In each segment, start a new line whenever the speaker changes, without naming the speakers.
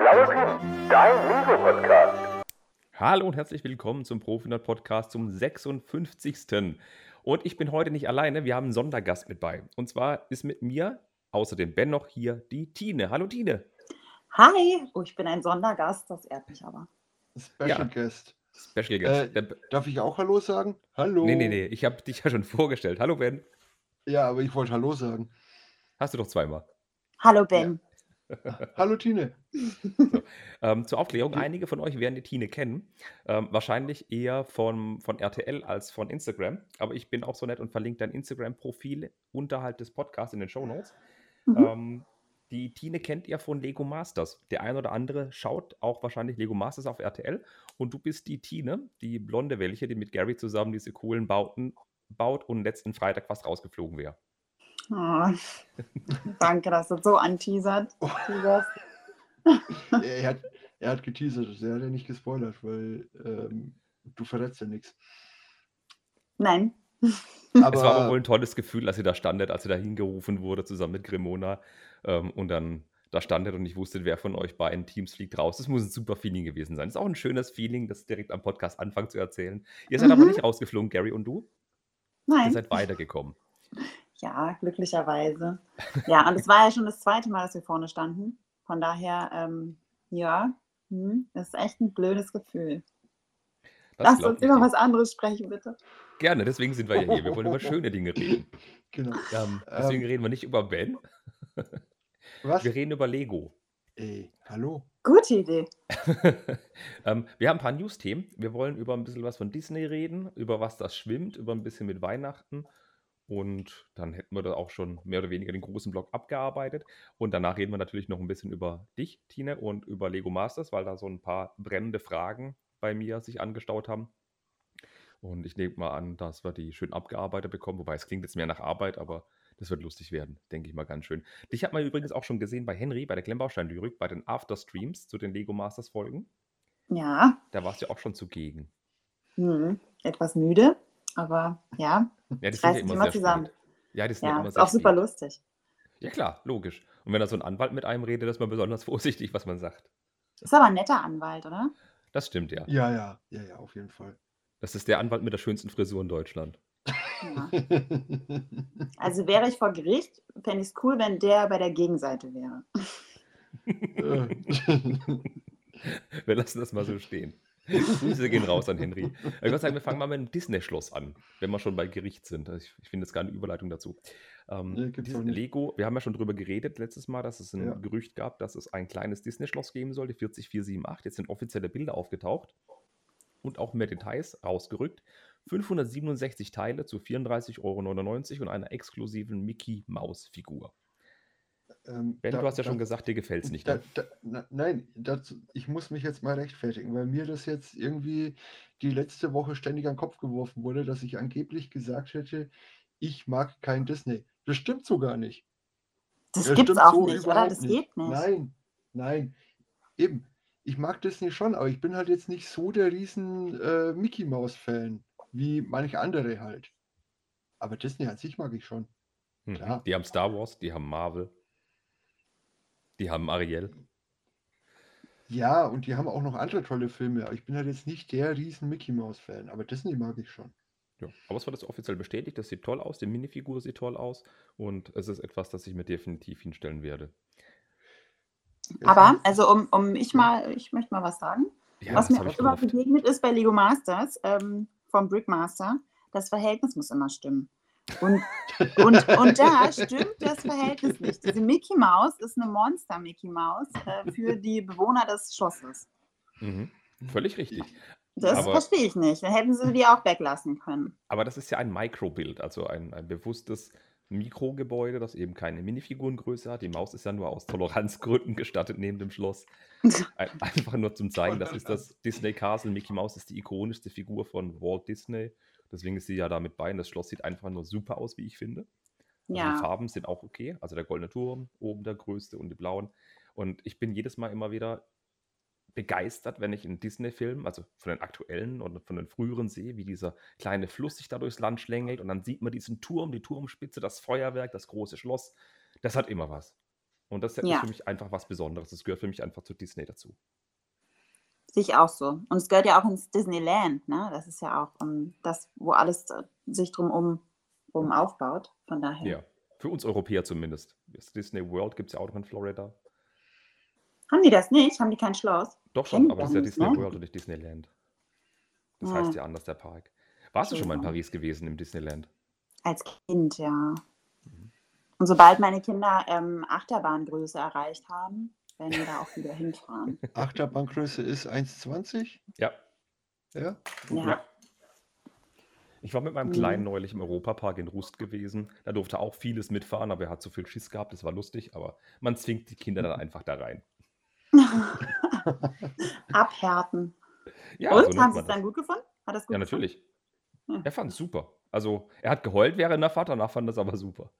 blaue Pin, dein Lego-Podcast.
Hallo und herzlich willkommen zum Profinat Podcast zum 56. Und ich bin heute nicht alleine, wir haben einen Sondergast mit bei. Und zwar ist mit mir außer dem Ben noch hier die Tine. Hallo Tine.
Hi, oh, ich bin ein Sondergast, das ehrt mich aber.
Special
Ja.
Guest.
Special Guest.
Äh, Darf ich auch Hallo sagen? Hallo.
nee, nee, nee, ich habe dich ja schon vorgestellt. Hallo Ben.
Ja, aber ich wollte Hallo sagen.
Hast du doch zweimal.
Hallo Ben.
Hallo Tine.
Ähm, zur Aufklärung, einige von euch werden die Tine kennen. Ähm, wahrscheinlich eher von, von RTL als von Instagram. Aber ich bin auch so nett und verlinke dein Instagram-Profil unterhalb des Podcasts in den Show Notes.
Mhm.
Ähm, die Tine kennt ihr von Lego Masters. Der ein oder andere schaut auch wahrscheinlich Lego Masters auf RTL. Und du bist die Tine, die blonde welche, die mit Gary zusammen diese coolen Bauten baut und letzten Freitag fast rausgeflogen wäre.
Oh, danke, dass du so anteasert. teaserst.
er, hat, er hat geteasert, er hat ja nicht gespoilert, weil ähm, du verrätst ja nichts.
Nein.
Aber
Es war aber wohl ein tolles Gefühl, als ihr da standet, als ihr da hingerufen wurde, zusammen mit Grimona. Ähm, und dann da standet und ich wusste, wer von euch beiden Teams fliegt raus. Das muss ein super Feeling gewesen sein. Ist auch ein schönes Feeling, das direkt am Podcast anfangen zu erzählen. Ihr seid aber
Mhm.
nicht rausgeflogen, Gary und du. Ihr
Nein.
seid weitergekommen.
Ja, glücklicherweise. Ja, und es war ja schon das zweite Mal, dass wir vorne standen. Von daher, ähm, ja, hm, ist echt ein blödes Gefühl.
Das
Lass uns über was anderes sprechen, bitte.
Gerne, deswegen sind wir ja hier. Wir wollen über schöne Dinge reden.
genau.
Ähm, deswegen
Ähm,
reden wir nicht über Ben,
Was?
wir reden über Lego.
Ey, hallo.
Gute Idee.
ähm, wir haben ein paar News-Themen. Wir wollen über ein bisschen was von Disney reden, über was das schwimmt, über ein bisschen mit Weihnachten. Und dann hätten wir da auch schon mehr oder weniger den großen Block abgearbeitet. Und danach reden wir natürlich noch ein bisschen über dich, Tine, und über Lego Masters, weil da so ein paar brennende Fragen bei mir sich angestaut haben. Und ich nehme mal an, dass wir die schön abgearbeitet bekommen. Wobei es klingt jetzt mehr nach Arbeit, aber das wird lustig werden, denke ich mal ganz schön. Dich hat man übrigens auch schon gesehen bei Henry, bei der Klemmbaustein-Lyrik, bei den Afterstreams zu den Lego Masters-Folgen.
Ja,
Da warst du ja auch schon zugegen.
hm, etwas müde, aber ja,
Ja, die
ich
sind ja
reiß mich
immer
immer
sehr
zusammen.
spät. Ja, die sind ja,
ist
sehr
auch super
spät.
lustig.
Ja, klar, logisch. Und wenn da so ein Anwalt mit einem redet, ist man besonders vorsichtig, was man sagt.
Ist aber ein netter Anwalt, oder?
Das stimmt ja.
Ja, ja, ja, ja, auf jeden Fall.
Das ist der Anwalt mit der schönsten Frisur in Deutschland.
Ja. Also wäre ich vor Gericht, fände ich es cool, wenn der bei der Gegenseite wäre.
Äh,
Wir lassen das mal so stehen. Grüße gehen raus an Henry. Ich würde sagen, wir fangen mal mit dem Disney-Schloss an, wenn wir schon bei Gericht sind. Also ich, ich finde jetzt gar eine Überleitung dazu. Ähm,
Nee.
Lego, wir haben ja schon drüber geredet letztes Mal, dass es ein
Ja.
Gerücht gab, dass es ein kleines Disney-Schloss geben soll, die 40478. Jetzt sind offizielle Bilder aufgetaucht und auch mehr Details rausgerückt. 567 Teile zu 34,99 Euro und einer exklusiven Mickey-Maus-Figur.
Ähm,
Ben,
da-
du hast ja
da-
schon gesagt, dir gefällt es nicht.
Da,
Ne?
da, na, nein, dazu, ich muss mich jetzt mal rechtfertigen, weil mir das jetzt irgendwie die letzte Woche ständig an den Kopf geworfen wurde, dass ich angeblich gesagt hätte, ich mag kein Disney. Das stimmt so gar nicht.
Das gibt's
stimmt
auch
so
nicht, oder? Das geht nicht.
Nein, nein. Eben. Ich mag Disney schon, aber ich bin halt jetzt nicht so der riesen äh, Mickey Mouse Fan wie manche andere halt. Aber Disney an sich mag ich schon.
Mhm.
klar.
Die haben Star Wars, die haben Marvel, die haben Ariel.
Ja, und die haben auch noch andere tolle Filme, ich bin halt jetzt nicht der riesen Mickey Mouse Fan, aber Disney mag ich schon.
Ja, aber es wird jetzt offiziell bestätigt, das sieht toll aus, die Minifigur sieht toll aus und es ist etwas, das ich mir definitiv hinstellen werde.
Aber, also um, um ich mal, ich möchte mal was sagen.
Ja,
was
das
mir auch immer begegnet ist bei Lego Masters, ähm, vom Brickmaster, das Verhältnis muss immer stimmen. Und, und, und da stimmt das Verhältnis nicht. Diese Mickey Maus ist eine Monster-Mickey Maus äh, für die Bewohner des Schlosses.
Mhm. Völlig richtig.
Das
Aber-
verstehe ich nicht. Dann hätten sie die auch weglassen können.
Aber das ist ja ein Mikrobild, also ein, ein bewusstes Mikrogebäude, das eben keine Minifigurengröße hat. Die Maus ist ja nur aus Toleranzgründen gestattet neben dem Schloss. Ein, einfach nur zum zeigen, das ist das Disney Castle. Mickey Mouse ist die ikonischste Figur von Walt Disney. Deswegen ist sie ja da mit bei. Und das Schloss sieht einfach nur super aus, wie ich finde. Also Die
Ja,
Farben sind auch okay. Also der goldene Turm, oben der größte und die blauen. Und ich bin jedes Mal immer wieder begeistert, wenn ich einen Disney-Film, also von den aktuellen oder von den früheren sehe, wie dieser kleine Fluss sich da durchs Land schlängelt und dann sieht man diesen Turm, die Turmspitze, das Feuerwerk, das große Schloss. Das hat immer was. Und das
Ja.
ist für mich einfach was Besonderes. Das gehört für mich einfach zu Disney dazu.
Sehe ich auch so. Und es gehört ja auch ins Disneyland, ne? Das ist ja auch um, das, wo alles äh, sich drum um, um aufbaut. Von daher.
Ja. Für uns Europäer zumindest. Das Disney World gibt es ja auch noch in Florida.
Haben die das nicht? Haben die kein Schloss?
Doch
Kennen
schon, aber das ist ja Disney
ne?
World und nicht Disneyland. Das
Ah.
heißt ja anders, der Park. Warst du schon mal in
Ja.
Paris gewesen im Disneyland?
Als Kind, ja.
Mhm.
Und sobald meine Kinder ähm, Achterbahngröße erreicht haben, werden wir da auch wieder hinfahren.
Achterbahngröße ist 1,20?
Ja.
Ja?
Ja.
Ja. Ich war mit meinem
Mhm.
Kleinen neulich im Europapark in Rust gewesen. Da durfte auch vieles mitfahren, aber er hat so viel Schiss gehabt, das war lustig, aber man zwingt die Kinder dann einfach da rein.
Abhärten.
Ja,
Und?
so
haben Sie es dann
das.
gut gefunden? Hat das gut
Ja,
gefunden?
natürlich.
Hm.
Er fand es super. Also, er hat geheult während der Fahrt, danach fand er es aber super.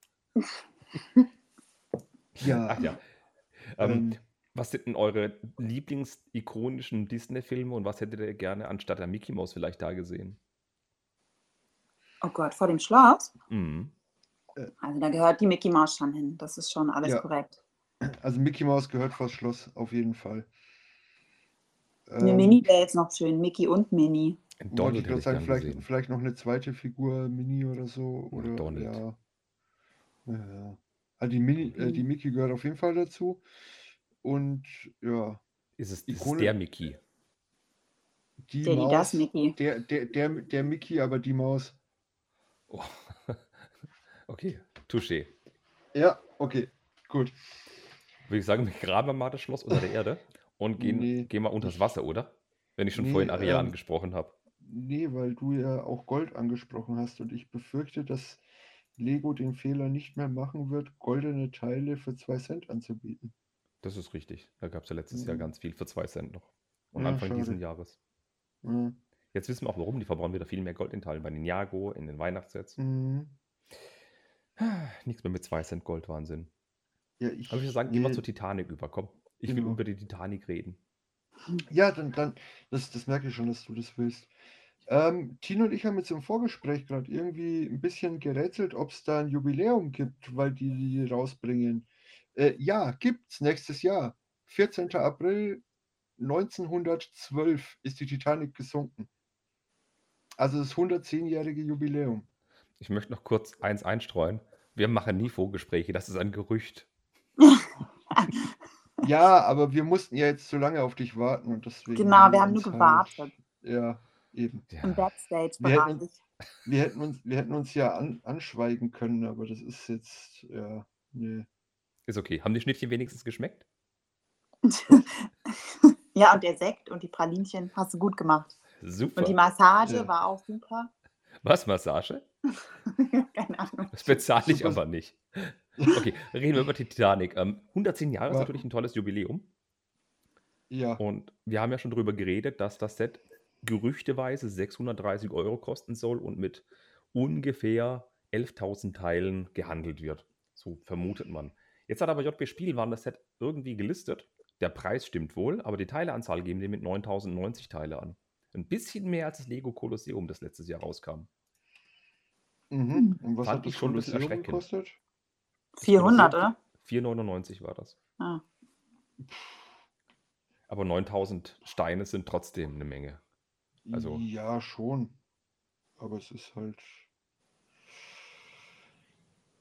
Ja.
Ach ja. Ähm,
Ähm,
was sind denn eure Lieblings-ikonischen Disney-Filme und was hättet ihr gerne anstatt der Mickey Mouse vielleicht da gesehen?
Oh Gott, vor dem Schloss?
Mhm.
Also da gehört die Mickey Mouse schon hin. Das ist schon alles
Ja.
korrekt.
Also Mickey Mouse gehört vors Schloss, auf jeden Fall.
Eine
Ähm,
Mini wäre jetzt noch schön. Mickey und Minnie.
In
wollte
Donald
ich
hätte
gerade
ich
sagen, vielleicht, vielleicht noch eine zweite Figur, Mini oder so. Oder,
Donald.
Ja. ja. Also die, Mini, äh, die. Mickey gehört auf jeden Fall dazu. Und ja,
Ist es, ist der Mickey?
die
Der, die,
Maus.
das Mickey.
Der, der, der, der Mickey, aber die Maus.
Oh. Okay, touché.
Ja, okay, gut.
Würde ich sagen, wir graben mal das Schloss unter der Erde und gehen,
Nee.
gehen mal unters Wasser, oder? Wenn ich schon
Nee,
vorhin Ariel
ähm,
angesprochen habe.
Nee, weil du ja auch Gold angesprochen hast und ich befürchte, dass Lego den Fehler nicht mehr machen wird, goldene Teile für zwei Cent anzubieten.
Das ist richtig. Da gab es ja letztes Jahr
Mhm.
ganz viel für zwei Cent noch. Und
Ja,
Anfang
schade.
diesen Jahres.
Ja.
Jetzt wissen wir auch warum. Die verbrauchen wieder viel mehr Gold in Teilen bei den Jago, in den Weihnachtssets.
Mhm.
Nichts mehr mit 2 Cent Gold, Wahnsinn.
Ja, ich,
Aber ich würde sagen, gehen wir zur Titanic über. Komm, ich will
Genau.
über die Titanic reden.
Ja, dann, dann das, das merke ich schon, dass du das willst. Ähm, Tino und ich haben jetzt im Vorgespräch gerade irgendwie ein bisschen gerätselt, ob es da ein Jubiläum gibt, weil die die rausbringen. Äh, ja, gibt's nächstes Jahr. 14. April 1912 ist die Titanic gesunken. Also das 110-jährige Jubiläum.
Ich möchte noch kurz eins einstreuen. Wir machen nie Vorgespräche, das ist ein Gerücht.
Ja, aber wir mussten ja jetzt so lange auf dich warten und deswegen.
Genau, wir haben nur
uns
gewartet.
Halt, ja, eben.
Ja,
Im
Wir
Backstage-Bereich.
hätten- Wir hätten uns, wir hätten uns ja an, anschweigen können, aber das ist jetzt, ja, nee.
Ist okay. Haben die Schnittchen wenigstens geschmeckt?
ja, und der Sekt und die Pralinchen hast du gut gemacht.
Super.
Und die Massage
Ja.
war auch super.
Was, Massage?
Keine Ahnung.
Das bezahle ich aber nicht. Okay, reden wir über die Titanic. Ähm, 110 Jahre ist
Ja.
natürlich ein tolles Jubiläum.
Ja,
Und wir haben ja schon darüber geredet, dass das Set gerüchteweise 630 Euro kosten soll und mit ungefähr 11.000 Teilen gehandelt wird. So vermutet man. Jetzt hat aber JB Spielwaren das Set irgendwie gelistet. Der Preis stimmt wohl, aber die Teileanzahl geben die mit 9.090 Teile an. Ein bisschen mehr als das Lego Kolosseum, das letztes Jahr rauskam.
mhm. Und was
Fand
hat
ich
das
schon ein bisschen erschreckend.
gekostet?
400, oder?
4,99 war das.
Ah.
Aber 9000 Steine sind trotzdem eine Menge. Also-
Ja, schon. Aber es ist halt.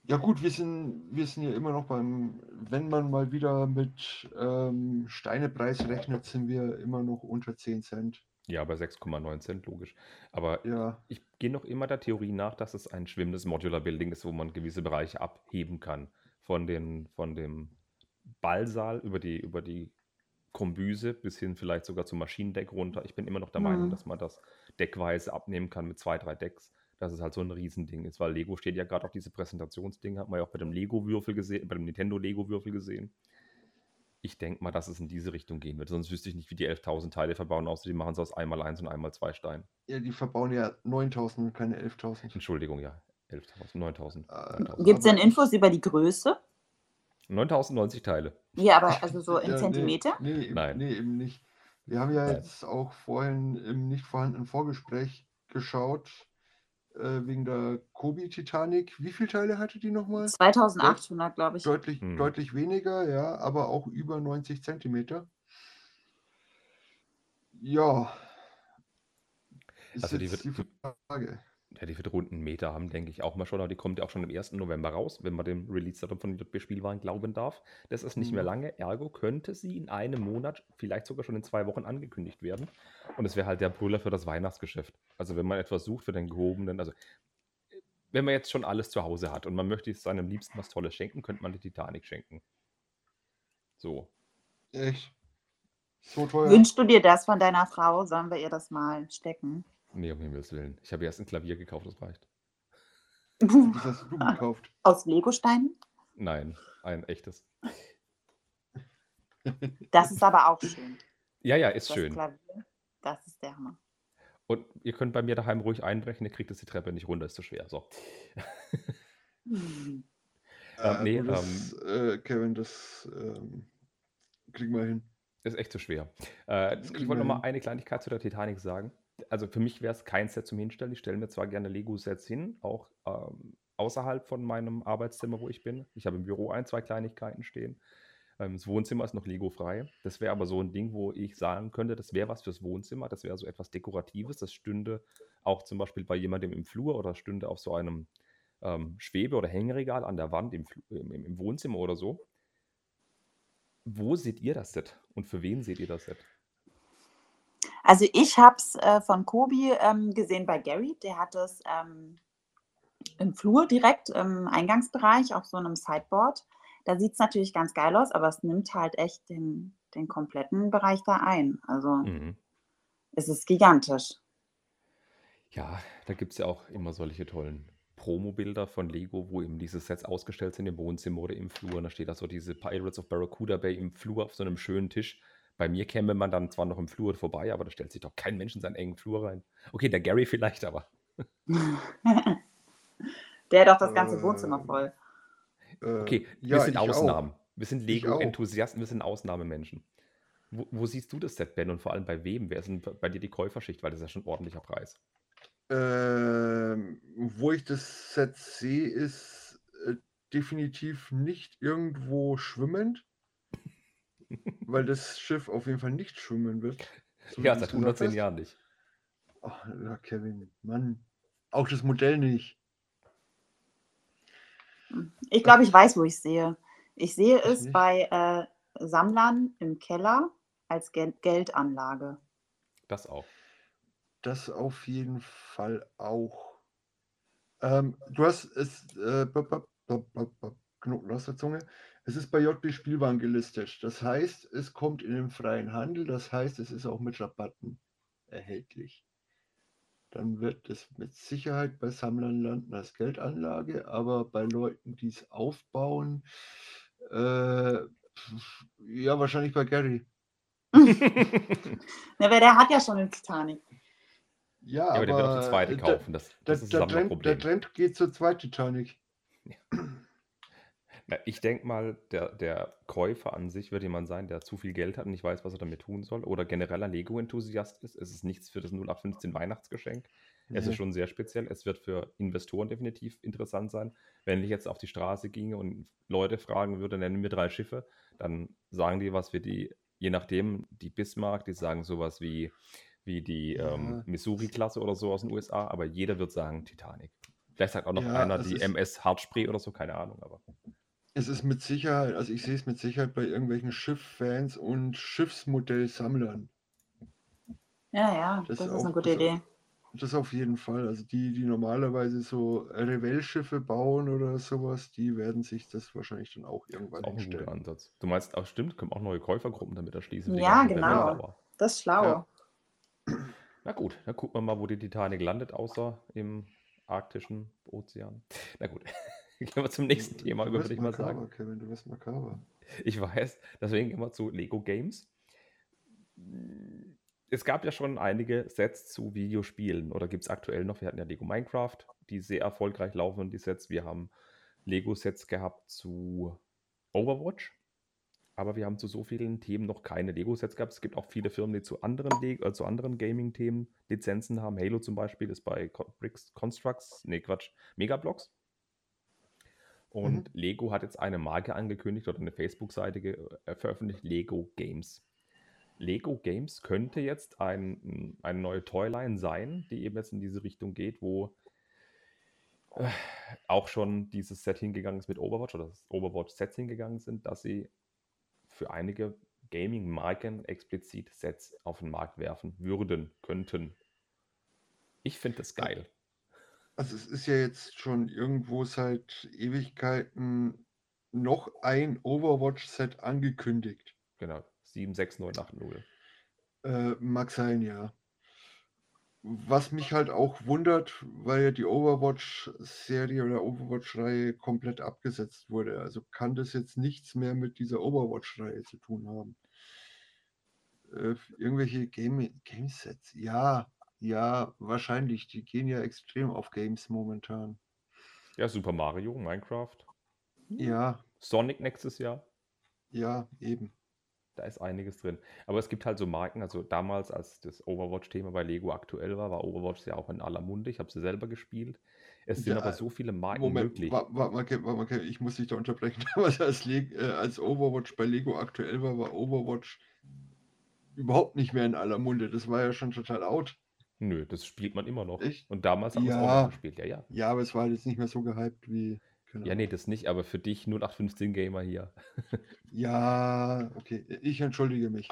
Ja gut, wir sind, wir sind ja immer noch beim, wenn man mal wieder mit ähm, Steinepreis rechnet, sind wir immer noch unter 10 Cent.
Ja, bei 6,9 Cent, logisch. Aber
Ja,
ich gehe noch immer der Theorie nach, dass es ein schwimmendes Modular Building ist, wo man gewisse Bereiche abheben kann. Von, den, von dem Ballsaal über die, über die Kombüse bis hin vielleicht sogar zum Maschinendeck runter. Ich bin immer noch der Meinung,
Mhm.
dass man das deckweise abnehmen kann mit zwei, drei Decks. Dass es halt so ein Riesending ist, weil Lego steht ja gerade auf diese Präsentationsdinge, hat man ja auch bei dem Lego-Würfel gesehen, bei dem Nintendo-Lego-Würfel gesehen. Ich denke mal, dass es in diese Richtung gehen wird. Sonst wüsste ich nicht, wie die 11.000 Teile verbauen, außer die machen es aus einmal eins und einmal zwei Steinen.
ja, die verbauen ja 9000 und keine 11.000.
Entschuldigung, ja. 11.000, 9.000.
Äh,
9.000.
Gibt es denn Infos über die Größe?
9.090 Teile.
Ja, aber also so in
Ja,
Zentimeter?
Nee, nee,
Nein.
nee, eben nicht. Wir haben ja
Nein.
jetzt auch vorhin im nicht vorhandenen Vorgespräch geschaut. Äh, wegen der Kobi-Titanic. Wie viele Teile hatte die nochmal?
2800, glaube ich.
Deutlich,
Hm.
deutlich weniger, ja, aber auch über 90 Zentimeter. Ja. Ist
Also die wird-
die Frage.
Ja, die wird rund einen Meter haben, denke ich auch mal schon. Aber die kommt ja auch schon am 1. November raus, wenn man dem Release-Datum von JB Spielwaren glauben darf. Das ist nicht mehr
Mhm.
lange. Ergo könnte sie in einem Monat, vielleicht sogar schon in zwei Wochen angekündigt werden. Und es wäre halt der Brüller für das Weihnachtsgeschäft. Also wenn man etwas sucht für den gehobenen, also äh, wenn man jetzt schon alles zu Hause hat und man möchte seinem Liebsten was Tolles schenken, könnte man die Titanic schenken. So.
Echt? So teuer?
Wünschst du dir das von deiner Frau? Sollen wir ihr das mal stecken?
Nee, um Himmels Willen. Ich habe erst ein Klavier gekauft, das reicht.
Das hast du gekauft.
Aus Legosteinen?
Nein, ein echtes.
Das ist aber auch schön.
Ja, ja, ist
das
schön.
Klavier, das ist der Hammer.
Und ihr könnt bei mir daheim ruhig einbrechen, ihr kriegt es die Treppe nicht runter, ist zu schwer. So.
Hm.
Ähm, nee,
gut, das, äh, Kevin, das ähm, kriegen wir hin.
Ist echt zu schwer. Äh, ich wollte noch mal eine Kleinigkeit zu der Titanic sagen. Also für mich wäre es kein Set zum Hinstellen. Ich stelle mir zwar gerne Lego-Sets hin, auch ähm, außerhalb von meinem Arbeitszimmer, wo ich bin. Ich habe im Büro ein, zwei Kleinigkeiten stehen. Ähm, das Wohnzimmer ist noch Lego-frei. Das wäre aber so ein Ding, wo ich sagen könnte, das wäre was fürs Wohnzimmer. Das wäre so etwas Dekoratives. Das stünde auch zum Beispiel bei jemandem im Flur oder stünde auf so einem ähm, Schwebe- oder Hängeregal an der Wand im, im, im Wohnzimmer oder so. Wo seht ihr das Set und für wen seht ihr das Set?
Also ich habe es äh, von Kobi ähm, gesehen bei Gary. Der hat es ähm, im Flur direkt im Eingangsbereich auf so einem Sideboard. Da sieht es natürlich ganz geil aus, aber es nimmt halt echt den, den kompletten Bereich da ein. Also
Mhm.
es ist gigantisch.
Ja, da gibt es ja auch immer solche tollen Promo-Bilder von Lego, wo eben diese Sets ausgestellt sind im Wohnzimmer oder im Flur. Und da steht da so diese Pirates of Barracuda Bay im Flur auf so einem schönen Tisch. Bei mir käme man dann zwar noch im Flur vorbei, aber da stellt sich doch kein Mensch in seinen engen Flur rein. Okay, der Gary vielleicht, aber
der hat doch das ganze Wohnzimmer
Ähm,
voll.
Äh,
okay, wir
ja,
sind
ich auch.
Ausnahmen. Wir sind. Lego-Enthusiasten, wir sind Ausnahmemenschen. Wo, wo siehst du das Set, Ben, und vor allem bei wem? Wer ist denn bei dir die Käuferschicht? Weil das ist ja schon ein ordentlicher Preis.
Ähm, wo ich das Set sehe, ist äh, definitiv nicht irgendwo schwimmend, weil das Schiff auf jeden Fall nicht schwimmen wird. so
ja, seit
gesagt
110
hast.
Jahren nicht.
Ach, ja, Kevin, Mann. Auch das Modell nicht.
Ich glaube, ich weiß, wo ich sehe. Ich sehe
Ich
es
nicht.
bei äh, Sammlern im Keller als Gel Geldanlage.
Das auch.
Das auf jeden Fall auch. Ähm, du hast es, äh, Knoten aus der Zunge. Es ist bei JB Spielwaren gelistet. Das heißt, es kommt in den freien Handel. Das heißt, es ist auch mit Rabatten erhältlich. Dann wird es mit Sicherheit bei Sammlern landen als Geldanlage, aber bei Leuten, die es aufbauen, äh, ja, wahrscheinlich bei Gary.
Ja, weil der hat ja schon eine Titanic.
Ja,
Ja, aber der wird auch die zweite kaufen. Das,
Der,
das ist
der, Trend, der. Trend geht zur zweiten Titanic.
Ich denke mal, der, der Käufer an sich wird jemand sein, der zu viel Geld hat und nicht weiß, was er damit tun soll. Oder generell ein Lego-Enthusiast ist. Es ist nichts für das 0815 Weihnachtsgeschenk. Es ist schon sehr speziell. Es wird für Investoren definitiv interessant sein. Wenn ich jetzt auf die Straße ginge und Leute fragen würde, nennen mir drei Schiffe, dann sagen die was für die, je nachdem, die Bismarck, die sagen sowas wie, wie die
Ja.
ähm, Missouri-Klasse oder so aus den USA, aber jeder wird sagen Titanic. Vielleicht sagt auch noch
Ja,
einer die
ist-
MS Hartspree oder so, keine Ahnung, aber.
Es ist mit Sicherheit, also ich sehe es mit Sicherheit bei irgendwelchen Schifffans und Schiffsmodellsammlern.
Ja, ja,
Das
das,
ist
ist eine
auch-
gute
das ist auch-
Idee.
Das auf jeden Fall. Also die, die normalerweise so Revell-Schiffe bauen oder sowas, die werden sich das wahrscheinlich dann auch irgendwann
Auch ein guter. Ansatz. Du meinst, auch stimmt, können auch neue Käufergruppen damit erschließen.
Ja, genau. Das ist schlau.
Ja.
Na gut, dann gucken wir mal, wo die Titanic landet, außer im arktischen Ozean. Na gut, gehen wir zum nächsten Thema über, würde ich mal
makaber,
sagen.
Kevin, du wirst makaber.
Ich weiß, deswegen immer zu Lego Games. Es gab ja schon einige Sets zu Videospielen oder gibt es aktuell noch. Wir hatten ja Lego Minecraft, die sehr erfolgreich laufen, die Sets. Wir haben Lego-Sets gehabt zu Overwatch. aber wir haben zu so vielen Themen noch keine Lego-Sets gehabt. Es gibt auch viele Firmen, die zu anderen, Le äh, zu anderen Gaming-Themen Lizenzen haben. Halo zum Beispiel ist bei Bricks Constructs, nee Quatsch, Megablocks. Und
Mhm.
Lego hat jetzt eine Marke angekündigt oder eine Facebook-Seite äh, veröffentlicht, Lego Games. Lego Games könnte jetzt ein, eine neue Toyline sein, die eben jetzt in diese Richtung geht, wo äh, auch schon dieses Set hingegangen ist mit Overwatch oder das Overwatch-Sets hingegangen sind, dass sie für einige Gaming-Marken explizit Sets auf den Markt werfen würden, könnten. Ich finde das geil.
Also es ist ja jetzt schon irgendwo seit Ewigkeiten noch ein Overwatch-Set angekündigt.
Genau. 76980.
Äh, mag sein, ja. Was mich halt auch wundert, weil ja die Overwatch-Serie oder Overwatch-Reihe komplett abgesetzt wurde. Also kann das jetzt nichts mehr mit dieser Overwatch-Reihe zu tun haben. Äh, irgendwelche Game Game-Sets. Ja, ja, wahrscheinlich. Die gehen ja extrem auf Games momentan.
Ja, Super Mario, Minecraft,
Ja,
Sonic nächstes Jahr.
ja, eben.
Da ist einiges drin. Aber es gibt halt so Marken, also damals, als das Overwatch-Thema bei Lego aktuell war, war Overwatch ja auch in aller Munde. Ich habe sie selber gespielt. Es sind
Ja,
aber so viele Marken
Moment,
möglich.
warte wa mal, warte mal, ich muss dich da unterbrechen. Damals, als, äh, als Overwatch bei Lego aktuell war, war Overwatch überhaupt nicht mehr in aller Munde. Das war ja schon total out.
Nö, das spielt man immer noch.
Echt?
Und damals haben wir es auch
Ja.
noch gespielt. Ja, ja.
Ja, aber es war halt jetzt nicht mehr so gehypt wie. keine
Ja,
Ahnung.
nee, das nicht, aber für dich 0815 Gamer hier.
Ja, okay. Ich entschuldige mich.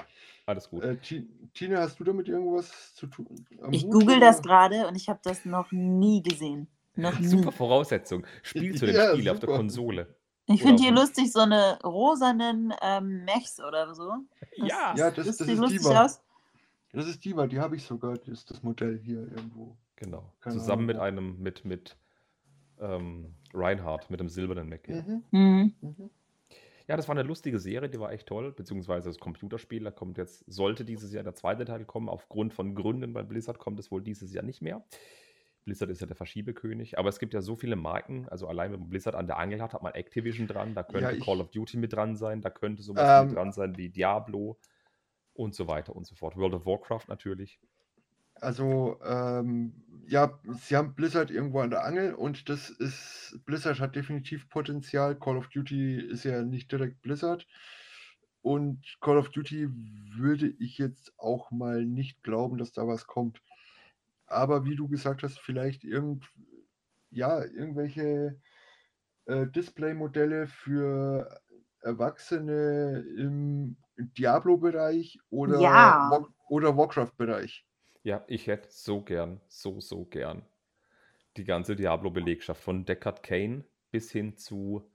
Alles gut.
Äh, Ti- Tina, hast du damit irgendwas zu tun? am
Ich
Hut,
google das
oder?
gerade und ich habe das noch nie gesehen. Noch nie.
Super Voraussetzung. Spielst du den
Ja,
Spiel auf der
super.
Konsole?
Ich
Oder
finde hier
auf-
lustig so eine rosanen ähm, Mechs oder so. Das,
Ja.
Ja, das-
das
das
sieht
ist
lustig
Diva.
aus.
Das ist Diva, die habe ich sogar. Das ist das Modell hier irgendwo.
Genau.
Keine
Zusammen mit
Ahnung.
einem, mit, mit ähm, Reinhardt, mit dem silbernen Mac. Ja.
Mhm,
Mhm.
mhm.
ja, das war eine lustige Serie, die war echt toll. Beziehungsweise das Computerspiel, da kommt jetzt, sollte dieses Jahr der zweite Teil kommen. Aufgrund von Gründen bei Blizzard kommt es wohl dieses Jahr nicht mehr. Blizzard ist ja der Verschiebekönig, aber es gibt ja so viele Marken. Also allein wenn man Blizzard an der Angel hat, hat man Activision dran, da könnte
ich-
Call of Duty mit dran sein, da könnte sowas
Ähm,
mit dran sein wie Diablo und so weiter und so fort. World of Warcraft natürlich.
Also, ähm, ja, sie haben Blizzard irgendwo an der Angel und das ist, Blizzard hat definitiv Potenzial. Call of Duty ist ja nicht direkt Blizzard. Und Call of Duty würde ich jetzt auch mal nicht glauben, dass da was kommt. Aber wie du gesagt hast, vielleicht irgend, ja, irgendwelche äh, Display-Modelle für Erwachsene im Diablo-Bereich oder,
Ja.
War- oder Warcraft-Bereich.
Ja, ich hätte so gern, so, so gern die ganze Diablo-Belegschaft von Deckard Kane bis hin zu,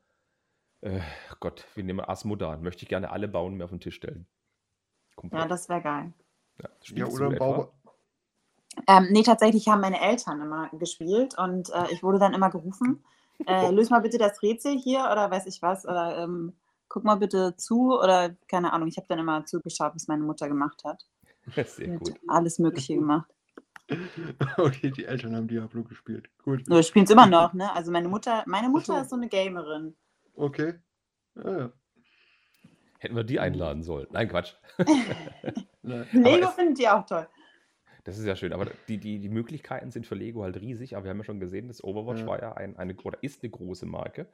äh, Gott, wie nehmen wir Asmodan. Möchte ich gerne alle bauen mir auf den Tisch stellen. Komplett.
Ja, das wäre geil.
Ja,
Ja, oder
du
ein
etwa?
Bau.
Ähm, nee, tatsächlich haben meine Eltern immer gespielt und äh, ich wurde dann immer gerufen. Äh, löse mal bitte das Rätsel hier oder weiß ich was. Oder ähm, guck mal bitte zu oder keine Ahnung. Ich habe dann immer zugeschaut, was meine Mutter gemacht hat.
Sehr gut.
alles Mögliche gemacht.
Okay, die Eltern haben Diablo gespielt. Gut.
Nur spielen es immer noch, ne? Also meine Mutter, meine Mutter
so.
ist so eine Gamerin.
Okay. Ja, ja.
Hätten wir die einladen sollen. Nein, Quatsch.
Nein.
Lego findet ihr auch toll.
Das ist ja schön, aber die, die, die Möglichkeiten sind für Lego halt riesig, aber wir haben ja schon gesehen, das Overwatch
Ja.
war ja ein, eine oder ist eine große Marke.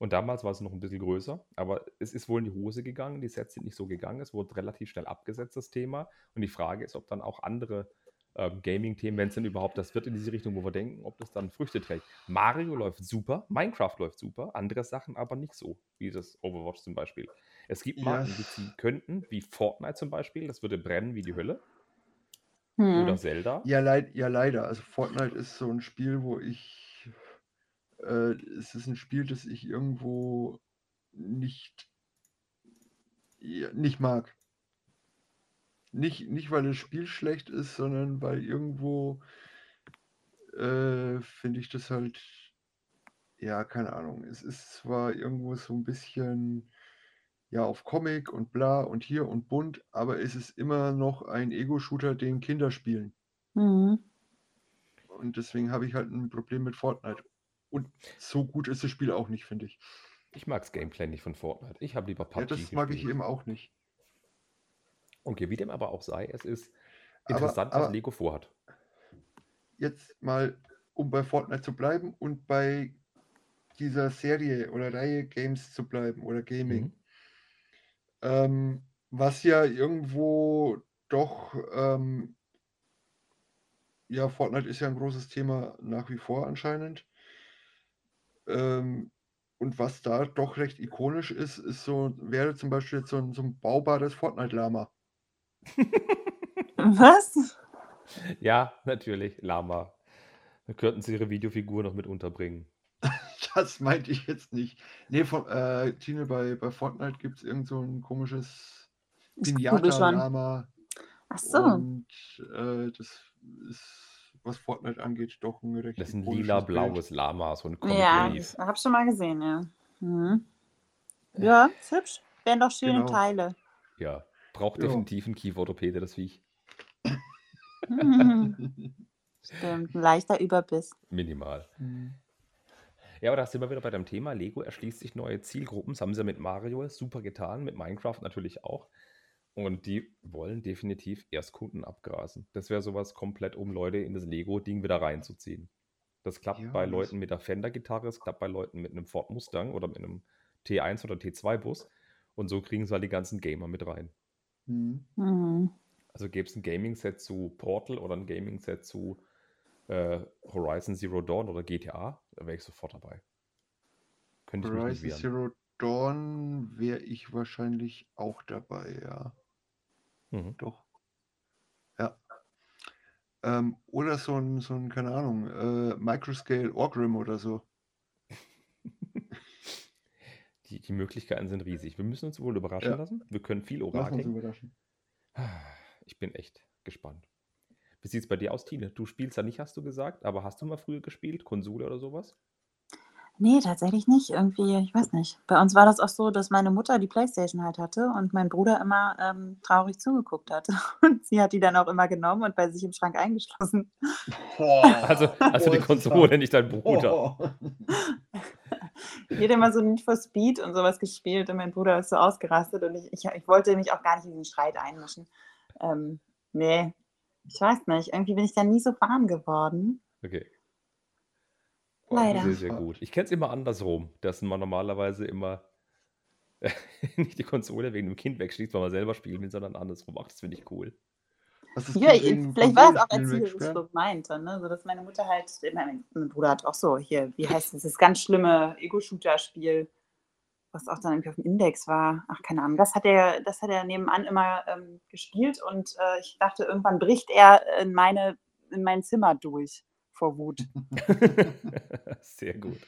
Und damals war es noch ein bisschen größer, aber es ist wohl in die Hose gegangen, die Sets sind nicht so gegangen, es wurde relativ schnell abgesetzt, das Thema. Und die Frage ist, ob dann auch andere ähm, Gaming-Themen, wenn es denn überhaupt das wird in diese Richtung, wo wir denken, ob das dann Früchte trägt. Mario läuft super, Minecraft läuft super, andere Sachen aber nicht so, wie das Overwatch zum Beispiel. Es gibt
Ja.
Marken, die ziehen könnten, wie Fortnite zum Beispiel, das würde brennen wie die Hölle.
Hm.
Oder Zelda.
Ja, leid, ja, leider. Also Fortnite ist so ein Spiel, wo ich. Äh, es ist ein Spiel, das ich irgendwo nicht, ja, nicht mag. Nicht, nicht, weil das Spiel schlecht ist, sondern weil irgendwo äh, finde ich das halt. Ja, keine Ahnung. Es ist zwar irgendwo so ein bisschen ja auf Comic und bla und hier und bunt, aber es ist immer noch ein Ego-Shooter, den Kinder spielen.
Mhm.
Und deswegen habe ich halt ein Problem mit Fortnite. Und so gut ist das Spiel auch nicht, finde ich.
Ich mag das Gameplay nicht von Fortnite. Ich habe lieber PUBG
Ja, das mag ich
gespielt.
eben auch nicht.
Okay, wie dem aber auch sei, es ist
Aber-
interessant, was
aber-
Lego vorhat.
Jetzt mal, um bei Fortnite zu bleiben und bei dieser Serie oder Reihe Games zu bleiben oder Gaming.
Mhm.
Ähm, was ja irgendwo doch, ähm, ja, Fortnite ist ja ein großes Thema nach wie vor anscheinend. Ähm, und was da doch recht ikonisch ist, ist so, wäre zum Beispiel jetzt so ein, so ein baubares Fortnite-Lama.
Was?
Ja, natürlich, Lama. Da könnten sie ihre Videofigur noch mit unterbringen.
Das meinte ich jetzt nicht. Nee, von, äh, Tine, bei, bei Fortnite gibt es irgend so ein komisches. Pinata-Lama.
Ach so.
Und äh, das ist, was Fortnite angeht, doch ein recht
Das ist ein lila-blaues Lama, so ein
Ja,
Comic
ich habe schon mal gesehen, ja. Mhm. Ja, ist hübsch. Wären doch schöne
Genau.
Teile.
Ja, braucht
Ja.
definitiv einen Kieferorthopäde, das Viech.
Mhm. Stimmt, ein leichter Überbiss.
Minimal.
Bild.
Ja, aber da sind wir wieder bei dem Thema. Lego erschließt sich neue Zielgruppen. Das haben sie ja mit Mario super getan, mit Minecraft natürlich auch. Und die wollen definitiv Erstkunden abgrasen. Das wäre sowas komplett, um Leute in das Lego-Ding wieder reinzuziehen. Das klappt
Ja,
bei Leuten mit der Fender-Gitarre, es klappt bei Leuten mit einem Ford Mustang oder mit einem T1 oder T2-Bus. Und so kriegen sie halt die ganzen Gamer mit rein.
Mhm.
Mhm.
Also gäbe es ein Gaming-Set zu Portal oder ein Gaming-Set zu äh, Horizon Zero Dawn oder GTA, da wäre ich sofort dabei. Könnte ich mich nicht
Horizon
wehren.
Zero Dawn wäre ich wahrscheinlich auch dabei, ja.
Mhm.
Doch. Ja. Ähm, oder so ein, so ein, keine Ahnung, äh, Microscale Orgrim oder so.
Die, die Möglichkeiten sind riesig. Wir müssen uns wohl überraschen
Ja.
lassen. Wir können viel orakeln.
überraschen.
Ich bin echt gespannt. Wie sieht es bei dir aus, Tine? Du spielst ja nicht, hast du gesagt, aber hast du mal früher gespielt? Konsole oder sowas?
Nee, tatsächlich nicht. Irgendwie, ich weiß nicht. Bei uns war das auch so, dass meine Mutter die Playstation halt hatte und mein Bruder immer ähm, traurig zugeguckt hat. Und sie hat die dann auch immer genommen und bei sich im Schrank eingeschlossen.
Also, also die Konsole, nicht dein Bruder.
Oh.
Hat immer so Need for Speed und sowas gespielt und mein Bruder ist so ausgerastet und ich, ich, ich wollte mich auch gar nicht in den Streit einmischen. Ähm, nee, ich weiß nicht. Irgendwie bin ich da nie so warm geworden.
Okay.
Leider.
Sehr, sehr gut. Ich kenne es immer andersrum, dass man normalerweise immer nicht die Konsole wegen dem Kind wegschließt, weil man selber spielen will, sondern andersrum. Ach, das finde ich cool.
Was ist
Ja, ich, vielleicht war es auch
wegsperren?
so meinte, ne? so dass meine Mutter halt, mein, mein Bruder hat auch so hier, wie heißt es, das ganz schlimme Ego-Shooter-Spiel, was auch dann irgendwie auf dem Index war. Ach, keine Ahnung. Das hat er, das hat er nebenan immer ähm, gespielt und äh, ich dachte, irgendwann bricht er in meine, in mein Zimmer durch vor Wut.
sehr gut.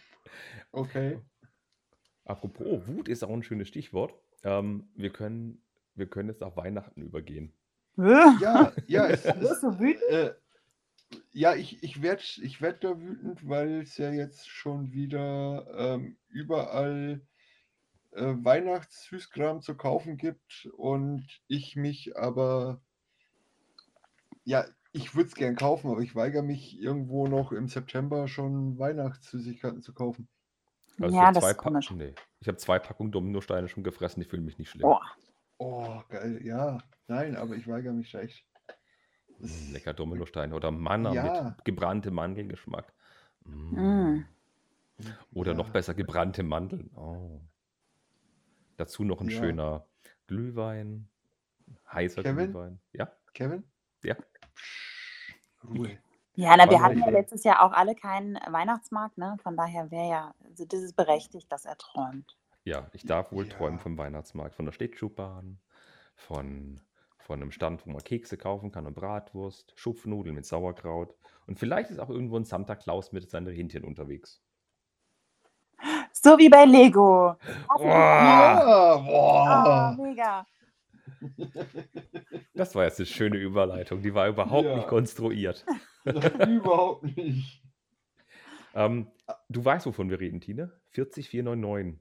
Okay.
Apropos, Wut ist auch ein schönes Stichwort. Ähm, wir, können, wir können jetzt auf Weihnachten übergehen.
Ja, ja, es, es,
wütend?
äh, ja, ich, ich werde ich werd da wütend, weil es ja jetzt schon wieder ähm, überall äh, Weihnachtssüßkram zu kaufen gibt und ich mich aber, ja, ich würde es gern kaufen, aber ich weigere mich irgendwo noch im September schon Weihnachtssüßigkeiten zu kaufen.
Also
ja,
ich
das
zwei
ist
Pa-. Nee, ich habe zwei Packungen Dominosteine schon gefressen, die fühlen mich nicht schlimm.
Oh,
Oh, geil, ja, nein, aber ich weigere mich da echt.
Mm, lecker Dominosteine oder Manna
Ja.
mit gebranntem Mandelgeschmack. Mm.
Mm.
Oder noch
Ja.
besser gebrannte Mandeln. Oh. Dazu noch ein
Ja.
schöner Glühwein, heißer
Kevin?
Glühwein. Ja,
Kevin?
Ja.
Ruhe.
Ja, na, wir hatten ja letztes Jahr auch alle keinen Weihnachtsmarkt, ne? Von daher wäre ja, also das ist berechtigt, dass er träumt.
ja, ich darf wohl
Ja.
träumen vom Weihnachtsmarkt, von der Schlittschuhbahn, von, von einem Stand, wo man Kekse kaufen kann und Bratwurst, Schupfnudeln mit Sauerkraut. Und vielleicht ist auch irgendwo ein Santa Claus mit seinen Rentieren unterwegs.
So wie bei Lego.
Boah.
boah.
Oh, mega.
Das war jetzt eine schöne Überleitung, die war überhaupt
Ja.
nicht konstruiert.
Überhaupt nicht.
Ähm, du weißt, wovon wir reden, Tine? 40499.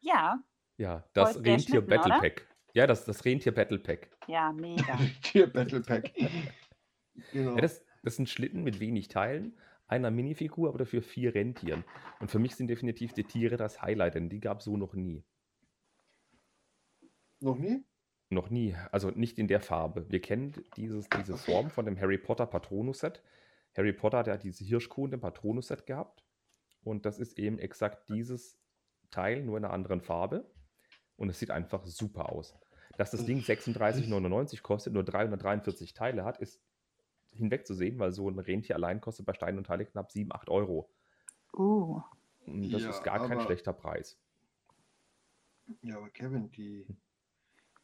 Ja,
Ja, das Rentier Battle
oder?
Pack. Ja, das, das Rentier Battle Pack.
ja, mega.
Tier Battle Pack. Genau.
Ja, das, das ist ein Schlitten mit wenig Teilen, einer Minifigur, aber dafür vier Rentieren. Und für mich sind definitiv die Tiere das Highlight, denn die gab es so noch nie.
Noch nie?
Noch nie. Also nicht in der Farbe. Wir kennen dieses, diese Form von dem Harry Potter Patronus-Set. Harry Potter hat ja diese Hirschkuh in dem Patronus-Set gehabt. Und das ist eben exakt dieses Teil, nur in einer anderen Farbe. Und es sieht einfach super aus. Dass das Ding 36,99 kostet, nur 343 Teile hat, ist hinwegzusehen, weil so ein Rentier allein kostet bei Stein und Teile knapp 7, 8 Euro. Und das
Ja,
ist gar kein schlechter Preis.
Ja, aber Kevin, die,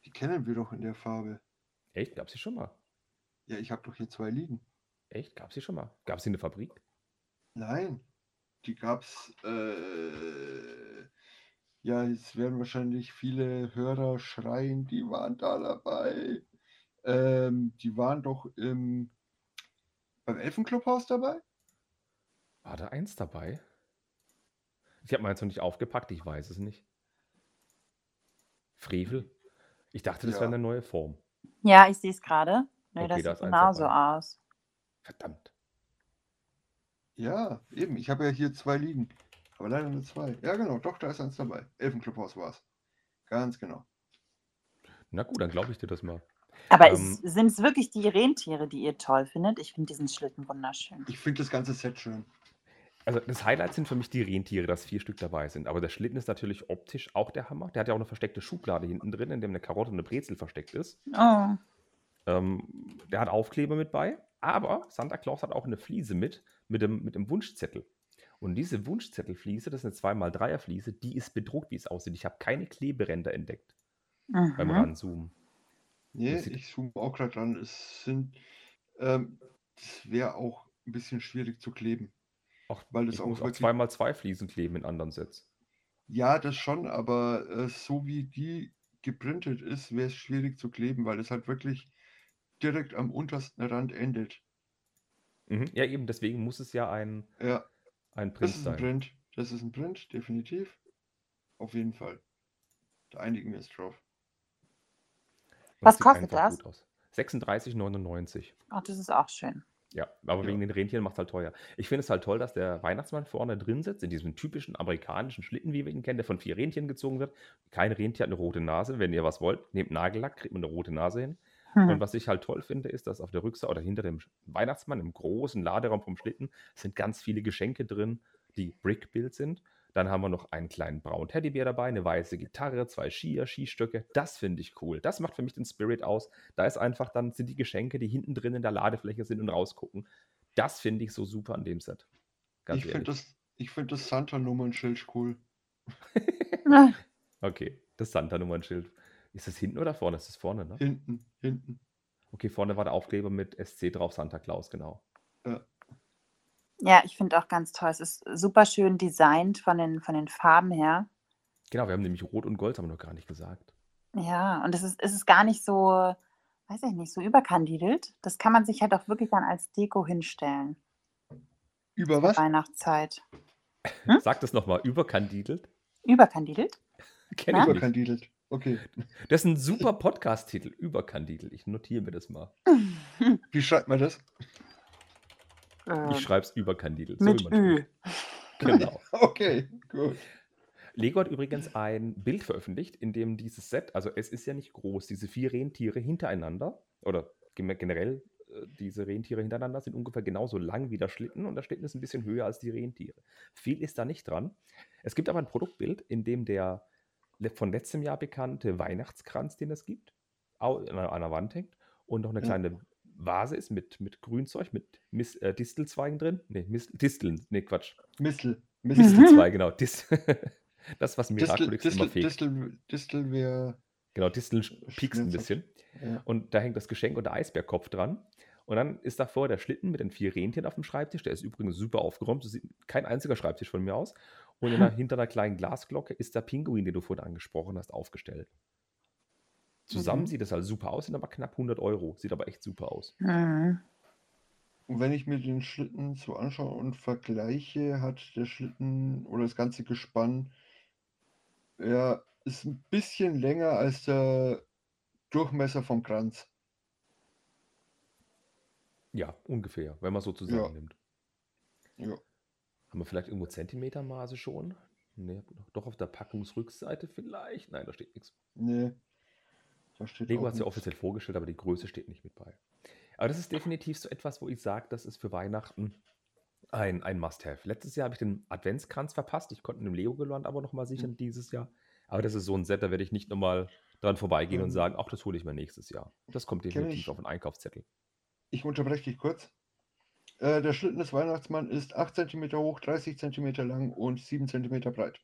die kennen wir doch in der Farbe.
Echt? Gab es die schon mal?
Ja, ich habe doch hier zwei liegen.
Echt? Gab es die schon mal? Gab es die in der Fabrik?
Nein, die gab's. Äh, ja, jetzt werden wahrscheinlich viele Hörer schreien, die waren da dabei. Ähm, die waren doch im, beim Elfenclubhaus dabei?
War da eins dabei? Ich habe meins noch nicht aufgepackt, ich weiß es nicht. Frevel? Ich dachte, das
Ja.
wäre eine neue Form.
Ja, ich sehe es gerade. Nee,
Okay,
das
da
sieht genauso aus.
Verdammt.
Ja, eben. Ich habe ja hier zwei liegen. Aber leider nur zwei. Ja, genau. Doch, da ist eins dabei. Elfenclubhaus war es. Ganz genau.
Na gut, dann glaube ich dir das mal.
Aber
Ähm,
sind es wirklich die Rentiere, die ihr toll findet? Ich finde diesen Schlitten wunderschön.
Ich finde das ganze Set schön.
Also das Highlight sind für mich die Rentiere, dass vier Stück dabei sind. Aber der Schlitten ist natürlich optisch auch der Hammer. Der hat ja auch eine versteckte Schublade hinten drin, in dem eine Karotte und eine Brezel versteckt ist.
Oh.
Ähm, der hat Aufkleber mit bei, aber Santa Claus hat auch eine Fliese mit, mit dem, mit dem Wunschzettel. Und diese Wunschzettelfliese, das ist eine 2x3er Fliese, die ist bedruckt, wie es aussieht. Ich habe keine Kleberänder entdeckt beim
Mhm.
Ranzoomen.
Nee, ich zoome auch gerade dran. Es sind, ähm, das wäre auch ein bisschen schwierig zu kleben.
Auch,
Weil das
ich
auch
muss auch
wirklich-
2x2 Fliesen kleben in anderen Sets.
Ja, das schon, aber äh, so wie die geprintet ist, wäre es schwierig zu kleben, weil es halt wirklich direkt am untersten Rand endet.
Mhm. Ja, eben, deswegen muss es ja ein,
Ja,
ein
das
Print
ein
sein.
Print. Das ist ein Print, definitiv. Auf jeden Fall. Da einigen wir uns drauf.
Was kostet das?
gut aus. 36,99.
Ach, das ist auch schön.
Ja, aber
Ja.
wegen den Rentieren macht es halt teuer. Ich finde es halt toll, dass der Weihnachtsmann vorne drin sitzt, in diesem typischen amerikanischen Schlitten, wie wir ihn kennen, der von vier Rentieren gezogen wird. Kein Rentier hat eine rote Nase. Wenn ihr was wollt, nehmt Nagellack, kriegt man eine rote Nase hin.
Hm.
Und was ich halt toll finde, ist, dass auf der Rückseite oder hinter dem Weihnachtsmann im großen Laderaum vom Schlitten sind ganz viele Geschenke drin, die Brick-Build sind. Dann haben wir noch einen kleinen braunen Teddybär dabei, eine weiße Gitarre, zwei Skier, Skistöcke. Das finde ich cool. Das macht für mich den Spirit aus. Da ist einfach dann sind die Geschenke, die hinten drin in der Ladefläche sind und rausgucken. Das finde ich so super an dem Set. Ganz
ich finde
ehrlich.
das, ich find das Santa-Nummernschild cool.
Okay, das Santa-Nummernschild. Ist das hinten oder vorne? Das ist vorne, ne?
Hinten, hinten.
Okay, vorne war der Aufkleber mit SC drauf, Santa Claus, genau.
Ja, ich finde auch ganz toll. Es ist super schön designt von den, von den Farben her.
Genau, wir haben nämlich Rot und Gold, haben wir noch gar nicht gesagt.
Ja, und es ist, es ist gar nicht so, weiß ich nicht, so überkandidelt. Das kann man sich halt auch wirklich dann als Deko hinstellen.
Über was?
Weihnachtszeit. Hm?
Sag das nochmal, überkandidelt.
Überkandidelt?
Kenn ich nicht.
Überkandidelt. Okay.
Das ist ein super Podcast-Titel, überkandidelt. Ich notiere mir das mal.
Wie schreibt man das?
Äh,
Ich schreibe es überkandidelt.
mit
wie man
Ü.
Genau.
Okay, gut.
Lego hat übrigens ein Bild veröffentlicht, in dem dieses Set, also es ist ja nicht groß, diese vier Rentiere hintereinander, oder generell äh, diese Rentiere hintereinander sind ungefähr genauso lang wie der Schlitten und der Schlitten ist ein bisschen höher als die Rentiere. Viel ist da nicht dran. Es gibt aber ein Produktbild, in dem der von letztem Jahr bekannte Weihnachtskranz, den es gibt, an einer, an einer Wand hängt und noch eine kleine Vase ist mit, mit Grünzeug, mit Mis, äh, Distelzweigen drin. Nee, Mis, Disteln, nee, Quatsch.
Mistel. Mistel.
Distelzweige, genau. Dis das, was
Distel,
Miraculix immer
Distel,
fegt.
Distel, Distel wäre.
Genau, Disteln piekst ein bisschen.
Ja.
Und da hängt das Geschenk und der Eisbärkopf dran. Und dann ist davor der Schlitten mit den vier Rentieren auf dem Schreibtisch. Der ist übrigens super aufgeräumt. Das sieht kein einziger Schreibtisch von mir aus. Und in der, hinter einer kleinen Glasglocke ist der Pinguin, den du vorhin angesprochen hast, aufgestellt. Zusammen
Mhm.
sieht das halt super aus, sind aber knapp 100 Euro. Sieht aber echt super aus.
Mhm.
Und wenn ich mir den Schlitten so anschaue und vergleiche, hat der Schlitten oder das ganze Gespann, ja, ist ein bisschen länger als der Durchmesser vom Kranz.
Ja, ungefähr, wenn man so zusammennimmt.
Ja.
Haben wir vielleicht irgendwo Zentimetermaße schon? Nee, doch auf der Packungsrückseite vielleicht. Nein, da steht nichts.
Nee.
Lego hat es ja
nichts.
offiziell vorgestellt, aber die Größe steht nicht mit bei. Aber das ist definitiv so etwas, wo ich sage, das ist für Weihnachten ein, ein Must-Have. Letztes Jahr habe ich den Adventskranz verpasst. Ich konnte den Lego-Geland aber nochmal sichern dieses Jahr. Aber das ist so ein Set, da werde ich nicht nochmal dran vorbeigehen und
Ähm,
sagen, ach, das hole ich mir nächstes Jahr. Das kommt definitiv auf den Einkaufszettel.
Ich unterbreche dich kurz. Äh, der Schlitten des Weihnachtsmann ist 8 cm hoch, 30 cm lang und 7 cm breit.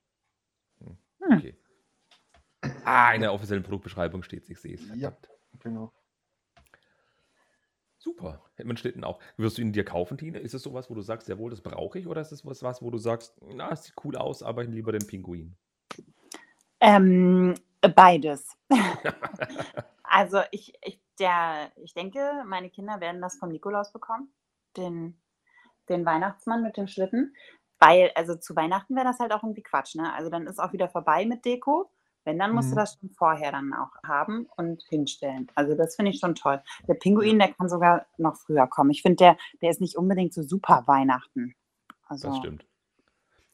Hm.
Okay. Ah, in der offiziellen Produktbeschreibung steht es, ich sehe es.
Ja. Genau.
Super. Man Schlitten auch. Wirst du ihn dir kaufen, Tine? Ist es sowas, wo du sagst, jawohl, das brauche ich? Oder ist es was, was, wo du sagst, na, es sieht cool aus, aber ich lieber den Pinguin?
Ähm, beides. also ich, ich, der, ich denke, meine Kinder werden das vom Nikolaus bekommen, den, den Weihnachtsmann mit dem Schlitten. Weil, also zu Weihnachten wäre das halt auch irgendwie Quatsch, ne? Also dann ist auch wieder vorbei mit Deko. Wenn, dann musst du
Mhm.
das schon vorher dann auch haben und hinstellen. Also das finde ich schon toll. Der Pinguin, der kann sogar noch früher kommen. Ich finde, der, der ist nicht unbedingt so super Weihnachten. Also,
Das stimmt.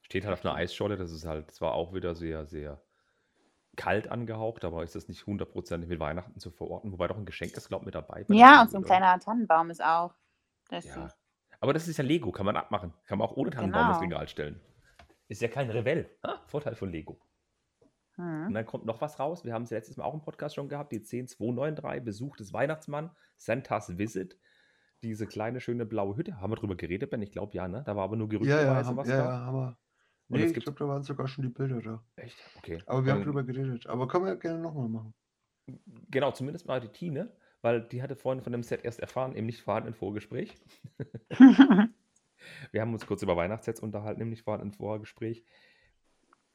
Steht halt auf einer Eisscholle, das ist halt zwar auch wieder sehr, sehr kalt angehaucht, aber ist das nicht hundertprozentig mit Weihnachten zu verorten, wobei doch ein Geschenk ist, glaube ich, mit dabei.
Ja, und so ein
oder?
kleiner Tannenbaum ist auch. Ist
Ja.
süß.
Aber das ist ja Lego, kann man abmachen. Kann man auch ohne Tannenbaum ins
Genau.
Regal stellen. Ist ja kein Revell. Ha? Vorteil von Lego. Und
Hm.
dann kommt noch was raus. Wir haben es ja letztes Mal auch im Podcast schon gehabt. Die 10293, Besuch des Weihnachtsmann, Santa's Visit. Diese kleine, schöne blaue Hütte. Haben wir drüber geredet, Ben? Ich glaube ja, ne? Da war aber nur
Ja, ja,
gerüchteweise
haben,
was
ja,
da.
ja, haben wir.
Und
Nee, ich glaube, da waren sogar schon die Bilder da.
Echt? Okay.
Aber wir haben
Ähm,
drüber geredet. Aber können wir gerne nochmal machen.
Genau, zumindest mal die Tine, weil die hatte vorhin von dem Set erst erfahren, im nicht vorhandenen Vorgespräch. Wir haben uns kurz über Weihnachtssets unterhalten, im nicht vorhandenen Vorgespräch.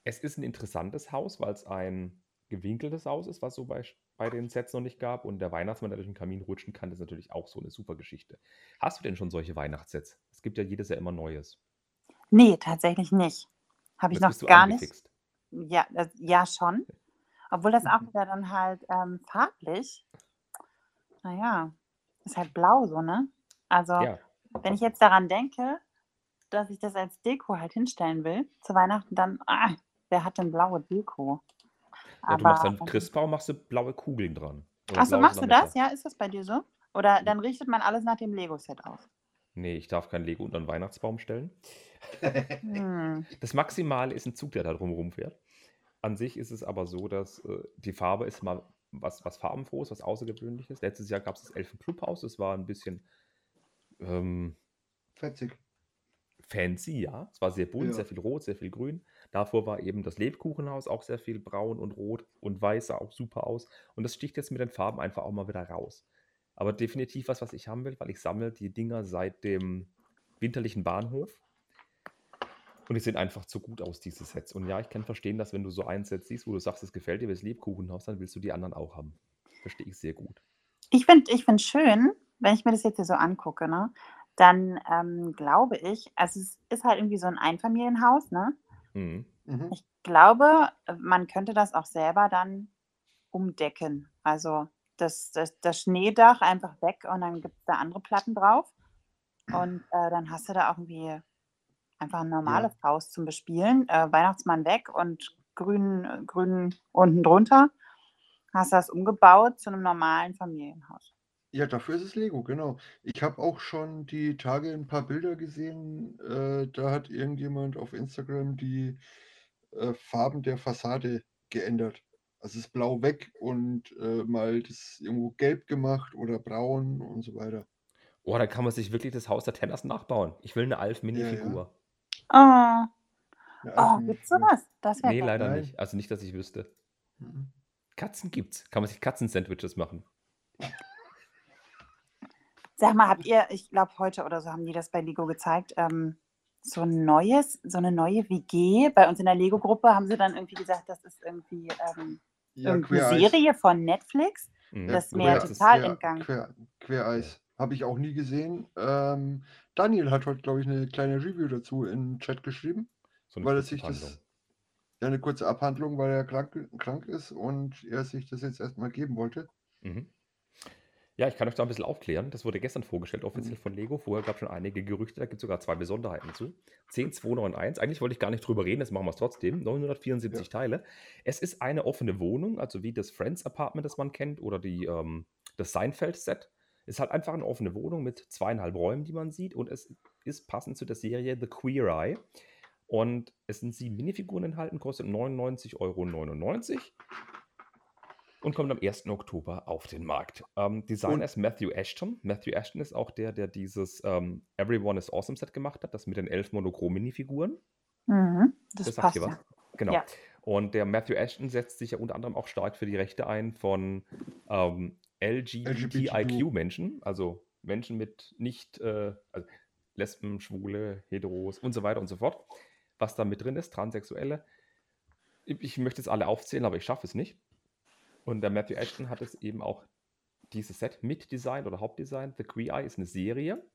Es ist ein interessantes Haus, weil es ein gewinkeltes Haus ist, was so bei, bei den Sets noch nicht gab. Und der Weihnachtsmann, der durch den Kamin rutschen kann, ist natürlich auch so eine super Geschichte. Hast du denn schon solche Weihnachtssets? Es gibt ja jedes Jahr immer Neues.
nee, tatsächlich nicht. Habe ich
Jetzt
noch
bist du
gar nicht.
angefixt.
Ja, das, ja, schon. Obwohl das auch
Mhm.
wieder dann halt ähm, farblich, naja, ist halt blau so, ne? Also,
Ja,
wenn ich jetzt daran denke, dass ich das als Deko halt hinstellen will, zu Weihnachten, dann, ah, wer hat denn blaue Deko?
ja du machst dann Christbaum, machst du blaue Kugeln dran.
Achso, machst du das? Ja, ist das bei dir so? Oder dann richtet man alles nach dem Lego-Set aus?
Nee, ich darf kein Lego unter einen Weihnachtsbaum stellen.
Hm.
Das Maximale ist ein Zug, der da drum rumfährt. An sich ist es aber so, dass äh, die Farbe ist mal was, was farbenfrohes, was Außergewöhnliches. Letztes Jahr gab es das Elfen-Clubhaus, das war ein bisschen ähm,
Fetzig.
fancy, ja. Es war sehr bunt,
Ja.
sehr viel rot, sehr viel grün. Davor war eben das Lebkuchenhaus auch sehr viel braun und rot und weiß, sah auch super aus. Und das sticht jetzt mit den Farben einfach auch mal wieder raus. Aber definitiv was, was ich haben will, weil ich sammle die Dinger seit dem winterlichen Bahnhof. Und die sehen einfach zu gut aus, diese Sets. Und ja, ich kann verstehen, dass wenn du so ein Set siehst, wo du sagst, es gefällt dir, das Lebkuchenhaus, dann willst du die anderen auch haben. Verstehe ich sehr gut.
Ich finde ich find schön, wenn ich mir das jetzt hier so angucke, ne, dann ähm, glaube ich, also es ist halt irgendwie so ein Einfamilienhaus, ne?
Mhm.
Mhm.
Ich glaube, man könnte das auch selber dann umdecken. Also das, das, das Schneedach einfach weg und dann gibt es da andere Platten drauf. Und äh, dann hast du da auch irgendwie einfach ein normales Haus zum Bespielen. Äh, Weihnachtsmann weg und grün, grün unten drunter. Hast das umgebaut zu einem normalen Familienhaus.
Ja, dafür ist es Lego, genau. Ich habe auch schon die Tage ein paar Bilder gesehen. Äh, da hat irgendjemand auf Instagram die äh, Farben der Fassade geändert. Also es ist blau weg und äh, mal das irgendwo gelb gemacht oder braun und so weiter.
Oh, da kann man sich wirklich das Haus der Tenners nachbauen. Ich will eine Alf-Mini-Figur.
Oh,
Eine
oh gibt's sowas? Das wäre
Nee, leider
Nein.
nicht. Also nicht, dass ich wüsste.
Mhm.
Katzen gibt's. Kann man sich Katzen-Sandwiches machen.
Sag mal, habt ihr, ich glaube heute oder so haben die das bei Lego gezeigt, ähm, so ein neues, so eine neue WG. Bei uns in der Lego-Gruppe haben sie dann irgendwie gesagt, das ist irgendwie ähm,
Ja,
irgendeine. Serie von Netflix.
Mhm.
Das ist mir total entgangen.
Quer, Quereis. Habe ich auch nie gesehen. Ähm, Daniel hat heute, glaube ich, eine kleine Review dazu in den Chat geschrieben.
so eine
weil er sich das. Ja, eine kurze Abhandlung, weil er krank, krank ist und er sich das jetzt erstmal geben wollte.
Mhm. Ja, ich kann euch da ein bisschen aufklären. Das wurde gestern vorgestellt, offiziell von Lego. Vorher gab es schon einige Gerüchte, da gibt es sogar zwei Besonderheiten zu. 10291, eigentlich wollte ich gar nicht drüber reden, jetzt machen wir es trotzdem. 974
Ja.
Teile. Es ist eine offene Wohnung, also wie das Friends Apartment, das man kennt, oder die, ähm, das Seinfeld-Set. Ist halt einfach eine offene Wohnung mit zweieinhalb Räumen, die man sieht. Und es ist passend zu der Serie The Queer Eye. Und es sind sieben Minifiguren enthalten, kostet 99,99 Euro und kommt am 1. Oktober auf den Markt. Ähm, Designer ist Matthew Ashton. Matthew Ashton ist auch der, der dieses ähm, Everyone is Awesome Set gemacht hat, das mit den elf Monochrom-Minifiguren.
Mhm. Das,
Das sagt
passt
dir was?
ja.
Genau.
Ja.
Und der Matthew Ashton setzt sich ja unter anderem auch stark für die Rechte ein von ähm, LGBTIQ-Menschen, also Menschen mit nicht, äh, also Lesben, Schwule, Heteros und so weiter und so fort. Was da mit drin ist, Transsexuelle. Ich ich möchte jetzt alle aufzählen, aber ich schaffe es nicht. Und der Matthew Ashton hat es eben auch dieses Set mitdesignt oder Hauptdesign. The Queer Eye ist eine Serie,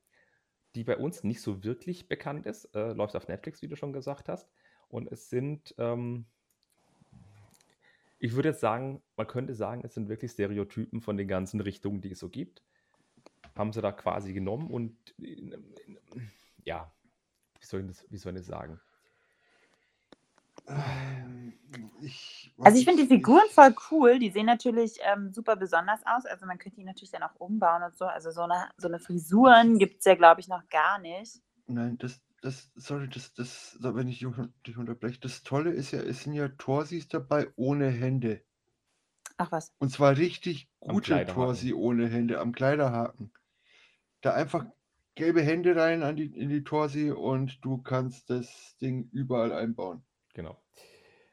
die bei uns nicht so wirklich bekannt ist. Äh, läuft auf Netflix, wie du schon gesagt hast. Und es sind, ähm, ich würde jetzt sagen, man könnte sagen, es sind wirklich Stereotypen von den ganzen Richtungen, die es so gibt. Haben sie da quasi genommen und in, ja, wie soll ich das, wie soll ich das sagen?
Ähm, Ich,
Also ich finde die Figuren voll cool. Die sehen natürlich ähm, super besonders aus. Also man könnte die natürlich dann auch umbauen und so. Also so eine, so eine Frisuren gibt es ja, glaube ich, noch gar nicht.
Nein, das, das, sorry, das, das, da- wenn ich dich un- dich unterbreche, das Tolle ist ja, es sind ja Torsis dabei ohne Hände.
Ach was.
Und zwar richtig gute. Torsi ohne Hände am Kleiderhaken. Da einfach gelbe Hände rein an die, in die Torsi und du kannst das Ding überall einbauen.
Genau.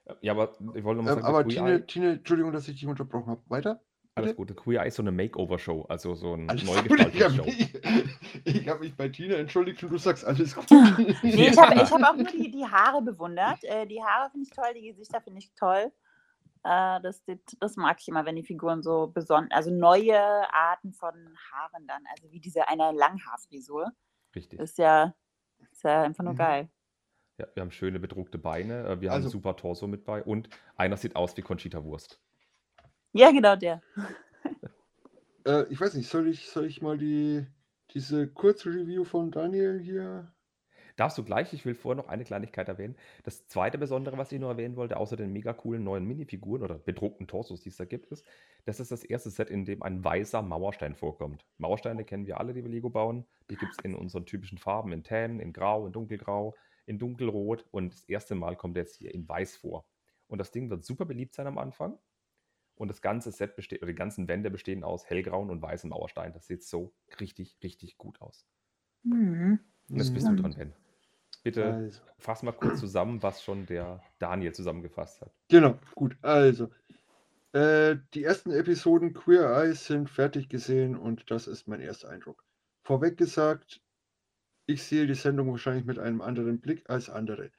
Äh, Ja, aber ich wollte nochmal
Ähm,
sagen,
aber Tine,
Eye,
Tine, Entschuldigung, dass ich dich unterbrochen habe. Weiter?
alles
bitte?
gut. Queer Eye ist so eine Makeover-Show, also so ein
Alles gut, ich habe
Neugestaltungsshow.
mich, ich hab mich bei Tina entschuldigt und du sagst alles gut.
Nee, ich habe hab auch nur die, die Haare bewundert. Äh, die Haare finde ich toll, die Gesichter finde ich toll. Äh, das, das, das mag ich immer, wenn die Figuren so besonders, also neue Arten von Haaren dann, also wie diese eine Langhaarfrisur.
Richtig.
Ist ja, ist ja einfach nur
Mhm.
geil.
Ja, wir haben schöne bedruckte Beine, äh, wir haben
Also-
einen super Torso mit bei und einer sieht aus wie Conchita Wurst.
Ja, genau der.
äh, ich weiß nicht, soll ich, soll ich mal die, diese Kurzreview von Daniel hier?
Darfst du gleich, ich will vorher noch eine Kleinigkeit erwähnen. Das zweite Besondere, was ich nur erwähnen wollte, außer den mega coolen neuen Minifiguren oder bedruckten Torsos, die es da gibt, ist, das ist das erste Set, in dem ein weißer Mauerstein vorkommt. Mauersteine kennen wir alle, die wir Lego bauen. Die gibt es in unseren typischen Farben, in Tan, in Grau, in Dunkelgrau, in Dunkelrot und das erste Mal kommt er jetzt hier in Weiß vor. Und das Ding wird super beliebt sein am Anfang. Und das ganze Set besteht, oder die ganzen Wände bestehen aus hellgrauen und weißen Mauersteinen. Das sieht so richtig, richtig gut aus.
Mhm.
Und jetzt bist du dran, Ben. Bitte
Also,
fass mal kurz zusammen, was schon der Daniel zusammengefasst hat.
genau, gut. Also, äh, die ersten Episoden Queer Eyes sind fertig gesehen und das ist mein erster Eindruck. Vorweg gesagt, ich sehe die Sendung wahrscheinlich mit einem anderen Blick als andere.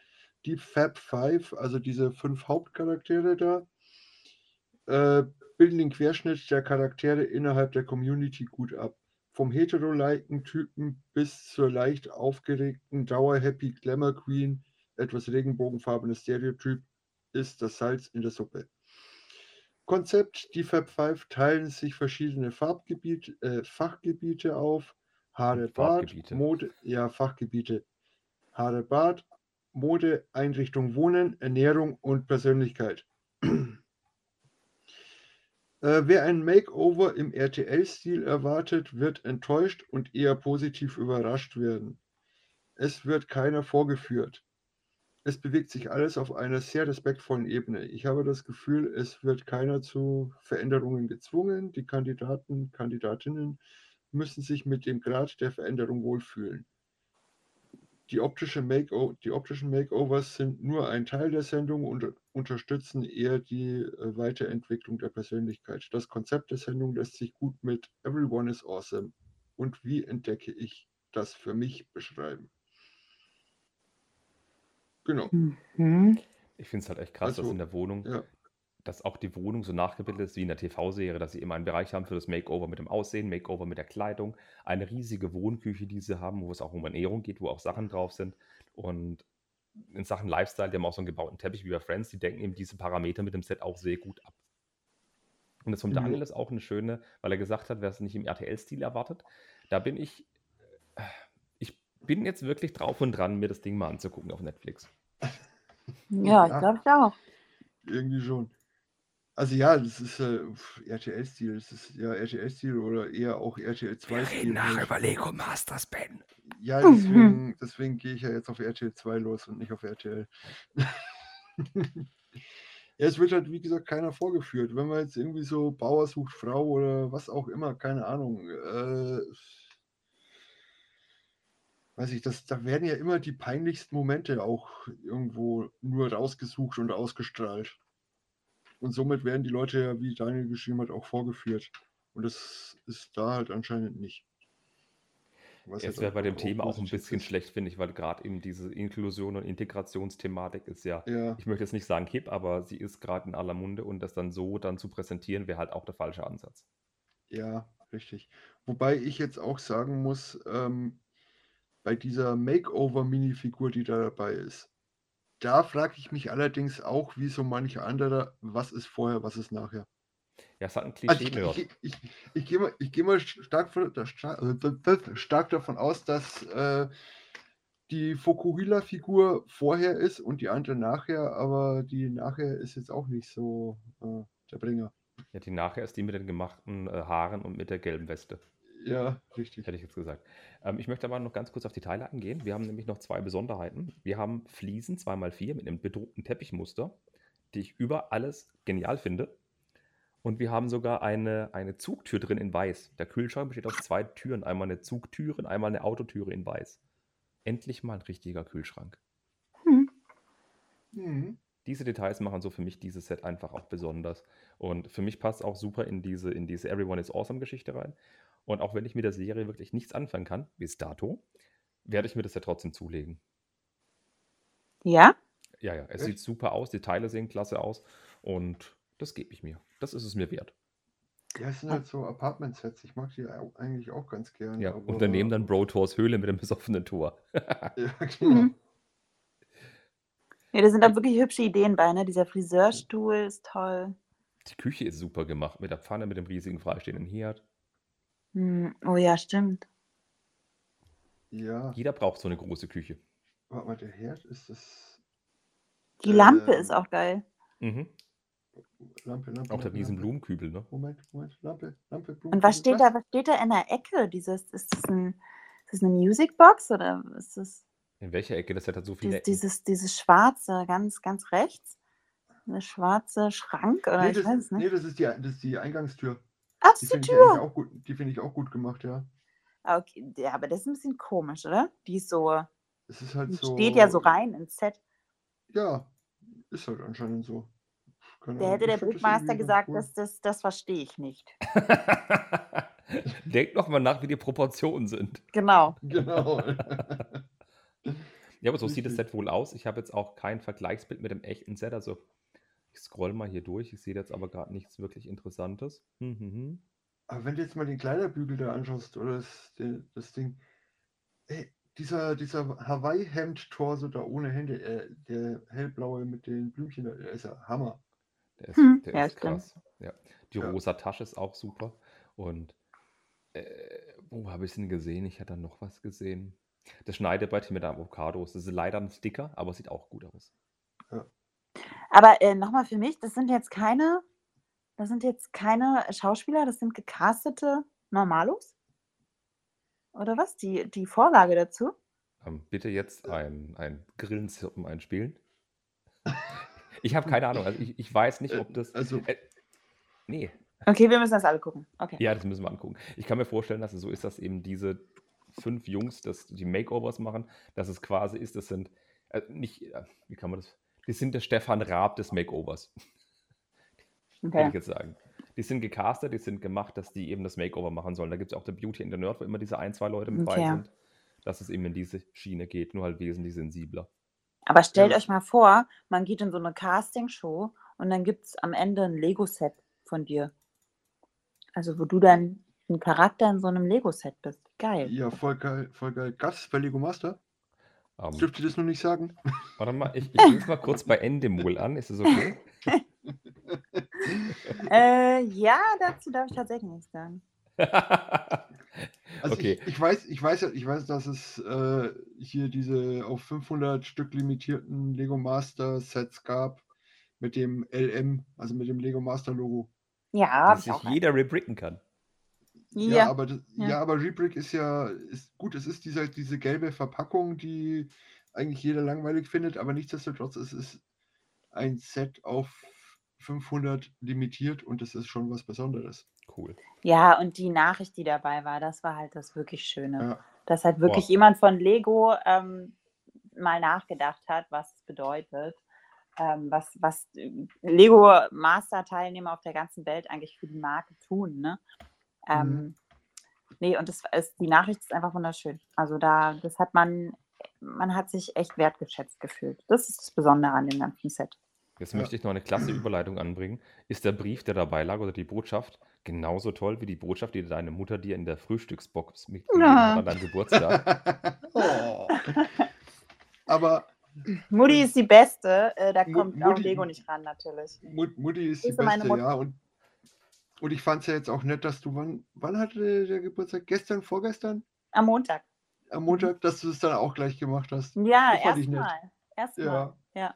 Die Fab Five, also diese fünf Hauptcharaktere da, äh, bilden den Querschnitt der Charaktere innerhalb der Community gut ab. Vom hetero-liken Typen bis zur leicht aufgeregten, dauerhappy Glamour Queen, etwas regenbogenfarbenes Stereotyp, ist das Salz in der Suppe. Konzept: Die Fab Five teilen sich verschiedene Farbgebiete, äh, Fachgebiete auf.
Farbgebiete.
Mode, ja, Fachgebiete. Haare, Bart, Mode, Einrichtung, Wohnen, Ernährung und Persönlichkeit. Äh, wer ein Makeover im RTL-Stil erwartet, wird enttäuscht und eher positiv überrascht werden. Es wird keiner vorgeführt. Es bewegt sich alles auf einer sehr respektvollen Ebene. Ich habe das Gefühl, es wird keiner zu Veränderungen gezwungen. Die Kandidaten, Kandidatinnen müssen sich mit dem Grad der Veränderung wohlfühlen. Die, optische Make die optischen Makeovers sind nur ein Teil der Sendung und unterstützen eher die äh, Weiterentwicklung der Persönlichkeit. Das Konzept der Sendung lässt sich gut mit Everyone is Awesome und wie entdecke ich das für mich beschreiben. Genau.
Mhm.
Ich finde es halt echt krass, dass
Also,
in der Wohnung,
Ja.
Dass auch die Wohnung so nachgebildet ist wie in der TV-Serie, dass sie immer einen Bereich haben für das Makeover mit dem Aussehen, Makeover mit der Kleidung, eine riesige Wohnküche, die sie haben, wo es auch um Ernährung geht, wo auch Sachen drauf sind. Und in Sachen Lifestyle, die haben auch so einen gebauten Teppich wie bei Friends, die denken eben diese Parameter mit dem Set auch sehr gut ab. Und das vom
Ja.
Daniel ist auch eine schöne, weil er gesagt hat, wer es nicht im RTL-Stil erwartet. Da bin ich, äh, ich bin jetzt wirklich drauf und dran, mir das Ding mal anzugucken auf Netflix.
Ja, ich
Ja.
glaube ich auch.
Irgendwie schon. Also ja, das ist äh, RTL-Stil. Das ist ja RTL-Stil oder eher auch RTL 2-Stil.
Lego Masters, Ben.
Ja,
Mhm.
deswegen, deswegen gehe ich ja jetzt auf RTL 2 los und nicht auf RTL. ja, es wird halt, wie gesagt, keiner vorgeführt. Wenn man jetzt irgendwie so Bauer sucht Frau oder was auch immer, keine Ahnung. Äh, weiß ich, das, da werden ja immer die peinlichsten Momente auch irgendwo nur rausgesucht und ausgestrahlt. Und somit werden die Leute ja, wie Daniel geschrieben hat, auch vorgeführt. Und das ist da halt anscheinend nicht. Was
Jetzt
halt
wäre bei dem Thema auch ein bisschen
ist.
schlecht, finde ich, weil gerade eben diese Inklusion und Integrationsthematik ist ja,
Ja,
ich möchte jetzt nicht sagen hip, aber sie ist gerade in aller Munde und das dann so dann zu präsentieren, wäre halt auch der falsche Ansatz.
ja, richtig. Wobei ich jetzt auch sagen muss, ähm, bei dieser Makeover-Minifigur, die da dabei ist, da frage ich mich allerdings auch, wie so mancher anderer, was ist vorher, was ist nachher.
Ja, es hat ein
Also ich,
Klischee-Nerd.
ich, ich, ich gehe mal, ich geh mal stark, äh, stark davon aus, dass äh, die Fokuhila-Figur vorher ist und die andere nachher, aber die nachher ist jetzt auch nicht so äh, der Bringer.
Ja, die nachher ist die mit den gemachten äh, Haaren und mit der gelben Weste.
Ja, richtig.
Hätte ich jetzt gesagt. Ähm, ich möchte aber noch ganz kurz auf die Teile eingehen. Wir haben nämlich noch zwei Besonderheiten. Wir haben Fliesen 2x4 mit einem bedruckten Teppichmuster, die ich über alles genial finde. Und wir haben sogar eine, eine Zugtür drin in weiß. Der Kühlschrank besteht aus zwei Türen. Einmal eine Zugtüre und einmal eine Autotüre in weiß. Endlich mal ein richtiger Kühlschrank.
Hm.
Mhm.
Diese Details machen so für mich dieses Set einfach auch besonders. Und für mich passt auch super in diese, in diese Everyone is Awesome Geschichte rein. Und auch wenn ich mit der Serie wirklich nichts anfangen kann, bis dato, werde ich mir das ja trotzdem zulegen.
Ja?
Ja, ja, es
Echt?
sieht super aus, die Teile sehen klasse aus und das gebe ich mir. Das ist es mir wert.
Ja, es sind halt so Apartment-Sets. Ich mag die eigentlich auch ganz gern.
Ja,
aber,
und daneben dann Bro Tors Höhle mit dem besoffenen Tor.
Ja, genau.
Mhm. Ja, da sind da wirklich hübsche Ideen bei, ne? Dieser Friseurstuhl ist toll.
Die Küche ist super gemacht mit der Pfanne, mit dem riesigen freistehenden Herd.
Hm. Oh ja, stimmt.
Ja,
Jeder braucht so eine große Küche.
warte mal, der Herd ist das.
Die Lampe
Ähm,
ist auch geil.
Mhm.
Lampe, Lampe.
Auch der
Lampe,
riesen
Lampe.
Blumenkübel, ne?
Moment, Moment, Lampe, Lampe, Blumen.
Und was steht da, was steht da in der Ecke? Dieses, ist das ein, ist das eine Musicbox oder ist das
In welcher Ecke? Das hat so viele
dieses,
Ecken.
dieses, dieses schwarze, ganz, ganz rechts? Eine schwarze Schrank oder
Nee,
ich
das,
weiß es nicht.
nee, das ist die, das ist die Eingangstür.
Ach,
Die
ist die
finde ich, eigentlich
Tür.
auch gut- die finde ich auch gut gemacht, ja.
Okay, ja, aber das ist ein bisschen komisch, oder? Die ist so,
Es ist halt
die
so.
steht ja so rein ins Set.
Ja, ist halt anscheinend so. Keine
Da
Ahnung,
hätte der
ganz
gesagt,
cool.
das, das, das verstehe ich nicht.
Denkt noch mal nach, wie die Proportionen sind.
Genau.
Genau.
Ja, aber so sieht das. Set wohl aus. Ich habe jetzt auch kein Vergleichsbild mit dem echten Set. Also ich scroll mal hier durch. Ich sehe jetzt aber gerade nichts wirklich Interessantes. Hm, hm, hm.
Aber wenn du jetzt mal den Kleiderbügel da anschaust oder das, das Ding, ey, dieser, dieser Hawaii-Hemd-Torso da ohne Hände, äh, der hellblaue mit den Blümchen, der ist ja Hammer.
Der ist,
Hm,
der
ja,
ist krass. Ja. Die
Ja.
rosa Tasche ist auch super. Und äh, wo habe ich es denn gesehen? Ich hatte da noch was gesehen. Das Schneidebrett mit Avocados. Das ist leider ein Sticker, aber sieht auch gut aus.
Aber äh, nochmal für mich, das sind jetzt keine, das sind jetzt keine Schauspieler, das sind gecastete Normalos? Oder was? Die, die Vorlage dazu?
Ähm, bitte jetzt ein, ein Grillenzirpen einspielen. Ich habe keine Ahnung. Also ich, ich weiß nicht,
Äh,
ob das.
also-
Äh, nee.
Okay, wir müssen das alle gucken. Okay.
Ja, das müssen wir angucken. Ich kann mir vorstellen, dass es so ist, dass eben diese fünf Jungs, das, die Makeovers machen, dass es quasi ist, das sind äh, nicht, äh, wie kann man das? Die sind der Stefan Raab des Makeovers, würde ich
okay.
jetzt sagen. Die sind gecastet, die sind gemacht, dass die eben das Makeover machen sollen. Da gibt es auch der Beauty in the Nerd, wo immer diese ein, zwei Leute mit bei
Okay.
sind, dass es eben in diese Schiene geht, nur halt wesentlich sensibler.
Aber stellt
Ja.
euch mal vor, man geht in so eine Castingshow und dann gibt es am Ende ein Lego-Set von dir. Also wo du dann ein Charakter in so einem Lego-Set bist. Geil.
Ja, voll geil, voll geil. Gast bei Lego Master?
Ähm,
Dürft ihr das noch nicht sagen?
warte mal, ich, ich rufe mal kurz bei Endemol an, ist das okay?
Äh, ja, dazu darf ich tatsächlich nichts sagen.
Also
Okay.
ich, ich weiß, ich weiß ja, ich weiß, dass es äh, hier diese auf 500 Stück limitierten Lego Master Sets gab mit dem LM, also mit dem Lego Master Logo.
Ja,
dass sich jeder rebricken kann.
Ja,
Ja,
aber
ja.
ja. aber Rebrick ist ja ist gut. Es ist diese diese gelbe Verpackung, die eigentlich jeder langweilig findet, aber nichtsdestotrotz es ist ein Set auf 500 limitiert und das ist schon was Besonderes.
Cool.
ja, und die Nachricht, die dabei war, das war halt das wirklich Schöne.
Ja.
Dass halt wirklich
Boah.
jemand von Lego ähm, mal nachgedacht hat, was es bedeutet. Ähm, was, was Lego Master-Teilnehmer auf der ganzen Welt eigentlich für die Marke tun. Ne? Ähm,
Mhm.
Nee, und das ist, die Nachricht ist einfach wunderschön. Also da, das hat man, man hat sich echt wertgeschätzt gefühlt. Das ist das Besondere an dem ganzen Set.
Jetzt
Ja.
möchte ich noch eine klasse Überleitung anbringen. Ist der Brief, der dabei lag, oder die Botschaft genauso toll wie die Botschaft, die deine Mutter dir in der Frühstücksbox mitgegeben
Ja.
hat an deinem Geburtstag?
oh. Aber
Mutti ist die Beste, äh, da kommt auch
Mutti-
Lego nicht ran, natürlich.
Mut- Mutti ist die Beste,
Mutter.
ja. Und, und ich fand es ja jetzt auch nett, dass du, wann, wann hatte der Geburtstag? Gestern, vorgestern?
Am Montag.
Am Montag, dass du es dann auch gleich gemacht hast.
Ja, erstmal. Erstmal.
Ja.
Ja.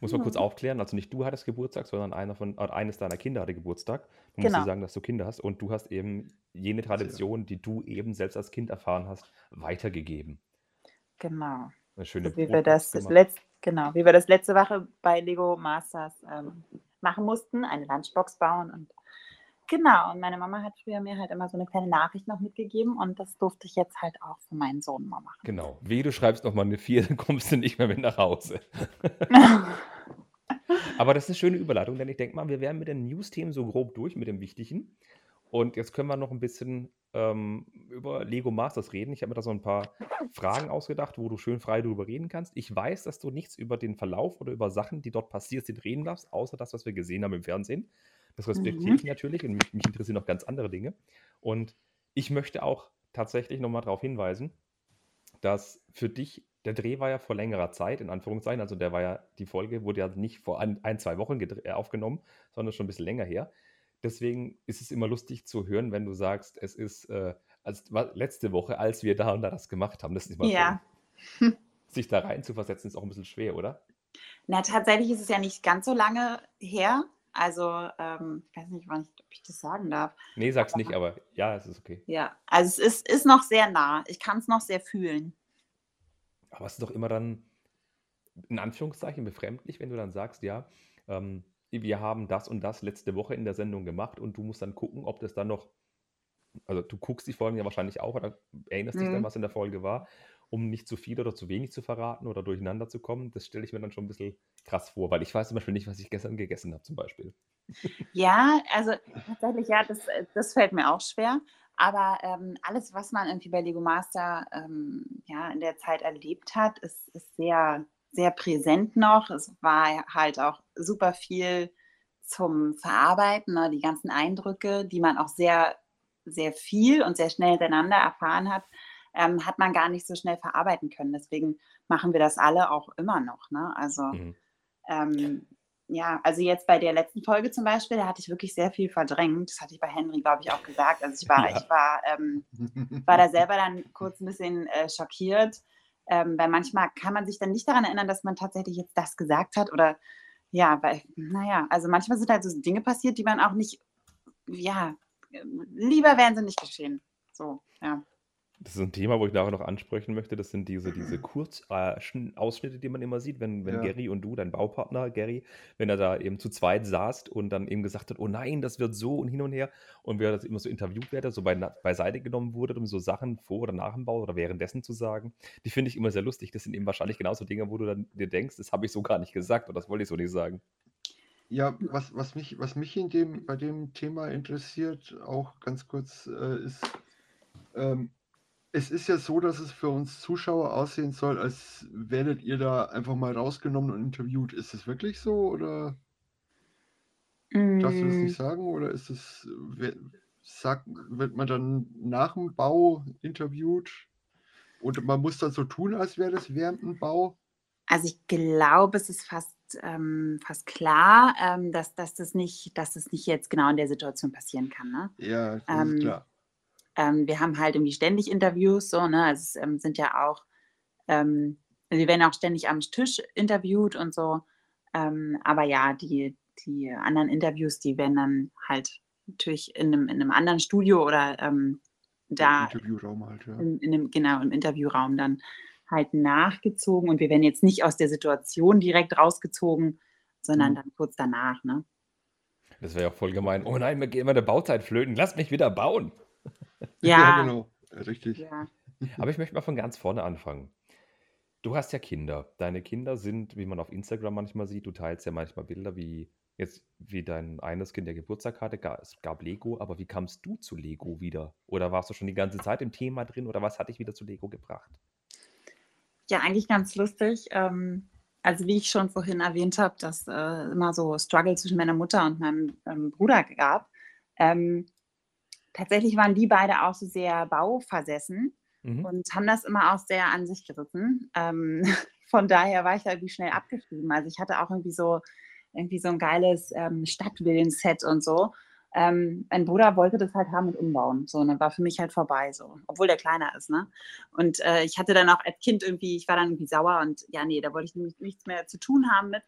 Muss man kurz
Mhm.
aufklären, also nicht du hattest Geburtstag, sondern einer von, eines deiner Kinder hatte Geburtstag. Du musst
Genau.
dir sagen, dass du Kinder hast und du hast eben jene Tradition, die du eben selbst als Kind erfahren hast, weitergegeben.
Genau.
Eine schöne
So wie wir das, das
gemacht.
letzt, genau, wie wir das letzte Woche bei Lego Masters ähm, machen mussten, eine Lunchbox bauen und genau, und meine Mama hat früher mir halt immer so eine kleine Nachricht noch mitgegeben und das durfte ich jetzt halt auch für meinen Sohn mal machen.
Genau. Wie du schreibst nochmal eine 4, dann kommst du nicht mehr mit nach Hause. Aber das ist eine schöne Überleitung, denn ich denke mal, wir wären mit den News-Themen so grob durch, mit dem Wichtigen. Und jetzt können wir noch ein bisschen ähm, über Lego Masters reden. Ich habe mir da so ein paar Fragen ausgedacht, wo du schön frei darüber reden kannst. Ich weiß, dass du nichts über den Verlauf oder über Sachen, die dort passiert sind, reden darfst, außer das, was wir gesehen haben im Fernsehen. Das respektiere
Mhm.
ich natürlich und mich, mich interessieren noch ganz andere Dinge. Und ich möchte auch tatsächlich nochmal darauf hinweisen, dass für dich, der Dreh war ja vor längerer Zeit, in Anführungszeichen, also der war ja, die Folge wurde ja nicht vor ein, ein zwei Wochen äh, aufgenommen, sondern schon ein bisschen länger her. Deswegen ist es immer lustig zu hören, wenn du sagst, es ist äh, als, letzte Woche, als wir da und da das gemacht haben. Das ist immer
Ja.
schön. Sich da rein zu versetzen, ist auch ein bisschen schwer, oder?
Na, tatsächlich ist es ja nicht ganz so lange her. Also, ähm, ich weiß nicht, wann ich, ob ich das sagen darf.
Nee, sag's nicht, aber ja, es ist okay.
Ja, also es ist, ist noch sehr nah. Ich kann es noch sehr fühlen.
Aber es ist doch immer dann, in Anführungszeichen, befremdlich, wenn du dann sagst, ja, ähm, wir haben das und das letzte Woche in der Sendung gemacht und du musst dann gucken, ob das dann noch, also du guckst die Folgen ja wahrscheinlich auch oder erinnerst dich dann,
Mhm.
was in der Folge war, um nicht zu viel oder zu wenig zu verraten oder durcheinander zu kommen. Das stelle ich mir dann schon ein bisschen krass vor, weil ich weiß zum Beispiel nicht, was ich gestern gegessen habe, zum Beispiel.
Ja, also tatsächlich, ja, das, äh, das fällt mir auch schwer. Aber ähm, alles, was man irgendwie bei Lego Master ähm, ja, in der Zeit erlebt hat, ist, ist sehr, sehr präsent noch. Es war halt auch super viel zum Verarbeiten, ne? die ganzen Eindrücke, die man auch sehr, sehr viel und sehr schnell hintereinander erfahren hat, ähm, hat man gar nicht so schnell verarbeiten können. Deswegen machen wir das alle auch immer noch. Ne? Also
Mhm.
ähm, ja, also jetzt bei der letzten Folge zum Beispiel, da hatte ich wirklich sehr viel verdrängt. Das hatte ich bei Henry, glaube ich, auch gesagt. Also ich war,
Ja.
ich war, ähm, war da selber dann kurz ein bisschen äh, schockiert, ähm, weil manchmal kann man sich dann nicht daran erinnern, dass man tatsächlich jetzt das gesagt hat oder ja, weil, naja, also manchmal sind halt so Dinge passiert, die man auch nicht, ja, ähm, lieber wären sie nicht geschehen. So, ja.
Das ist ein Thema, wo ich nachher noch ansprechen möchte. Das sind diese, diese Kurzausschnitte, die man immer sieht, wenn, wenn
Ja.
Gary und du, dein Baupartner Gary, wenn er da eben zu zweit saßt und dann eben gesagt hat, oh nein, das wird so und hin und her. Und wer das immer so interviewt werde, so bei, beiseite genommen wurde, um so Sachen vor oder nach dem Bau oder währenddessen zu sagen, die finde ich immer sehr lustig. Das sind eben wahrscheinlich genauso Dinge, wo du dann dir denkst, das habe ich so gar nicht gesagt oder das wollte ich so nicht sagen.
Ja, was, was, mich, was mich in dem, bei dem Thema interessiert, auch ganz kurz, äh, ist, ähm, es ist ja so, dass es für uns Zuschauer aussehen soll, als werdet ihr da einfach mal rausgenommen und interviewt. Ist es wirklich so oder darfst du das
Mm,
nicht sagen? Oder ist es, sagt, wird man dann nach dem Bau interviewt? Und man muss dann so tun, als wäre das während dem Bau?
Also ich glaube, es ist fast ähm, fast klar, ähm, dass, dass, das nicht, dass das nicht jetzt genau in der Situation passieren kann. Ne?
Ja, das
Ähm,
ist klar.
Ähm, wir haben halt irgendwie ständig Interviews, so, ne? Also es ähm, sind ja auch, ähm, wir werden auch ständig am Tisch interviewt und so. Ähm, aber ja, die, die anderen Interviews, die werden dann halt natürlich in einem, in einem anderen Studio oder ähm, da
Interviewraum halt, ja.
in, in einem, genau, im Interviewraum dann halt nachgezogen und wir werden jetzt nicht aus der Situation direkt rausgezogen, sondern
Mhm.
dann kurz danach, ne?
Das wäre ja auch voll gemein. Oh nein, mir geht immer der Bauzeit flöten. Lass mich wieder bauen.
Ja,
genau. Richtig.
ja.
Aber ich möchte mal von ganz vorne anfangen. Du hast ja Kinder. Deine Kinder sind, wie man auf Instagram manchmal sieht, du teilst ja manchmal Bilder, wie jetzt, wie dein eines Kind der Geburtstag hatte, es gab Lego, aber wie kamst du zu Lego wieder? Oder warst du schon die ganze Zeit im Thema drin oder was hat dich wieder zu Lego gebracht?
Ja, eigentlich ganz lustig. Ähm, also wie ich schon vorhin erwähnt habe, dass äh, immer so Struggle zwischen meiner Mutter und meinem ähm, Bruder gab. Ähm, tatsächlich waren die beide auch so sehr bauversessen
Mhm.
und haben das immer auch sehr an sich gerissen. Ähm, von daher war ich da irgendwie schnell abgeschrieben. Also ich hatte auch irgendwie so irgendwie so ein geiles ähm, Stadtvillen-Set und so. Ähm, mein Bruder wollte das halt haben und umbauen. So, und dann war für mich halt vorbei, so, obwohl der kleiner ist, ne? Und äh, ich hatte dann auch als Kind irgendwie, ich war dann irgendwie sauer und ja, nee, da wollte ich nämlich nichts mehr zu tun haben mit.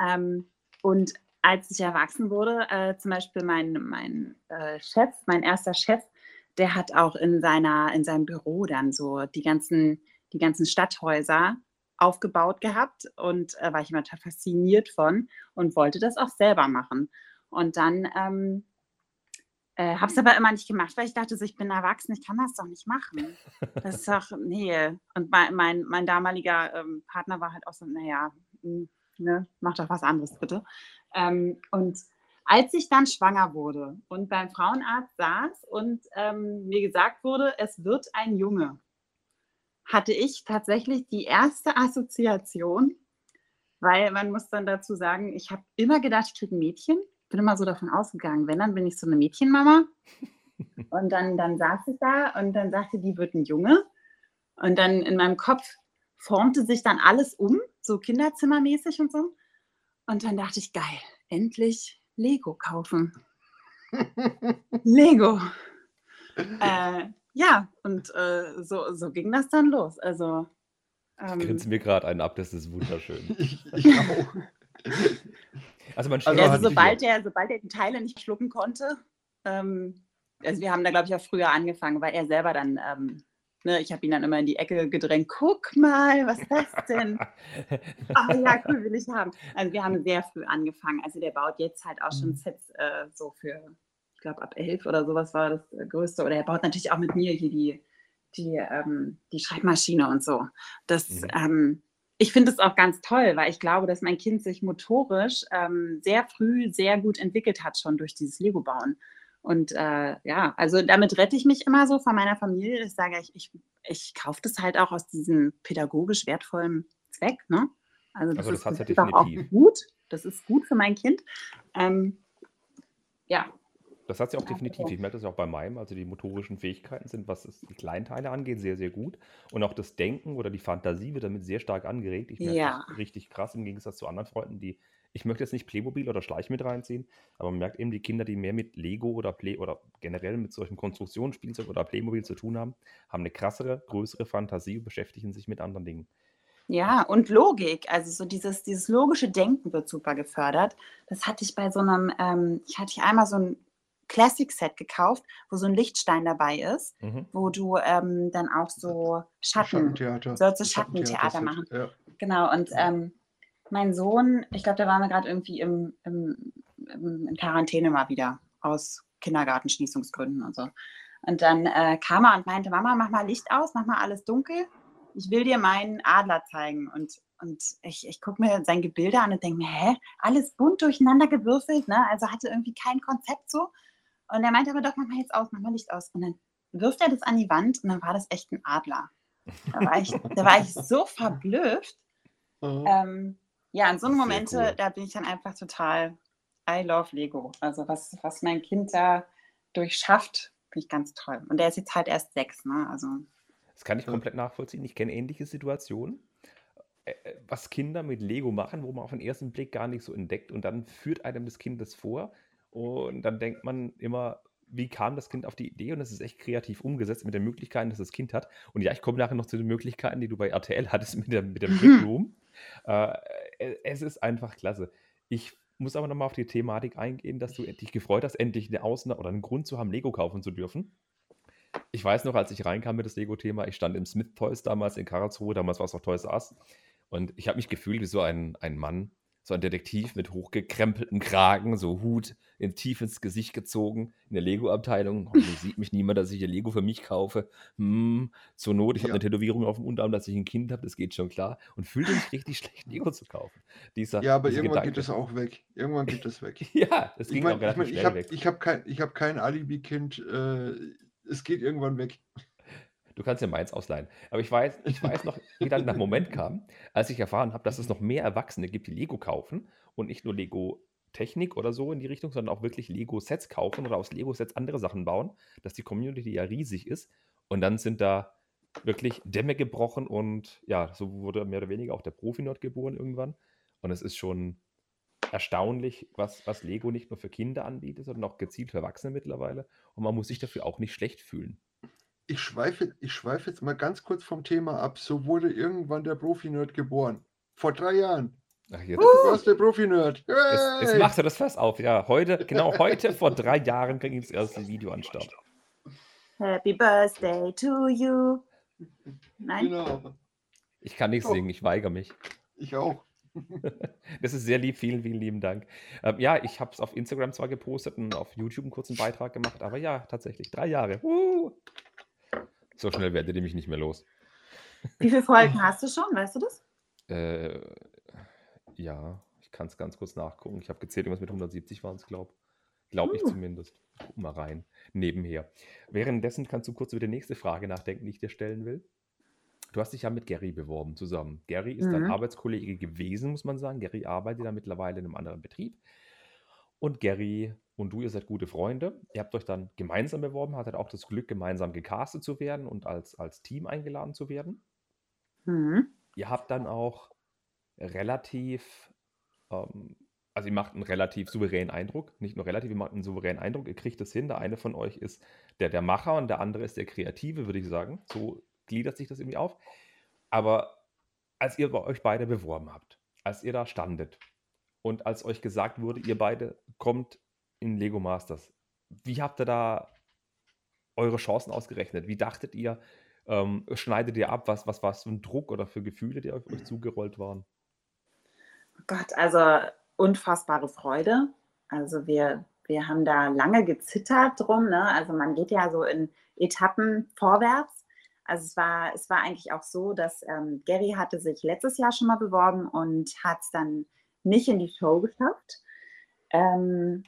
Ähm, und als ich erwachsen wurde, äh, zum Beispiel mein, mein äh, Chef, mein erster Chef, der hat auch in, seiner, in seinem Büro dann so die ganzen, die ganzen Stadthäuser aufgebaut gehabt und äh, war ich immer total fasziniert von und wollte das auch selber machen. Und dann ähm, äh, habe es aber immer nicht gemacht, weil ich dachte, so, ich bin erwachsen, ich kann das doch nicht machen. Das ist doch, nee. Und mein, mein, mein damaliger ähm, Partner war halt auch so, naja, hm, ne, mach doch was anderes bitte. Ähm, und als ich dann schwanger wurde und beim Frauenarzt saß und ähm, mir gesagt wurde, es wird ein Junge, hatte ich tatsächlich die erste Assoziation, weil man muss dann dazu sagen, ich habe immer gedacht, ich kriege ein Mädchen. Bin immer so davon ausgegangen, wenn, dann bin ich so eine Mädchenmama. Und dann, dann saß ich da und dann sagte, die wird ein Junge. Und dann in meinem Kopf formte sich dann alles um, so kinderzimmermäßig und so. Und dann dachte ich, geil, endlich Lego kaufen. Lego. Äh, ja, und äh, so, so ging das dann los. Also,
Ich
ähm,
grinse mir gerade einen ab, das ist wunderschön.
Ich, ich auch.
Also man
Also
also sobald er, sobald er die Teile nicht schlucken konnte, ähm, also wir haben da, glaube ich, auch früher angefangen, weil er selber dann, ähm, ne, ich habe ihn dann immer in die Ecke gedrängt, guck mal, was ist das denn? Ah ja, cool, will ich haben. Also wir haben sehr früh angefangen. Also der baut jetzt halt auch schon Sets äh, so für, ich glaube, ab elf oder sowas war das äh, Größte. Oder er baut natürlich auch mit mir hier die, die, ähm, die Schreibmaschine und so. Das,
Mhm.
ähm, ich finde es auch ganz toll, weil ich glaube, dass mein Kind sich motorisch ähm, sehr früh sehr gut entwickelt hat, schon durch dieses Lego-Bauen. Und äh, ja, also damit rette ich mich immer so von meiner Familie. Ich sage, ich, ich, ich kaufe das halt auch aus diesem pädagogisch wertvollen Zweck. Ne? Also das,
Also das
ist
ja
einfach auch
definitiv.
gut. Das ist gut für mein Kind. Ähm, ja,
Das hat sie auch definitiv. Ich merke das ja auch bei meinem. Also die motorischen Fähigkeiten sind, was es die Kleinteile angeht, sehr, sehr gut. Und auch das Denken oder die Fantasie wird damit sehr stark angeregt. Ich merke
Ja.
das richtig krass im Gegensatz zu anderen Freunden, die, ich möchte jetzt nicht Playmobil oder Schleich mit reinziehen, aber man merkt eben, die Kinder, die mehr mit Lego oder Play oder generell mit solchen Konstruktionsspielzeug oder Playmobil zu tun haben, haben eine krassere, größere Fantasie und beschäftigen sich mit anderen Dingen.
Ja, und Logik, also so dieses, dieses logische Denken wird super gefördert. Das hatte ich bei so einem, ähm, ich hatte einmal so ein Classic-Set gekauft, wo so ein Lichtstein dabei ist,
Mhm.
wo du ähm, dann auch so Schatten,
Schattentheater.
sollst du
Das
Schattentheater machen.
Ja.
Genau, und ähm, mein Sohn, ich glaube, da waren wir gerade irgendwie im, im, im, in Quarantäne mal wieder aus Kindergartenschließungsgründen und so. Und dann äh, kam er und meinte, Mama, mach mal Licht aus, mach mal alles dunkel. Ich will dir meinen Adler zeigen. Und, und ich, ich gucke mir sein Gebilde an und denke mir, hä, alles bunt durcheinander gewürfelt, ne? Also hatte irgendwie kein Konzept so. Und er meinte aber doch, mach mal jetzt aus, mach mal Licht aus. Und dann wirft er das an die Wand und dann war das echt ein Adler. Da war ich, da war ich so verblüfft.
Aha.
Ähm, ja, in so Momente,
cool.
da bin ich dann einfach total, I love Lego. Also was, was mein Kind da durchschafft, finde ich ganz toll. Und der ist jetzt halt erst sechs, ne? Also
Das kann ich
Ja.
komplett nachvollziehen. Ich kenne ähnliche Situationen. äh, was Kinder mit Lego machen, wo man auf den ersten Blick gar nicht so entdeckt und dann führt einem das Kind das vor und dann denkt man immer, wie kam das Kind auf die Idee? Und das ist echt kreativ umgesetzt mit den Möglichkeiten, dass das Kind hat. Und ja, ich komme nachher noch zu den Möglichkeiten, die du bei RTL hattest mit, der, mit dem Brick Room. Äh, äh, es ist einfach klasse. Ich muss aber nochmal auf die Thematik eingehen, dass du dich gefreut hast, endlich eine Ausnahme oder einen Grund zu haben, Lego kaufen zu dürfen. Ich weiß noch, als ich reinkam mit das Lego-Thema, ich stand im Smith Toys damals in Karlsruhe, damals war es auch Toys R Us. Und ich habe mich gefühlt wie so ein, ein Mann, so ein Detektiv mit hochgekrempelten Kragen, so Hut in, tief ins Gesicht gezogen, in der Lego-Abteilung. Sieht mich niemand, dass ich hier Lego für mich kaufe. Hm, zur Not, ich ja. habe eine Tätowierung auf dem Unterarm, dass ich ein Kind habe, das geht schon klar. Und fühlte mich richtig schlecht, Lego zu kaufen.
Dieser, ja, aber irgendwann Gedanke. geht es auch weg. Irgendwann geht es weg.
ja, das ging ich mein, auch relativ
ich mein, schnell ich hab, weg. Ich habe kein, hab kein Alibi-Kind. Äh, es geht irgendwann weg.
Du kannst ja meins ausleihen. Aber ich weiß, ich weiß noch, wie dann der Moment kam, als ich erfahren habe, dass es noch mehr Erwachsene gibt, die Lego kaufen und nicht nur Lego Technik oder so in die Richtung, sondern auch wirklich Lego-Sets kaufen oder aus Lego-Sets andere Sachen bauen, dass die Community ja riesig ist. Und dann sind da wirklich Dämme gebrochen und ja, so wurde mehr oder weniger auch der Profi-Nerd geboren irgendwann. Und es ist schon erstaunlich, was, was Lego nicht nur für Kinder anbietet, sondern auch gezielt für Erwachsene mittlerweile. Und man muss sich dafür auch nicht schlecht fühlen
ich schweife, ich schweife jetzt mal ganz kurz vom Thema ab. So wurde irgendwann der Profi-Nerd geboren. Vor drei Jahren. Ach, jetzt. Du warst der Profi-Nerd.
Hey! Es, es macht ja das Fass auf. Ja, heute, genau heute vor drei Jahren ging das erste Video an Start.
Happy Birthday to you.
Nein. Genau. Ich kann nicht singen, ich weigere mich.
Ich auch.
Das ist sehr lieb, vielen, vielen lieben Dank. Ähm, ja, ich habe es auf Instagram zwar gepostet und auf YouTube einen kurzen Beitrag gemacht, aber ja, tatsächlich, drei Jahre. Uh. So schnell werdet ihr mich nicht mehr los.
Wie viele Folgen hast du schon, weißt du das?
Äh, ja, ich kann es ganz kurz nachgucken. Ich habe gezählt, irgendwas mit 170 waren es, glaube Glaube ich uh. zumindest. Guck mal rein. Nebenher. Währenddessen kannst du kurz über die nächste Frage nachdenken, die ich dir stellen will. Du hast dich ja mit Gary beworben zusammen. Gary ist mhm. dein Arbeitskollege gewesen, muss man sagen. Gary arbeitet da mittlerweile in einem anderen Betrieb. Und Gary und du, ihr seid gute Freunde. Ihr habt euch dann gemeinsam beworben, hattet auch das Glück, gemeinsam gecastet zu werden und als, als Team eingeladen zu werden. Mhm. Ihr habt dann auch relativ, ähm, also ihr macht einen relativ souveränen Eindruck. Nicht nur relativ, ihr macht einen souveränen Eindruck. Ihr kriegt es hin. Der eine von euch ist der, der Macher und der andere ist der Kreative, würde ich sagen. So gliedert sich das irgendwie auf. Aber als ihr euch beide beworben habt, als ihr da standet und als euch gesagt wurde, ihr beide kommt in Lego Masters, wie habt ihr da eure Chancen ausgerechnet? Wie dachtet ihr, ähm, schneidet ihr ab? Was, was war es für ein Druck oder für Gefühle, die auf euch zugerollt waren?
Oh Gott, also unfassbare Freude. Also wir, wir haben da lange gezittert drum. Ne? Also man geht ja so in Etappen vorwärts. Also es war, es war eigentlich auch so, dass ähm, Gary hatte sich letztes Jahr schon mal beworben und hat es dann nicht in die Show geschafft. Ähm,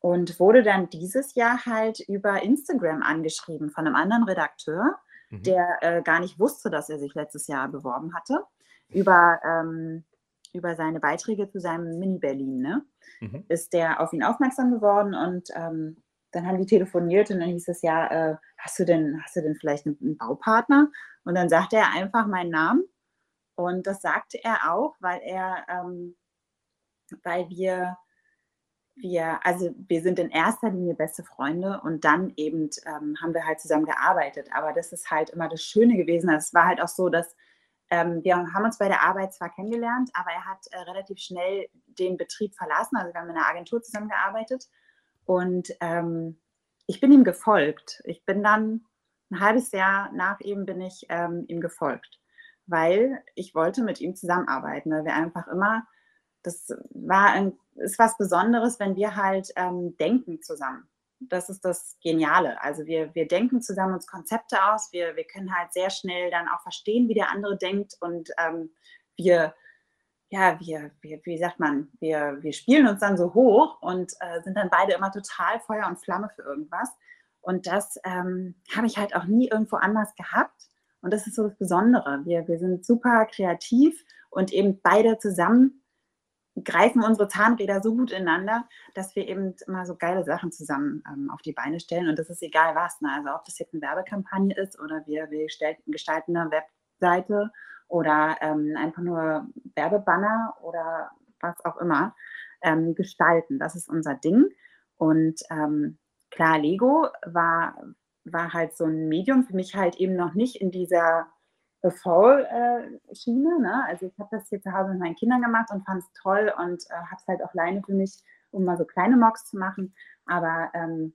und wurde dann dieses Jahr halt über Instagram angeschrieben von einem anderen Redakteur, mhm. der äh, gar nicht wusste, dass er sich letztes Jahr beworben hatte, über, ähm, über seine Beiträge zu seinem Mini-Berlin. Ne? Mhm. Ist der auf ihn aufmerksam geworden und ähm, dann haben die telefoniert und dann hieß es ja, äh, hast du denn, hast du denn vielleicht einen, einen Baupartner? Und dann sagte er einfach meinen Namen. Und das sagte er auch, weil er, ähm, weil wir, wir, also wir sind in erster Linie beste Freunde und dann eben ähm, haben wir halt zusammen gearbeitet. Aber das ist halt immer das Schöne gewesen. Also es war halt auch so, dass ähm, wir haben uns bei der Arbeit zwar kennengelernt, aber er hat äh, relativ schnell den Betrieb verlassen. Also wir haben in einer Agentur zusammengearbeitet und ähm, ich bin ihm gefolgt. Ich bin dann ein halbes Jahr nach ihm bin ich ähm, ihm gefolgt, weil ich wollte mit ihm zusammenarbeiten, weil wir einfach immer, das war ein, ist was Besonderes, wenn wir halt ähm, denken zusammen. Das ist das Geniale. Also wir, wir denken zusammen uns Konzepte aus, wir, wir können halt sehr schnell dann auch verstehen, wie der andere denkt und ähm, wir ja, wir, wir, wie sagt man, wir, wir spielen uns dann so hoch und äh, sind dann beide immer total Feuer und Flamme für irgendwas. Und das ähm, habe ich halt auch nie irgendwo anders gehabt. Und das ist so das Besondere. Wir, wir sind super kreativ und eben beide zusammen greifen unsere Zahnräder so gut ineinander, dass wir eben immer so geile Sachen zusammen ähm, auf die Beine stellen. Und das ist egal was. Ne? Also ob das jetzt eine Werbekampagne ist oder wir, wir gestalten eine Webseite oder ähm, einfach nur Werbebanner oder was auch immer ähm, gestalten. Das ist unser Ding. Und ähm, klar, Lego war, war halt so ein Medium für mich halt eben noch nicht in dieser Fall-Schiene. Ne? Also ich habe das hier zu Hause mit meinen Kindern gemacht und fand es toll und äh, habe es halt auch alleine für mich, um mal so kleine Mocks zu machen. Aber ähm,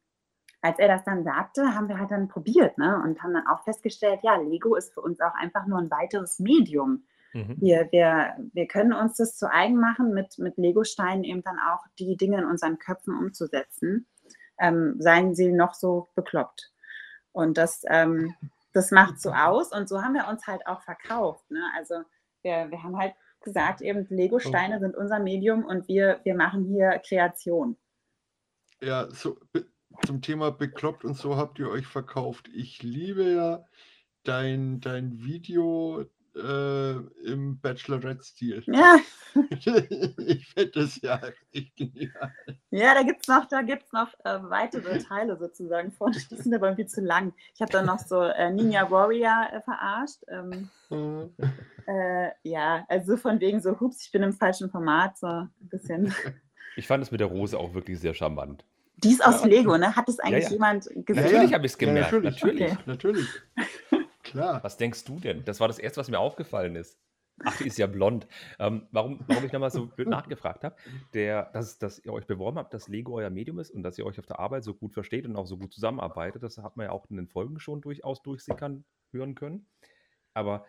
als er das dann sagte, haben wir halt dann probiert ne? und haben dann auch festgestellt, ja, Lego ist für uns auch einfach nur ein weiteres Medium. Mhm. Wir, wir, wir können uns das zu eigen machen, mit, mit Lego-Steinen eben dann auch die Dinge in unseren Köpfen umzusetzen, ähm, seien sie noch so bekloppt. Und das, ähm, das macht so aus und so haben wir uns halt auch verkauft. Ne? Also wir, wir haben halt gesagt, eben Lego-Steine sind unser Medium und wir, wir machen hier Kreation.
Ja, so zum Thema bekloppt und so habt ihr euch verkauft. Ich liebe ja dein, dein Video äh, im Bachelorette-Stil.
Ja.
ich finde das ja echt genial.
Ja, da gibt es noch, da gibt's noch äh, weitere Teile sozusagen von. Die sind aber irgendwie zu lang. Ich habe dann noch so äh, Ninja Warrior äh, verarscht. Ähm, mhm. Äh, ja, also von wegen so, hups, ich bin im falschen Format, so ein bisschen.
Ich fand es mit der Rose auch wirklich sehr charmant.
Die ist aus ja, Lego, ne? Hat es eigentlich ja, ja. jemand
gesehen? Natürlich habe ich es gemerkt. natürlich.
Natürlich. Okay. natürlich.
Klar. Was denkst du denn? Das war das Erste, was mir aufgefallen ist. Ach, die ist ja blond. Ähm, warum, warum ich nochmal so blöd nachgefragt habe, dass, dass ihr euch beworben habt, dass Lego euer Medium ist und dass ihr euch auf der Arbeit so gut versteht und auch so gut zusammenarbeitet, das hat man ja auch in den Folgen schon durchaus durchsickern hören können. Aber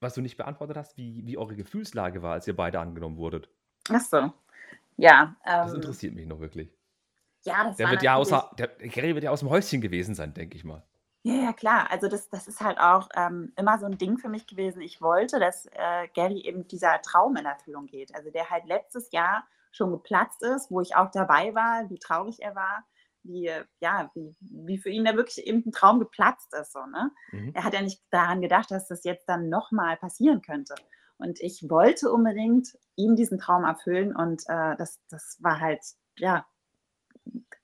was du nicht beantwortet hast, wie, wie eure Gefühlslage war, als ihr beide angenommen wurdet.
Ach so. Ja.
Ähm, das interessiert mich noch wirklich.
Ja, das
der wird ja außer, der Gary wird ja aus dem Häuschen gewesen sein, denke ich mal.
Ja, ja, klar. Also das, das ist halt auch ähm, immer so ein Ding für mich gewesen. Ich wollte, dass äh, Gary eben dieser Traum in Erfüllung geht. Also der halt letztes Jahr schon geplatzt ist, wo ich auch dabei war, wie traurig er war, wie, ja, wie, wie für ihn da wirklich eben ein Traum geplatzt ist. So, ne? Mhm. Er hat ja nicht daran gedacht, dass das jetzt dann nochmal passieren könnte. Und ich wollte unbedingt ihm diesen Traum erfüllen und äh, das, das war halt, ja,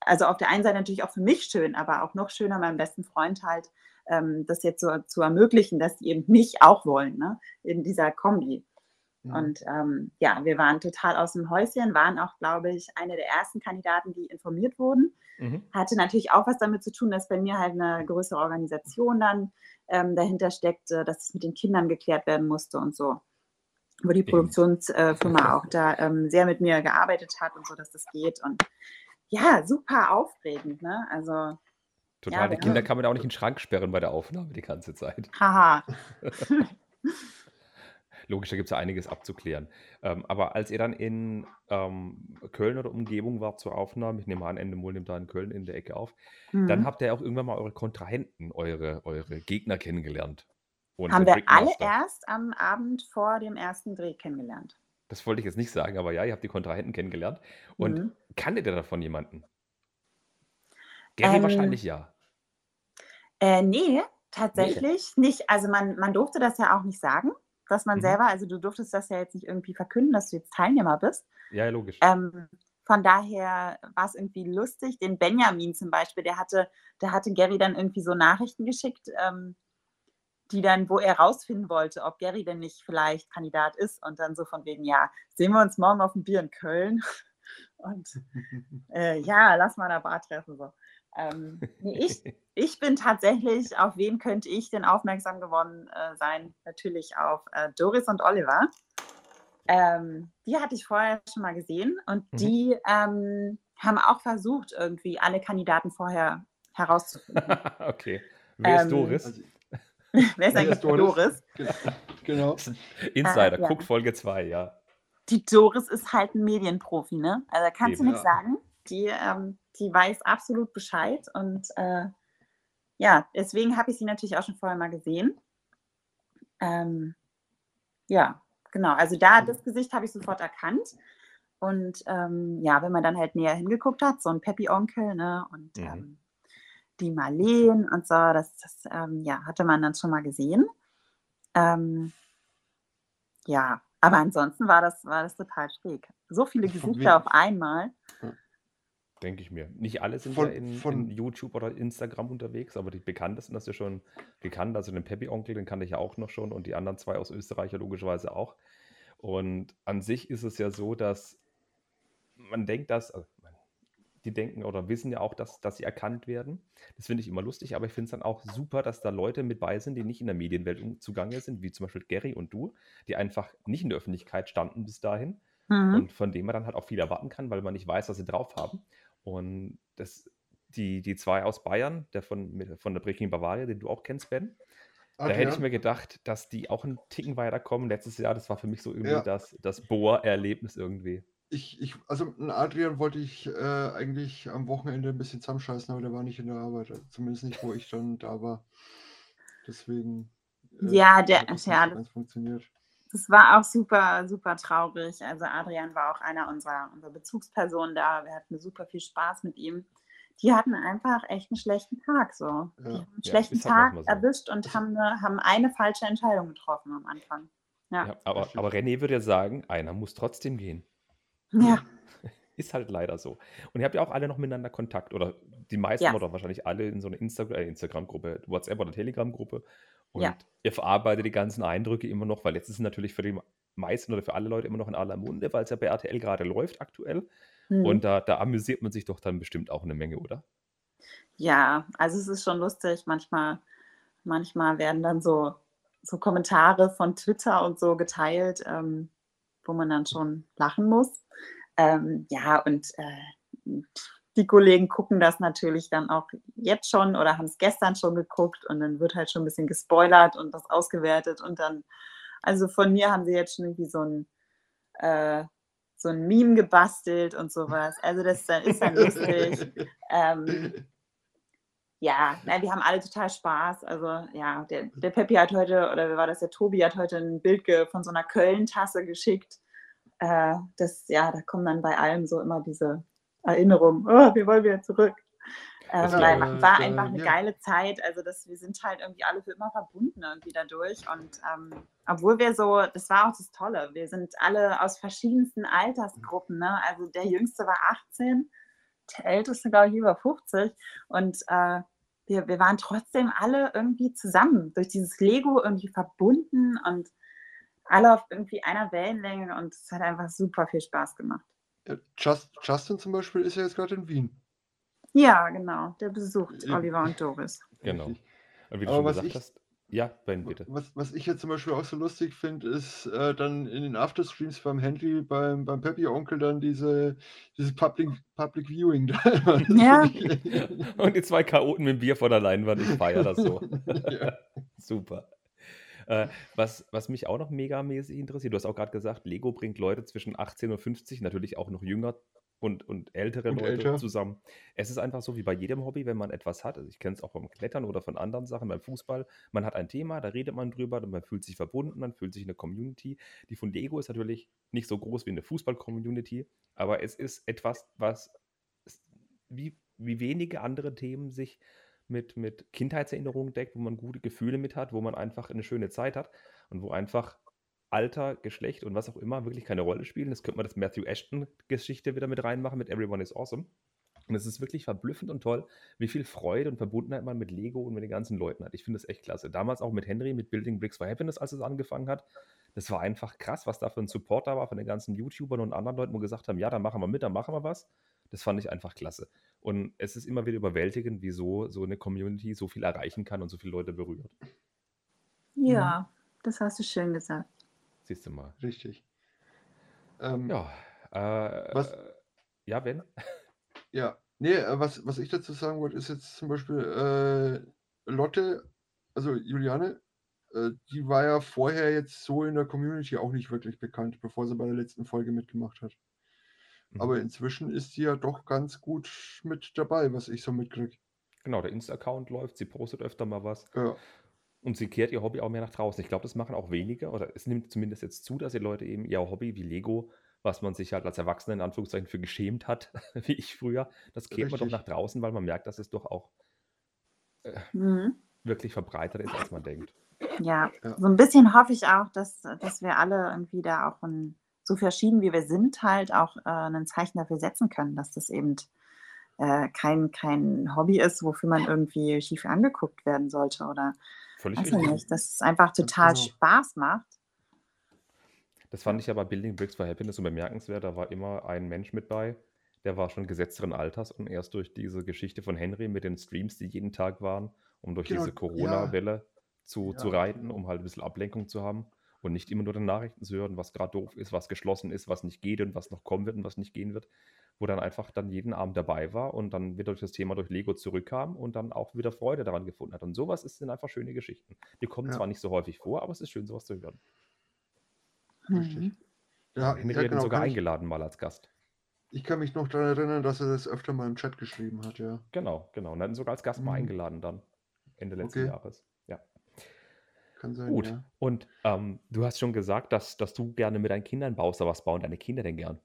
also auf der einen Seite natürlich auch für mich schön, aber auch noch schöner, meinem besten Freund halt, ähm, das jetzt so zu ermöglichen, dass die eben mich auch wollen, ne? in dieser Kombi. Mhm. Und ähm, ja, wir waren total aus dem Häuschen, waren auch, glaube ich, eine der ersten Kandidaten, die informiert wurden. Mhm. Hatte natürlich auch was damit zu tun, dass bei mir halt eine größere Organisation dann ähm, dahinter steckte, dass es mit den Kindern geklärt werden musste und so. Wo die Produktionsfirma auch da ähm, sehr mit mir gearbeitet hat und so, dass das geht. Und ja, super aufregend, ne? Also.
Total, ja, die Kinder kann man auch nicht in den Schrank sperren bei der Aufnahme die ganze Zeit.
Haha.
Logisch, da gibt es ja einiges abzuklären. Ähm, aber als ihr dann in ähm, Köln oder Umgebung wart zur Aufnahme, ich nehme an, Ende Mol nimmt da in Köln in der Ecke auf, mhm. dann habt ihr auch irgendwann mal eure Kontrahenten, eure, eure Gegner kennengelernt.
Und Haben wir alle erst am Abend vor dem ersten Dreh kennengelernt.
Das wollte ich jetzt nicht sagen, aber ja, ihr habt die Kontrahenten kennengelernt. Und mhm. kanntet ihr davon jemanden? Gary ähm, wahrscheinlich ja.
Äh, nee, tatsächlich nee. nicht. Also man, man durfte das ja auch nicht sagen, dass man mhm. selber, also du durftest das ja jetzt nicht irgendwie verkünden, dass du jetzt Teilnehmer bist.
Ja, logisch.
Ähm, von daher war es irgendwie lustig. Den Benjamin zum Beispiel, der hatte, der hatte Gary dann irgendwie so Nachrichten geschickt, ähm, die dann, wo er rausfinden wollte, ob Gary denn nicht vielleicht Kandidat ist und dann so von wegen, ja, sehen wir uns morgen auf dem Bier in Köln und äh, ja, lass mal da Bar treffen. So. Ähm, nee, ich, ich bin tatsächlich, auf wen könnte ich denn aufmerksam geworden äh, sein? Natürlich auf äh, Doris und Oliver. Ähm, die hatte ich vorher schon mal gesehen und mhm. die ähm, haben auch versucht, irgendwie alle Kandidaten vorher herauszufinden.
okay. Wer ist Doris?
Wer ist eigentlich Doris?
Doris? Genau.
Insider, äh, ja. guck Folge 2, ja.
Die Doris ist halt ein Medienprofi, ne? Also kannst Eben, du nichts ja. sagen. Die, ähm, die weiß absolut Bescheid und äh, ja, deswegen habe ich sie natürlich auch schon vorher mal gesehen. Ähm, ja, genau. Also da das Gesicht habe ich sofort erkannt. Und ähm, ja, wenn man dann halt näher hingeguckt hat, so ein Peppy-Onkel, ne? Und mhm. ähm, die Marleen und so, das, das ähm, ja, hatte man dann schon mal gesehen. Ähm, ja, aber ansonsten war das, war das total schräg. So viele Gesichter auf einmal.
Denke ich mir. Nicht alle sind
Von-
ja in,
von-
in YouTube oder Instagram unterwegs, aber die bekanntesten hast du schon gekannt. Also den Peppy-Onkel, den kannte ich ja auch noch schon und die anderen zwei aus Österreich ja logischerweise auch. Und an sich ist es ja so, dass man denkt, dass, also die denken oder wissen ja auch, dass, dass sie erkannt werden. Das finde ich immer lustig, aber ich finde es dann auch super, dass da Leute mit bei sind, die nicht in der Medienwelt zugange sind, wie zum Beispiel Gary und du, die einfach nicht in der Öffentlichkeit standen bis dahin
Mhm.
und von dem man dann halt auch viel erwarten kann, weil man nicht weiß, was sie drauf haben. Und das, die, die zwei aus Bayern, der von, von der Breaking Bavaria, den du auch kennst, Ben, da hätte ich
Adrian,
mir gedacht, dass die auch einen Ticken weiterkommen. Letztes Jahr, das war für mich so irgendwie
Ja.
das, das Bohr-Erlebnis irgendwie.
Ich, ich, also Adrian wollte ich äh, eigentlich am Wochenende ein bisschen zusammenscheißen, aber der war nicht in der Arbeit. also Zumindest nicht, wo ich dann da war. Deswegen. äh,
Ja, der-
hat das
ja,
ganz funktioniert.
Das war auch super, super traurig. Also Adrian war auch einer unserer, unserer Bezugspersonen da. Wir hatten super viel Spaß mit ihm. Die hatten einfach echt einen schlechten Tag so. Die
Ja.
haben einen
Ja,
schlechten
halt
Tag
so.
erwischt und haben eine, haben eine falsche Entscheidung getroffen am Anfang. Ja.
Ja, aber, aber René würde ja sagen, einer muss trotzdem gehen.
Ja.
Ist halt leider so. Und ihr habt ja auch alle noch miteinander Kontakt oder die meisten
Ja.
oder wahrscheinlich alle in so einer Insta äh, Instagram-Gruppe, WhatsApp oder Telegram-Gruppe. Und
Ja.
ihr verarbeitet die ganzen Eindrücke immer noch, weil jetzt ist es natürlich für die meisten oder für alle Leute immer noch in aller Munde, weil es ja bei RTL gerade läuft aktuell.
Hm.
Und da, da amüsiert man sich doch dann bestimmt auch eine Menge, oder?
Ja, also es ist schon lustig. Manchmal, manchmal werden dann so, so Kommentare von Twitter und so geteilt, ähm, wo man dann schon lachen muss. Ähm, ja, und äh, die Kollegen gucken das natürlich dann auch jetzt schon oder haben es gestern schon geguckt und dann wird halt schon ein bisschen gespoilert und das ausgewertet und dann, also von mir haben sie jetzt schon irgendwie so ein, äh, so ein Meme gebastelt und sowas. Also das ist dann, ist dann lustig. Ähm, ja, nein, wir haben alle total Spaß. Also ja, der, der Peppi hat heute, oder wer war das, der Tobi hat heute ein Bild von so einer Köln-Tasse geschickt. Äh, das, ja, da kommen dann bei allem so immer diese Erinnerungen, oh, wir wollen wieder zurück. Äh, war
Äh,
einfach eine geile Zeit. Also das, wir sind halt irgendwie alle für immer verbunden irgendwie dadurch. Und ähm, obwohl wir so, das war auch das Tolle, wir sind alle aus verschiedensten Altersgruppen. Ne? Also der Jüngste war 18, der Älteste, glaube ich, über 50. Und äh, wir, wir waren trotzdem alle irgendwie zusammen, durch dieses Lego irgendwie verbunden und alle auf irgendwie einer Wellenlänge und es hat einfach super viel Spaß gemacht.
Ja, Just, Justin zum Beispiel ist ja jetzt gerade in Wien.
Ja, genau, der besucht
Eben.
Oliver und Doris.
Genau. Und wie du
Aber
schon
was
gesagt
ich-
hast, ja, Ben, bitte.
Was, was ich jetzt zum Beispiel auch so lustig finde, ist äh, dann in den Afterstreams beim Handy, beim, beim Peppy Onkel dann diese, dieses Public, Public Viewing. da.
Ja.
Und die zwei Chaoten mit dem Bier vor der Leinwand, ich feiere das so.
ja.
Super. Äh, was, was mich auch noch megamäßig interessiert, du hast auch gerade gesagt, Lego bringt Leute zwischen 18 und 50, natürlich auch noch jünger und, und ältere
Und
Leute
älter.
zusammen. Es ist einfach so wie bei jedem Hobby, wenn man etwas hat, also ich kenne es auch beim Klettern oder von anderen Sachen, beim Fußball, man hat ein Thema, da redet man drüber, man fühlt sich verbunden, man fühlt sich in eine Community. Die von Lego ist natürlich nicht so groß wie eine Fußball-Community, aber es ist etwas, was wie, wie wenige andere Themen sich mit, mit Kindheitserinnerungen deckt, wo man gute Gefühle mit hat, wo man einfach eine schöne Zeit hat und wo einfach Alter, Geschlecht und was auch immer wirklich keine Rolle spielen. Das könnte man das Matthew Ashton-Geschichte wieder mit reinmachen mit Everyone is Awesome. Und es ist wirklich verblüffend und toll, wie viel Freude und Verbundenheit man mit Lego und mit den ganzen Leuten hat. Ich finde das echt klasse. Damals auch mit Henry, mit Building Bricks for Happiness, als es angefangen hat. Das war einfach krass, was da für ein Support da war von den ganzen YouTubern und anderen Leuten, wo gesagt haben, ja, dann machen wir mit, dann machen wir was. Das fand ich einfach klasse. Und es ist immer wieder überwältigend, wieso so eine Community so viel erreichen kann und so viele Leute berührt.
Ja, das hast du schön gesagt.
Siehst du mal.
Richtig. Ähm,
Ja. Äh,
Was-
Ja, Ben?
Ja, nee, äh, was, was ich dazu sagen wollte, ist jetzt zum Beispiel äh, Lotte, also Juliane, äh, die war ja vorher jetzt so in der Community auch nicht wirklich bekannt, bevor sie bei der letzten Folge mitgemacht hat.
Mhm.
Aber inzwischen ist sie ja doch ganz gut mit dabei, was ich so mitkriege.
Genau, der Insta-Account läuft, sie postet öfter mal was.
Ja,
Und sie kehrt ihr Hobby auch mehr nach draußen. Ich glaube, das machen auch wenige, oder es nimmt zumindest jetzt zu, dass die Leute eben ihr Hobby wie Lego, was man sich halt als Erwachsener in Anführungszeichen für geschämt hat, wie ich früher, das kehrt man doch
Richtig.
nach draußen, weil man merkt, dass es doch auch
Mhm.
wirklich verbreitert ist, als man denkt.
Ja,
Ja.
so ein bisschen hoffe ich auch, dass, dass wir alle irgendwie da auch ein, so verschieden wie wir sind, halt auch äh, ein Zeichen dafür setzen können, dass das eben äh, kein, kein Hobby ist, wofür man irgendwie schief angeguckt werden sollte oder
Völlig
weiß ich
richtig.
nicht, dass es einfach total
genau.
Spaß macht.
Das fand ich aber Building Bricks for Happiness so bemerkenswert. Da war immer ein Mensch mit bei, der war schon gesetzteren Alters und erst durch diese Geschichte von Henry mit den Streams, die jeden Tag waren, um durch
Genau,
diese
ja.
Corona-Welle zu, zu
Ja,
reiten,
genau.
um halt ein bisschen Ablenkung zu haben und nicht immer nur den Nachrichten zu hören, was gerade doof ist, was geschlossen ist, was nicht geht und was noch kommen wird und was nicht gehen wird, wo dann einfach dann jeden Abend dabei war und dann wieder durch das Thema durch Lego zurückkam und dann auch wieder Freude daran gefunden hat. Und sowas ist, sind einfach schöne Geschichten. Die kommen
Ja.
zwar nicht so häufig vor, aber es ist schön, sowas zu hören.
Richtig.
Mhm.
Ja,
Henry
ja,
hat ihn
genau,
sogar
ich,
eingeladen mal als Gast.
ich kann mich noch daran erinnern, dass er das öfter mal im Chat geschrieben hat, ja.
Genau, genau. Und hat ihn sogar als Gast mal
Mhm.
eingeladen dann. Ende letzten
Okay.
Jahres. Ja.
Kann sein,
Gut.
ja.
Und ähm, du hast schon gesagt, dass, dass du gerne mit deinen Kindern baust, aber was bauen deine Kinder denn gern?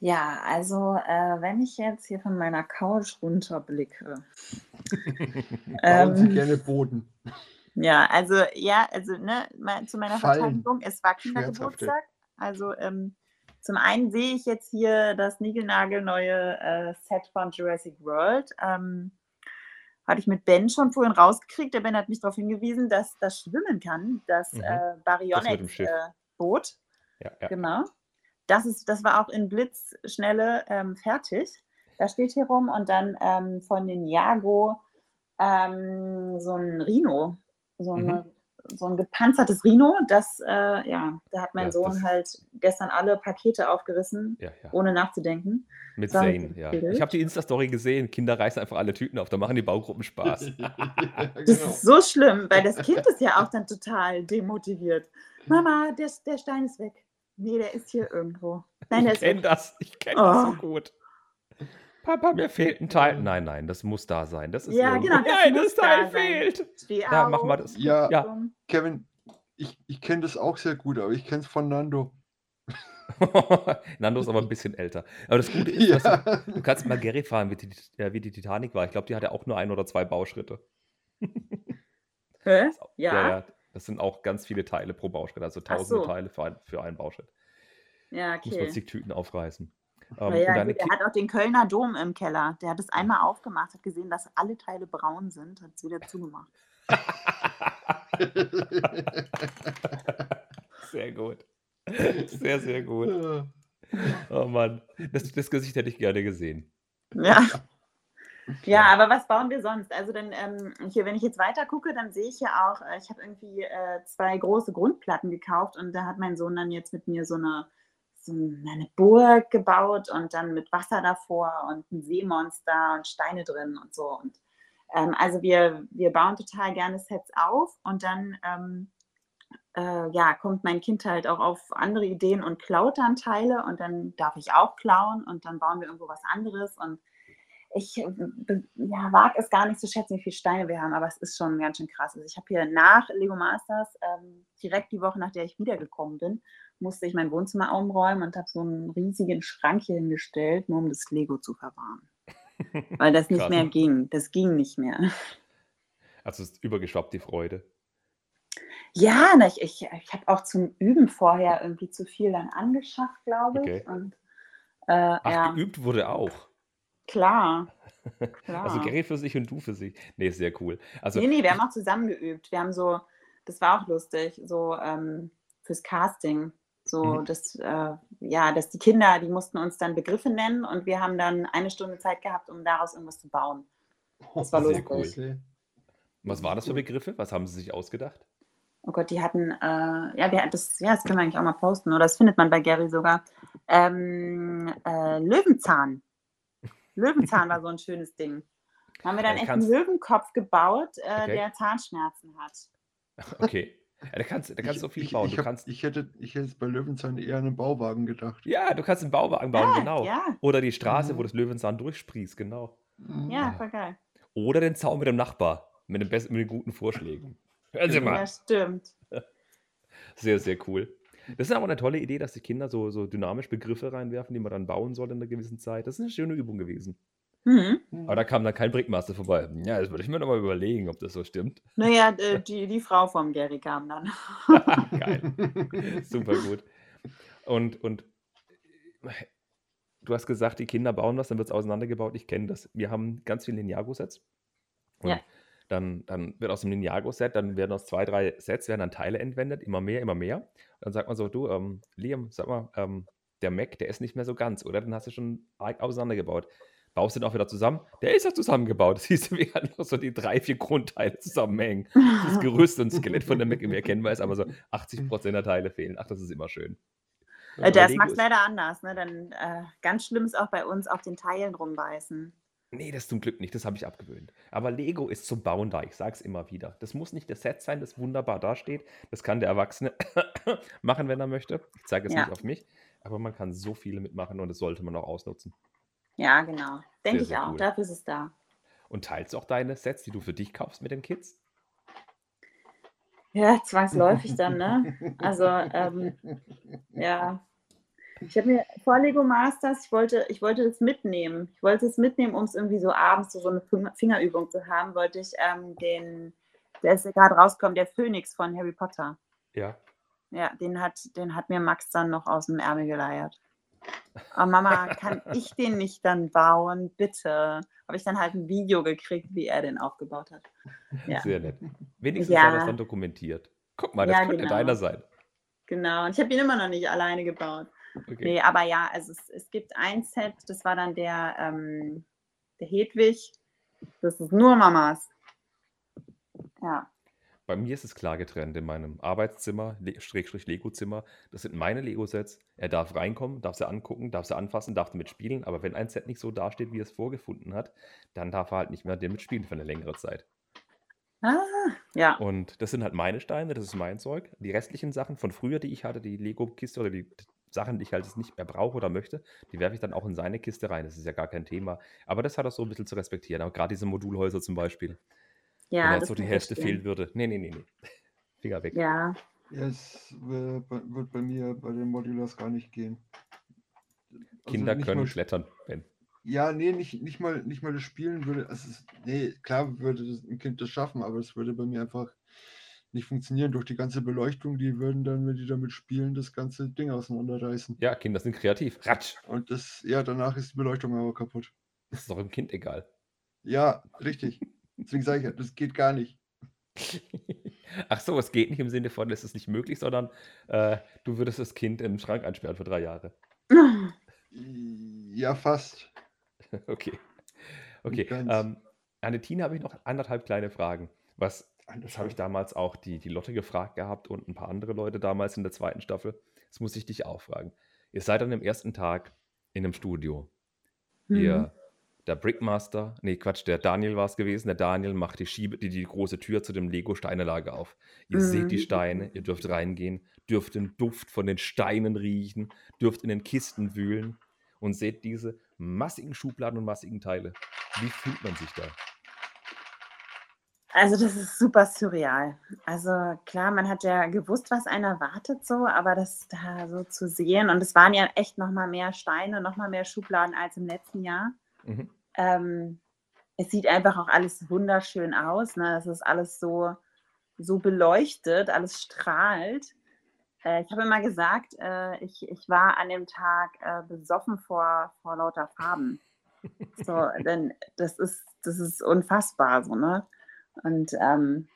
Ja, also äh, wenn ich jetzt hier von meiner Couch runterblicke.
Bauen Sie
ähm,
gerne Boden.
ja, also ja, also ne, zu meiner
Fallen.
Verteidigung, es war. Kindergeburtstag. Also ähm, zum einen sehe ich jetzt hier das niegelnagelneue äh, Set von Jurassic World. Ähm, hatte ich mit Ben schon vorhin rausgekriegt. Der Ben hat mich darauf hingewiesen, dass das schwimmen kann, das
Mhm.
äh,
Schiff.
äh, Boot.
Ja, ja.
Genau. Das, ist, das war auch in Blitzschnelle ähm, fertig. Da steht hier rum und dann ähm, von den Jago ähm, so ein Rhino, so,
Mhm.
so ein gepanzertes Rhino. Das, äh, ja, da hat mein
Ja,
Sohn halt gestern alle Pakete aufgerissen,
ja, ja.
ohne nachzudenken.
Mit Zane, ja. Ich habe die Insta-Story gesehen. Kinder reißen einfach alle Tüten auf. Da machen die Baugruppen Spaß.
Das
genau.
ist so schlimm, weil das Kind ist ja auch dann total demotiviert. Mama, der, der Stein ist weg. Nee, der ist hier irgendwo. Nein, der
ich kenne das. Ich kenne das
Oh.
so gut. Papa, mir fehlt ein Teil. Nein, nein, das muss da sein. Das ist
Ja,
irgendwo-
genau, das
Nein, das Teil
da
fehlt.
Steh
Da
auf.
machen wir das.
Ja,
Ja.
Kevin, ich, ich kenne das auch sehr gut, aber ich kenne es von Nando.
Nando ist aber ein bisschen älter. Aber das Gute ist, dass du,
Ja.
du kannst mal Gary fahren, wie die, äh, wie die Titanic war. Ich glaube, die hatte auch nur ein oder zwei Bauschritte.
Hä?
Ja,
Ja?
ja. Das sind auch ganz viele Teile pro Bauschritt, also tausende
so.
Teile für, ein, für einen Bauschritt.
Ja,
Muss man
okay.
zig Tüten aufreißen. Ähm,
ja, er
Ki
hat auch den Kölner Dom im Keller. Der hat es einmal aufgemacht, hat gesehen, dass alle Teile braun sind, hat es wieder zugemacht.
sehr gut. Sehr, sehr gut. Oh Mann, das, das Gesicht hätte ich gerne gesehen.
Ja. Ja, aber was bauen wir sonst? Also dann ähm, hier, wenn ich jetzt weiter gucke, dann sehe ich ja auch, äh, ich habe irgendwie äh, zwei große Grundplatten gekauft und da hat mein Sohn dann jetzt mit mir so eine, so eine Burg gebaut und dann mit Wasser davor und ein Seemonster und Steine drin und so. Und ähm, also wir, wir bauen total gerne Sets auf und dann ähm, äh, ja, kommt mein Kind halt auch auf andere Ideen und klaut dann Teile und dann darf ich auch klauen und dann bauen wir irgendwo was anderes und ich äh, ja, wage es gar nicht zu schätzen, wie viele Steine wir haben, aber es ist schon ganz schön krass. Also ich habe hier nach Lego Masters, ähm, direkt die Woche, nach der ich wiedergekommen bin, musste ich mein Wohnzimmer umräumen und habe so einen riesigen Schrank hier hingestellt, nur um das Lego zu verwahren. Weil das nicht mehr ging. Das ging nicht mehr.
Also es ist übergeschwappt, die Freude.
Ja, ich, ich, ich habe auch zum Üben vorher irgendwie zu viel dann angeschafft, glaube ich.
Okay.
Und äh,
Ach,
ja,
geübt wurde auch.
Klar. klar.
Also Gary für sich und du für sich. Nee, sehr cool. Also
nee, nee, wir haben auch zusammen geübt. Wir haben so, das war auch lustig, so ähm, fürs Casting. So,
Mhm.
dass, äh, ja, dass die Kinder, die mussten uns dann Begriffe nennen und wir haben dann eine Stunde Zeit gehabt, um daraus irgendwas zu bauen. Das war
Sehr
lustig.
cool. Was waren das für Begriffe? Was haben sie sich ausgedacht?
Oh Gott, die hatten, äh, ja, wir, das, ja, das können wir eigentlich auch mal posten, oder das findet man bei Gary sogar. Ähm, äh, Löwenzahn. Löwenzahn war so ein schönes Ding. Da haben wir dann
Ja,
echt einen Löwenkopf gebaut, äh,
Okay.
der Zahnschmerzen hat.
Okay. Ja, da kannst, da kannst du so viel
ich,
bauen.
Ich,
Du
hab,
kannst,
ich, hätte, ich hätte bei Löwenzahn eher an einen Bauwagen gedacht.
ja, du kannst einen Bauwagen bauen,
Ah,
genau.
Ja,
Oder die Straße, wo
Mhm.
das Löwenzahn durchsprießt, genau.
Mhm.
ja, voll geil.
Oder den Zaun mit dem Nachbar. Mit den, besten, mit den guten Vorschlägen. Hören Sie
Ja,
mal.
stimmt.
Sehr, sehr cool. Das ist aber eine tolle Idee, dass die Kinder so, so dynamisch Begriffe reinwerfen, die man dann bauen soll in einer gewissen Zeit. Das ist eine schöne Übung gewesen.
Mhm.
Aber da kam dann kein Brickmaster vorbei. Ja, das würde ich mir nochmal überlegen, ob das so stimmt.
Naja, äh, die, die Frau vom Gary kam dann.
Geil. Super gut. Und, und du hast gesagt, die Kinder bauen was, dann wird es auseinandergebaut. Ich kenne das. Wir haben ganz viele Ninjago-Sets. Und
Ja.
Dann, dann wird aus dem Ninjago-Set, dann werden aus zwei, drei Sets werden dann Teile entwendet, immer mehr, immer mehr. Dann sagt man so, du, ähm, Liam, sag mal, ähm, der Mac, der ist nicht mehr so ganz, oder? Den hast du schon arg auseinandergebaut. Baust du den auch wieder zusammen? Der ist ja zusammengebaut. Siehst du, wie halt noch so die drei, vier Grundteile zusammenhängen. Das Gerüst und Skelett von der Mac im Erkennbar ist, aber so 80% der Teile fehlen. Ach, das ist immer schön.
Das macht
ist-
leider anders. Ne? Dann äh, ganz schlimm ist auch bei uns auf den Teilen rumbeißen.
Nee, das zum Glück nicht, das habe ich abgewöhnt. Aber Lego ist zum Bauen da, ich sage es immer wieder. Das muss nicht das Set sein, das wunderbar dasteht. Das kann der Erwachsene machen, wenn er möchte. Ich zeige es
Ja.
nicht auf mich, aber man kann so viele mitmachen und das sollte man auch ausnutzen.
Ja, genau. Denke ich auch.
cool.
Dafür ist es da.
Und teilst du auch deine Sets, die du für dich kaufst mit den Kids?
Ja, zwangsläufig dann, ne? Also, ähm, ja. Ich habe mir vor Lego Masters, ich wollte, ich wollte das mitnehmen. Ich wollte es mitnehmen, um es irgendwie so abends so, so eine Finger- Fingerübung zu haben, wollte ich ähm, den, der ist gerade rausgekommen, der Phönix von Harry Potter.
Ja.
Ja, den hat, den hat mir Max dann noch aus dem Ärmel geleiert. Aber Mama, kann ich den nicht dann bauen? Bitte. Habe ich dann halt ein Video gekriegt, wie er den aufgebaut hat. Ja.
Sehr nett. Wenigstens
Ja.
hat er es dann dokumentiert. Guck mal, das
Ja,
könnte
genau.
deiner sein.
Genau. Und ich habe ihn immer noch nicht alleine gebaut.
Okay.
Nee, aber ja, also es, es gibt ein Set, das war dann der, ähm, der Hedwig. Das ist nur Mamas. Ja.
Bei mir ist es klar getrennt in meinem Arbeitszimmer, Schrägstrich Lego-Zimmer. Das sind meine Lego-Sets. Er darf reinkommen, darf sie angucken, darf sie anfassen, darf damit spielen. Aber wenn ein Set nicht so dasteht, wie er es vorgefunden hat, dann darf er halt nicht mehr damit spielen für eine längere Zeit.
Ah, ja.
Und das sind halt meine Steine, das ist mein Zeug. Die restlichen Sachen von früher, die ich hatte, die Lego-Kiste oder die Sachen, die ich halt jetzt nicht mehr brauche oder möchte, die werfe ich dann auch in seine Kiste rein. Das ist ja gar kein Thema. Aber das hat er so ein bisschen zu respektieren. Aber gerade diese Modulhäuser zum Beispiel.
Ja,
wenn jetzt so die Hälfte fehlen würde. Nee, nee, nee, nee. Finger weg.
Ja,
es äh, bei- wird bei mir bei den Modulars gar nicht gehen. Also
Kinder
nicht
können
mal,
klettern. Ben.
ja, nee, nicht, nicht, mal, nicht mal das Spielen würde. Also nee, klar würde ein Kind das schaffen, aber es würde bei mir einfach nicht funktionieren. Durch die ganze Beleuchtung, die würden dann, wenn die damit spielen, das ganze Ding auseinanderreißen.
Ja, Kinder sind kreativ. Ratsch.
Und das, ja, danach ist die Beleuchtung aber kaputt.
Das ist doch dem Kind egal.
Ja, richtig. Deswegen sage ich ja, das geht gar nicht.
Ach so, es geht nicht im Sinne von, es ist nicht möglich, sondern äh, du würdest das Kind im Schrank einsperren für drei Jahre.
Ja, fast.
Okay. Okay. Ähm, an die Tina habe ich noch anderthalb kleine Fragen. Was, das habe ich damals auch die, die Lotte gefragt gehabt und ein paar andere Leute damals in der zweiten Staffel. Das muss ich dich auch fragen. Ihr seid dann am ersten Tag in einem Studio.
Mhm.
Ihr, der Brickmaster, nee, Quatsch, der Daniel war es gewesen. Der Daniel macht die Schiebe, die, die große Tür zu dem Lego-Steinelager auf. Ihr seht die
Mhm.
Steine, ihr dürft reingehen, dürft den Duft von den Steinen riechen, dürft in den Kisten wühlen und seht diese massigen Schubladen und massigen Teile. Wie fühlt man sich da?
Also das ist super surreal. Also klar, man hat ja gewusst, was einen erwartet so, aber das da so zu sehen und es waren ja echt noch mal mehr Steine, noch mal mehr Schubladen als im letzten Jahr.
Mhm.
Ähm, es sieht einfach auch alles wunderschön aus. Ne? Es ist alles so, so beleuchtet, alles strahlt. Äh, ich habe immer gesagt, äh, ich, ich war an dem Tag äh, besoffen vor, vor lauter Farben. So, denn das ist, das ist unfassbar so, ne? Und ähm,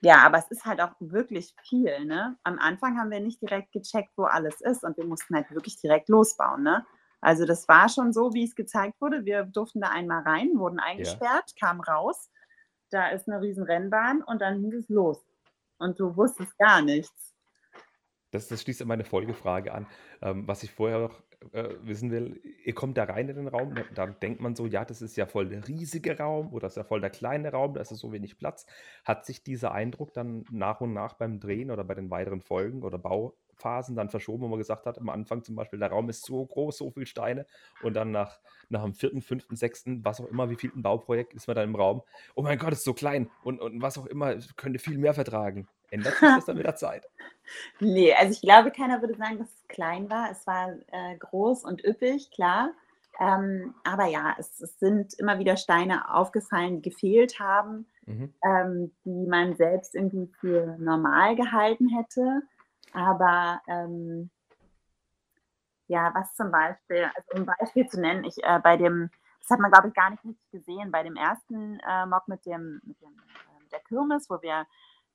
ja, aber es ist halt auch wirklich viel, ne? Am Anfang haben wir nicht direkt gecheckt, wo alles ist und wir mussten halt wirklich direkt losbauen, ne? Also das war schon so, wie es gezeigt wurde. Wir durften da einmal rein, wurden eingesperrt, kamen raus. Da ist eine riesen Rennbahn und dann ging es los. Und du wusstest gar nichts.
Das, das schließt an meine Folgefrage an. Ähm, was ich vorher noch äh, wissen will, ihr kommt da rein in den Raum, da, da denkt man so, ja, das ist ja voll der riesige Raum oder das ist ja voll der kleine Raum, da ist so wenig Platz. Hat sich dieser Eindruck dann nach und nach beim Drehen oder bei den weiteren Folgen oder Bauphasen dann verschoben, wo man gesagt hat, am Anfang zum Beispiel, der Raum ist so groß, so viel Steine und dann nach, nach dem vierten, fünften, sechsten, was auch immer, wie viel ein Bauprojekt ist man dann im Raum, oh mein Gott, ist so klein und, und was auch immer, könnte viel mehr vertragen. Ändert sich das dann mit der Zeit?
Nee, also ich glaube, keiner würde sagen, dass es klein war. Es war äh, groß und üppig, klar. Ähm, aber ja, es, es sind immer wieder Steine aufgefallen, die gefehlt haben,
Mhm.
ähm, die man selbst irgendwie für normal gehalten hätte. Aber ähm, Ja, was zum Beispiel, also um ein Beispiel zu nennen, ich äh, bei dem, das hat man glaube ich gar nicht richtig gesehen, bei dem ersten äh, Mock mit dem, mit dem äh, der Kirmes, wo wir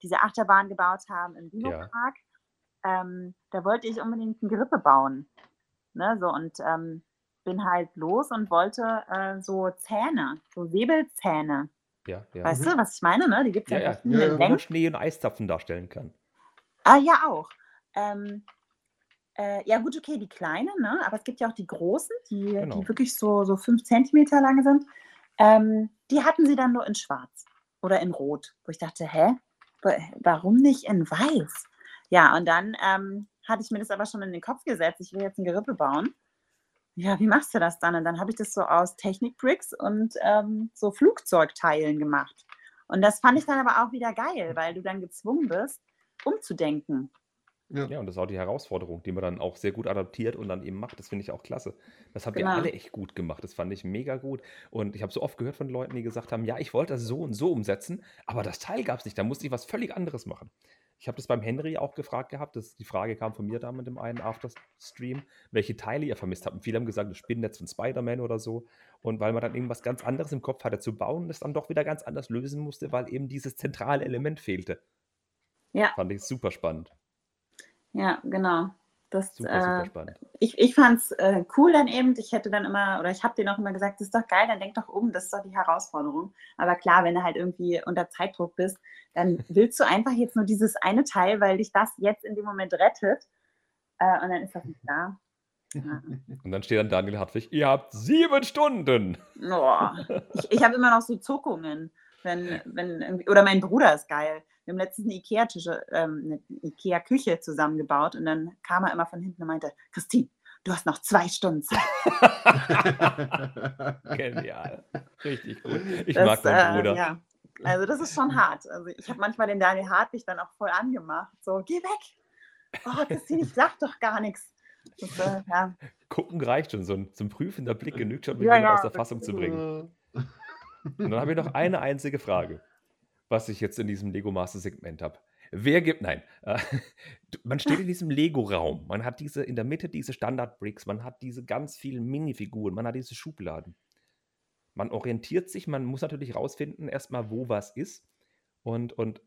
diese Achterbahn gebaut haben im
Ja.
Dino-Park, ähm, da wollte ich unbedingt eine Gerippe bauen. Ne, so und ähm, bin halt los und wollte äh, so Zähne, so Säbelzähne.
Ja, ja.
Weißt du, was ich meine? Ne? Die gibt es
Ja,
ja,
ja.
Ja, ja.
Schnee und Eiszapfen darstellen kann.
Ah, ja, auch. Ähm, äh, ja, gut, okay, die kleinen, ne? aber es gibt ja auch die großen, die,
Genau.
die wirklich so, so fünf Zentimeter lang sind. Ähm, die hatten sie dann nur in schwarz oder in rot, wo ich dachte, hä, Wa- warum nicht in weiß? Ja, und dann ähm, hatte ich mir das aber schon in den Kopf gesetzt, ich will jetzt ein Gerippe bauen. Ja, wie machst du das dann? Und dann habe ich das so aus Technikbricks und ähm, so Flugzeugteilen gemacht. Und das fand ich dann aber auch wieder geil, weil du dann gezwungen bist, umzudenken.
Ja.
Ja, und das ist auch die Herausforderung, die man dann auch sehr gut adaptiert und dann eben macht. Das finde ich auch klasse. Das habt ihr
Genau.
alle echt gut gemacht. Das fand ich mega gut. Und ich habe so oft gehört von Leuten, die gesagt haben, ja, ich wollte das so und so umsetzen, aber das Teil gab es nicht. Da musste ich was völlig anderes machen. Ich habe das beim Henry auch gefragt gehabt. Das, die Frage kam von mir da mit dem einen Afterstream, welche Teile ihr vermisst habt. Und viele haben gesagt, das Spinnennetz von Spider-Man oder so. Und weil man dann irgendwas ganz anderes im Kopf hatte zu bauen, das dann doch wieder ganz anders lösen musste, weil eben dieses zentrale Element fehlte.
Ja.
Fand ich super spannend.
Ja, genau. Das,
Super, super
äh,
spannend.
ich ich fand es äh, cool dann eben. Ich hätte dann immer, oder ich habe denen auch immer gesagt, das ist doch geil, dann denk doch um, das ist doch die Herausforderung. Aber klar, wenn du halt irgendwie unter Zeitdruck bist, dann willst du einfach jetzt nur dieses eine Teil, weil dich das jetzt in dem Moment rettet. Äh, und dann ist das nicht da. Ja.
Und dann steht dann Daniel Hartwig, ihr habt sieben Stunden.
Oh, ich ich habe immer noch so Zuckungen. Wenn, wenn oder mein Bruder ist geil. Wir haben letztens eine Ikea-Tische, ähm, eine Ikea-Küche zusammengebaut und dann kam er immer von hinten und meinte, Christine, du hast noch zwei Stunden Zeit.
Genial. Richtig gut. Ich
Das,
mag meinen
äh,
Bruder.
Ja. Also das ist schon hart. Also ich habe manchmal den Daniel Hartwig dann auch voll angemacht. So, geh weg. Oh, Christine, ich sag doch gar nichts. Das, äh, ja.
Gucken reicht schon. So ein, so ein prüfender Blick genügt schon, um
Ja,
jemanden
ja,
aus der Fassung zu bringen. Und dann habe ich noch eine einzige Frage, was ich jetzt in diesem Lego Master Segment habe. Wer gibt, nein, äh, man steht in diesem Lego-Raum, man hat diese, in der Mitte diese Standard-Bricks, man hat diese ganz vielen Minifiguren, man hat diese Schubladen. Man orientiert sich, man muss natürlich rausfinden, erstmal, wo was ist. Und, und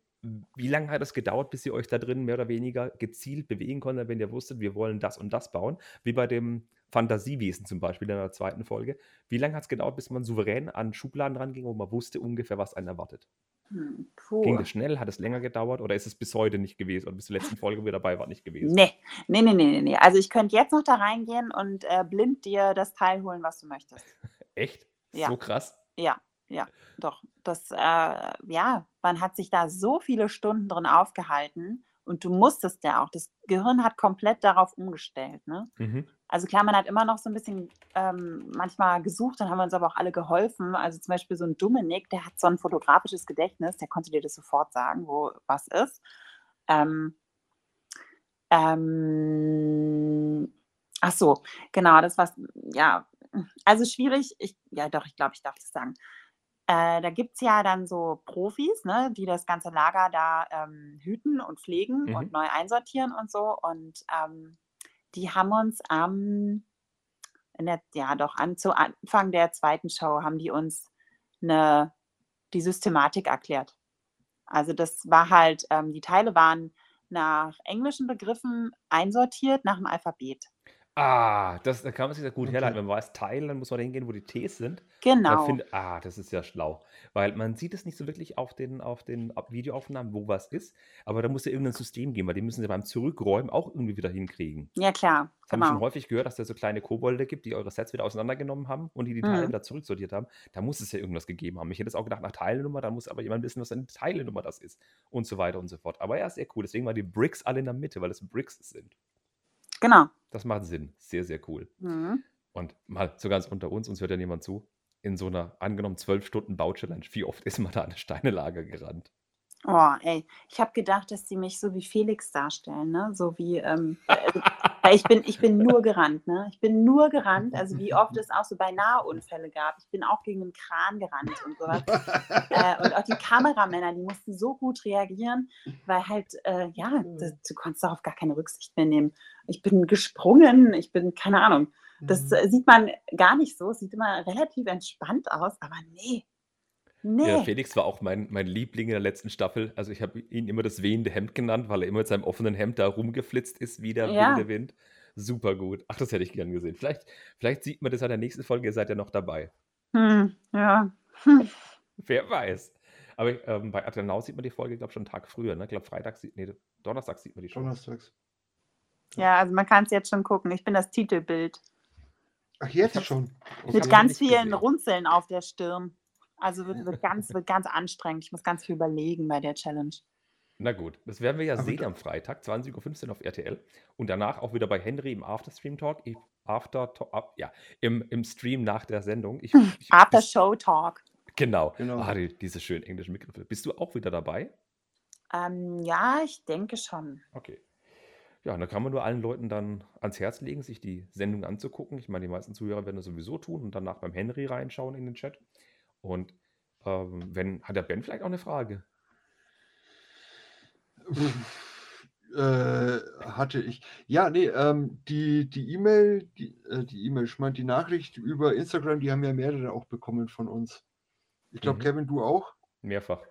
wie lange hat es gedauert, bis ihr euch da drin mehr oder weniger gezielt bewegen konntet, wenn ihr wusstet, wir wollen das und das bauen? Wie bei dem Fantasiewesen zum Beispiel in der zweiten Folge. Wie lange hat es gedauert, bis man souverän an Schubladen ranging und man wusste ungefähr, was einen erwartet?
Hm,
Ging das schnell? Hat es länger gedauert oder ist es bis heute nicht gewesen oder bis zur letzten Folge, wo ihr dabei wart, nicht gewesen?
Nee, nee, nee, nee, nee, nee. Also ich könnte jetzt noch da reingehen und äh, blind dir das Teil holen, was du möchtest.
Echt?
Ja.
So krass?
Ja, ja, doch. Das, äh, ja, man hat sich da so viele Stunden drin aufgehalten und du musstest ja auch. Das Gehirn hat komplett darauf umgestellt. Ne?
Mhm.
Also klar, man hat immer noch so ein bisschen ähm, manchmal gesucht, dann haben wir uns aber auch alle geholfen. Also zum Beispiel so ein Dominik, der hat so ein fotografisches Gedächtnis, der konnte dir das sofort sagen, wo was ist. Ähm, ähm, ach so, genau, das was, ja, also schwierig, ich, ja doch, ich glaube, ich darf das sagen. Äh, da gibt es ja dann so Profis, ne, die das ganze Lager da ähm, hüten und pflegen
Mhm.
und neu einsortieren und so. Und ähm, die haben uns am, der, ja doch, an, zu Anfang der zweiten Show haben die uns eine, die Systematik erklärt. Also das war halt, ähm, die Teile waren nach englischen Begriffen einsortiert nach dem Alphabet.
Ah, das, da kann man sich sehr gut
Okay.
herleiten. Wenn man weiß Teil, dann muss man hingehen, wo die Ts sind. Man
Genau.
findet, ah, das ist ja schlau. Weil man sieht es nicht so wirklich auf den, auf den Videoaufnahmen, wo was ist. Aber da muss ja irgendein System geben, weil die müssen sie beim Zurückräumen auch irgendwie wieder hinkriegen.
Ja, klar.
Das haben wir schon
Genau.
häufig gehört, dass da so kleine Kobolde gibt, die eure Sets wieder auseinandergenommen haben und die die Teile
Mhm.
wieder zurücksortiert haben. Da muss es ja irgendwas gegeben haben. Ich hätte es auch gedacht nach Teilnummer, da muss aber jemand wissen, was eine Teilnummer das ist und so weiter und so fort. Aber ja, sehr cool. Deswegen waren die Bricks alle in der Mitte, weil es Bricks sind.
Genau.
Das macht Sinn. Sehr, sehr cool.
Mhm.
Und mal so ganz unter uns, uns hört ja niemand zu, in so einer angenommen 12 Stunden Bau-Challenge, wie oft ist man da an eine Steinelager gerannt?
Oh, ey, ich habe gedacht, dass die mich so wie Felix darstellen, ne? So wie, ähm, äh, ich, bin, ich bin nur gerannt, ne? Ich bin nur gerannt. Also wie oft es auch so beinahe Unfälle gab. Ich bin auch gegen einen Kran gerannt und sowas. äh, und auch die Kameramänner, die mussten so gut reagieren, weil halt, äh, ja, das, du konntest darauf gar keine Rücksicht mehr nehmen. Ich bin gesprungen, ich bin, keine Ahnung. Das
Mhm.
sieht man gar nicht so. Sieht immer relativ entspannt aus, aber nee.
Ja,
Nee.
Felix war auch mein, mein Liebling in der letzten Staffel. Also ich habe ihn immer das wehende Hemd genannt, weil er immer mit seinem offenen Hemd da rumgeflitzt ist wie der
Ja.
wilde Wind. Super gut. Ach, das hätte ich gern gesehen. Vielleicht, vielleicht sieht man das an der nächsten Folge, ihr seid ja noch dabei.
Hm, ja. Hm.
Wer weiß. Aber ähm, bei Atenau sieht man die Folge, glaube ich, schon einen Tag früher. Ne? Ich glaube, Freitag sieht, nee, Donnerstag sieht man die schon.
Donnerstags.
Ja, also man kann es jetzt schon gucken. Ich bin das Titelbild.
Ach, jetzt schon.
Mit ganz vielen
gesehen.
Runzeln auf der Stirn. Also wird, wird, ganz, wird ganz anstrengend. Ich muss ganz viel überlegen bei der Challenge.
Na gut, das werden wir ja
Aber
sehen am Freitag, 20.15 Uhr auf RTL. Und danach auch wieder bei Henry im After-Stream-Talk. After, ab, ja, im, im Stream nach der Sendung. Ich, ich,
After
bis-
Show Talk.
Genau.
Genau.
Ah, die, diese schönen englischen Begriffe. Bist du auch wieder dabei?
Ähm, ja, ich denke schon.
Okay. Ja, und da kann man nur allen Leuten dann ans Herz legen, sich die Sendung anzugucken. Ich meine, die meisten Zuhörer werden das sowieso tun und danach beim Henry reinschauen in den Chat. Und ähm, wenn, hat der Ben vielleicht auch eine Frage?
Äh, hatte ich. Ja, nee, ähm, die die E-Mail, die äh, die E-Mail, ich meine die Nachricht über Instagram, die haben ja mehrere auch bekommen von uns. Ich glaube,
Mhm.
Kevin, du auch?
Mehrfach.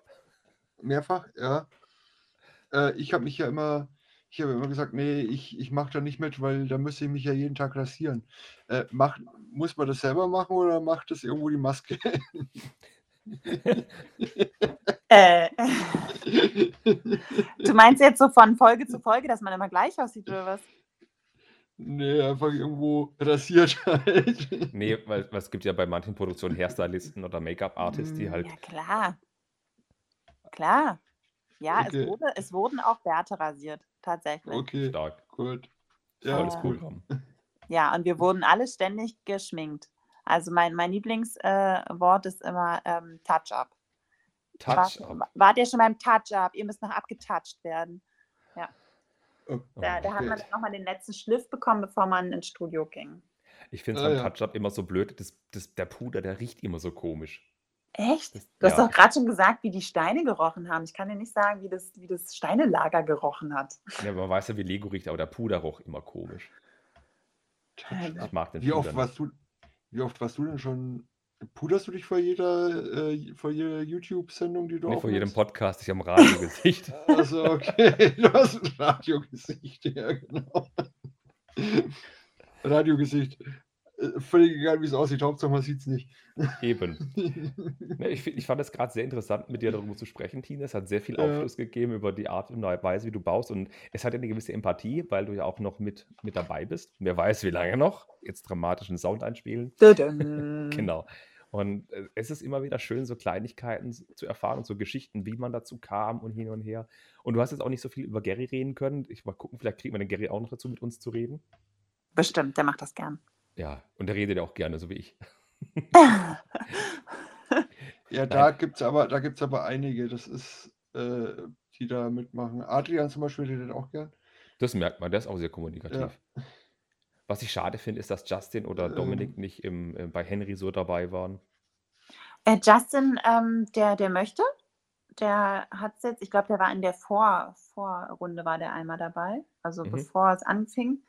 Mehrfach, ja. Äh, ich habe mich ja immer, ich habe immer gesagt, nee, ich, ich mache da nicht mit, weil da müsste ich mich ja jeden Tag rasieren. Äh, mach, muss man das selber machen oder macht das irgendwo die Maske?
Äh, du meinst jetzt so von Folge zu Folge, dass man immer gleich aussieht oder was?
nee, einfach irgendwo rasiert halt.
Nee, weil es gibt ja bei manchen Produktionen Hairstylisten oder Make-up-Artists, die
Mm,
halt.
Ja, klar. Klar. Ja,
Okay.
es, wurde, es wurden auch Bärte rasiert, tatsächlich.
Okay,
Stark.
gut. Ja,
Volles
Ja.
cool.
Ja, und wir wurden alle ständig geschminkt. Also mein, mein Lieblingswort äh, ist immer ähm, Touch-up.
Touch
Wart,
up.
wart ihr schon beim Touch-up? Ihr müsst noch abgetoucht werden.
Oh,
Da, da hat man nochmal den letzten Schliff bekommen, bevor man ins Studio ging.
Ich finde es
Ah,
beim
ja.
Touch-Up immer so blöd. Das, das, der Puder, der riecht immer so komisch.
Echt?
Das-
Du hast
ja.
doch gerade schon gesagt, wie die Steine gerochen haben. Ich kann dir nicht sagen, wie das, wie das Steinelager gerochen hat.
Ja, man weiß ja, wie Lego riecht, aber der Puder roch immer komisch. Ich mag den
Wie
Puder
oft
nicht.
warst du, wie oft warst du denn schon, puderst du dich vor jeder, äh, vor jeder YouTube-Sendung, die du
Nee, vor jedem? Podcast, ich am Radiogesicht.
Also okay, du hast ein Radiogesicht, ja genau. Radiogesicht. Äh, Völlig egal, wie es aussieht, Hauptsache man sieht es nicht.
Eben. Ne, ich, ich fand es gerade sehr interessant, mit dir darüber zu sprechen, Tina. Es hat sehr viel
Ja.
Aufschluss gegeben über die Art und Weise, wie du baust. Und es hat ja eine gewisse Empathie, weil du ja auch noch mit, mit dabei bist. Wer weiß, wie lange noch. Jetzt dramatischen Sound einspielen. Genau. Und äh, es ist immer wieder schön, so Kleinigkeiten zu erfahren und so Geschichten, wie man dazu kam und hin und her. Und du hast jetzt auch nicht so viel über Gary reden können. Ich mal gucken, vielleicht kriegen wir den Gary auch noch dazu, mit uns zu reden.
Bestimmt, der macht das gern.
Ja, und der redet ja auch gerne, so wie ich.
Ja, da gibt es aber, da gibt's aber einige, das ist, äh, die da mitmachen. Adrian zum Beispiel redet auch gern.
Das merkt man, der ist auch sehr kommunikativ. Was ich schade finde, ist, dass Justin oder
Ähm.
Dominik nicht im, äh, bei Henry so dabei waren.
Äh, Justin, ähm, der, der möchte. Der hat es jetzt, ich glaube, der war in der Vor Vorrunde, war der einmal dabei, also
Mhm.
bevor es anfing.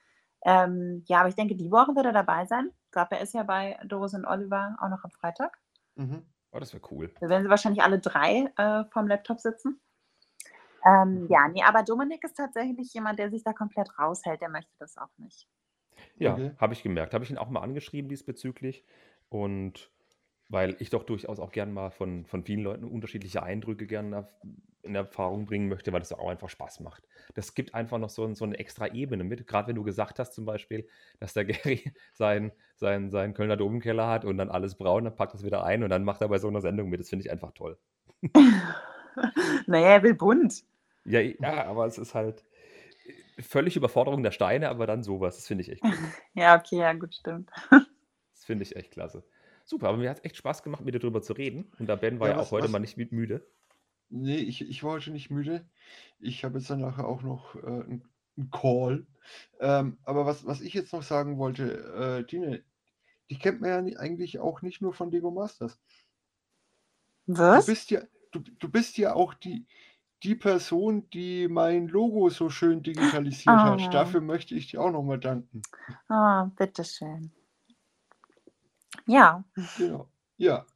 Ähm, ja, aber ich denke, die Woche wird er dabei sein. Ich glaube, er ist ja bei Doris und Oliver auch noch am Freitag.
Mhm.
Oh, das wäre cool.
Da werden sie wahrscheinlich alle drei äh, vom Laptop sitzen. Ähm,
Mhm.
ja, nee, aber Dominik ist tatsächlich jemand, der sich da komplett raushält. Der möchte das auch nicht.
Ja,
Okay.
habe ich gemerkt. Habe ich ihn auch mal angeschrieben diesbezüglich. Und weil ich doch durchaus auch gern mal von, von vielen Leuten unterschiedliche Eindrücke gerne in Erfahrung bringen möchte, weil das auch einfach Spaß macht. Das gibt einfach noch so, so eine extra Ebene mit. Gerade wenn du gesagt hast zum Beispiel, dass der Gary seinen sein, sein Kölner Domkeller hat und dann alles braun, dann packt das wieder ein und dann macht er bei so einer Sendung mit. Das finde ich einfach toll.
naja, er will bunt.
Ja, ja, aber es ist halt völlig Überforderung der Steine, aber dann sowas. Das finde ich echt gut.
Ja, okay, ja, gut, stimmt.
Das finde ich echt klasse. Super, aber mir hat es echt Spaß gemacht, mit dir drüber zu reden. Und der Ben war
Ja,
ja,
was-
auch heute
was-
mal nicht müde.
Nee, ich, ich war heute nicht müde. Ich habe jetzt dann nachher auch noch äh, ein ein Call. Ähm, aber was, was ich jetzt noch sagen wollte, äh, Tine, die kennt man ja nie- eigentlich auch nicht nur von Lego Masters. Du
Was?
bist ja, du, du bist ja auch die, die Person, die mein Logo so schön digitalisiert
Ah.
hat. Dafür möchte ich dir auch nochmal danken.
Ah, bitteschön. Ja,
Genau. Ja,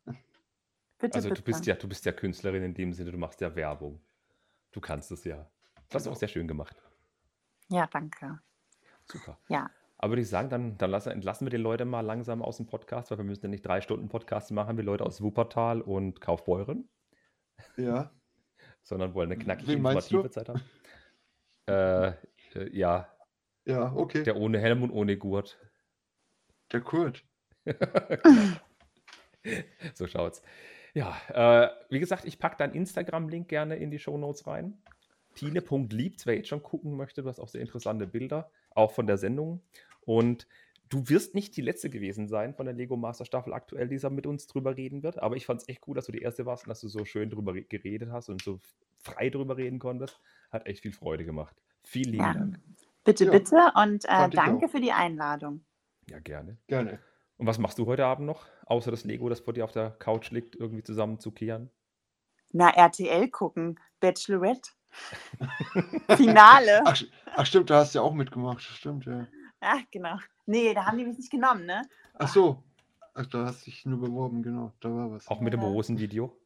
bitte,
Also
bitte.
du bist ja, du bist ja Künstlerin in dem Sinne, du machst ja Werbung. Du kannst es ja. Das hast du auch sehr schön gemacht.
Ja, danke.
Super.
Ja.
Aber würde ich sagen, dann, dann lassen, entlassen wir die Leute mal langsam aus dem Podcast, weil wir müssen ja nicht drei Stunden Podcast machen wie Leute aus Wuppertal und Kaufbeuren,
ja.
sondern wollen eine knackige, informative? Zeit haben. Äh, äh, ja,
Ja, okay. Der,
der ohne Helm und ohne Gurt.
Kurt.
so schaut's. Ja, äh, wie gesagt, ich packe deinen Instagram-Link gerne in die Shownotes rein. Tine.liebt, wer jetzt schon gucken möchte, du hast auch sehr interessante Bilder, auch von der Sendung. Und du wirst nicht die letzte gewesen sein von der Lego Master Staffel aktuell, die mit uns drüber reden wird. Aber ich fand es echt cool, dass du die erste warst und dass du so schön drüber re- geredet hast und so frei drüber reden konntest. Hat echt viel Freude gemacht. Vielen lieben
Ja.
Dank.
Bitte,
Ja,
bitte und äh, danke
auch.
für die Einladung.
Ja, gerne.
Gerne.
Und was machst du heute Abend noch, außer das Lego, das vor dir auf der Couch liegt, irgendwie zusammen zu kehren?
Na, RTL gucken, Bachelorette. Finale.
Ach, ach stimmt, da hast du ja auch mitgemacht. Stimmt, ja.
Ja, genau. Nee, da haben die mich nicht genommen, ne?
Ach so. Ach, da hast du dich nur beworben, genau. Da war was.
Auch mit dem
Ja.
Rosenvideo?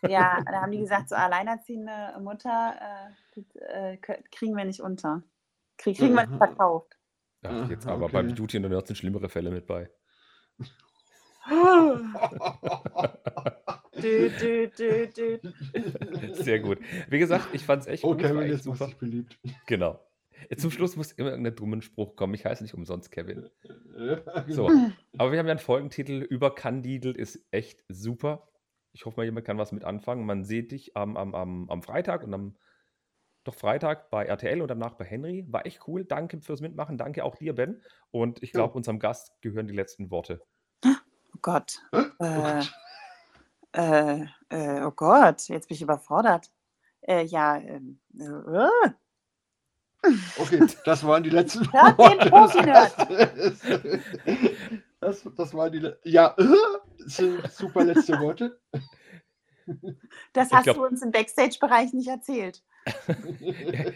Ja, da haben die gesagt, so alleinerziehende Mutter, äh, das, äh, kriegen wir nicht unter. Krieg, kriegen wir nicht verkauft.
Ja, jetzt aber
okay.
beim Beauty und the Nerd sind schlimmere Fälle mit bei.
Dü, dü, dü.
Sehr gut. Wie gesagt, ich fand es echt
oh,
gut.
Kevin, machst
super.
beliebt.
Genau. Zum Schluss muss immer irgendein dummen Spruch kommen. Ich heiße nicht umsonst Kevin. So,
genau.
aber wir haben ja einen Folgentitel über Candidel, ist echt super. Ich hoffe mal, jemand kann was mit anfangen. Man sieht dich am, am, am, am Freitag und am doch Freitag bei RTL und danach bei Henry. War echt cool. Danke fürs Mitmachen. Danke auch dir, Ben. Und ich glaube, unserem Gast gehören die letzten Worte.
Oh Gott.
Hä? Oh
Äh,
Gott.
äh, äh, oh Gott, jetzt bin ich überfordert. Äh, ja, ähm, äh,
Okay, das waren die letzten
Ja, den
Worte.
Profi-Nerd.
Das, das, das waren die. Ja, äh, sind super letzte Worte.
das hast
glaub-
du uns im Backstage-Bereich nicht erzählt.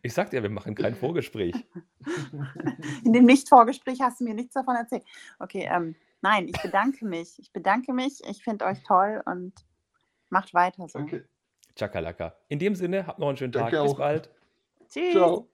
Ich sag dir, wir machen kein Vorgespräch.
In dem Nicht-Vorgespräch hast du mir nichts davon erzählt. Okay, ähm, nein, ich bedanke mich. Ich bedanke mich. Ich finde euch toll und macht weiter so.
Okay,
Chakalaka. In dem Sinne, habt noch einen schönen Tag.
Danke
Bis
auch.
bald.
Tschüss.
ciao.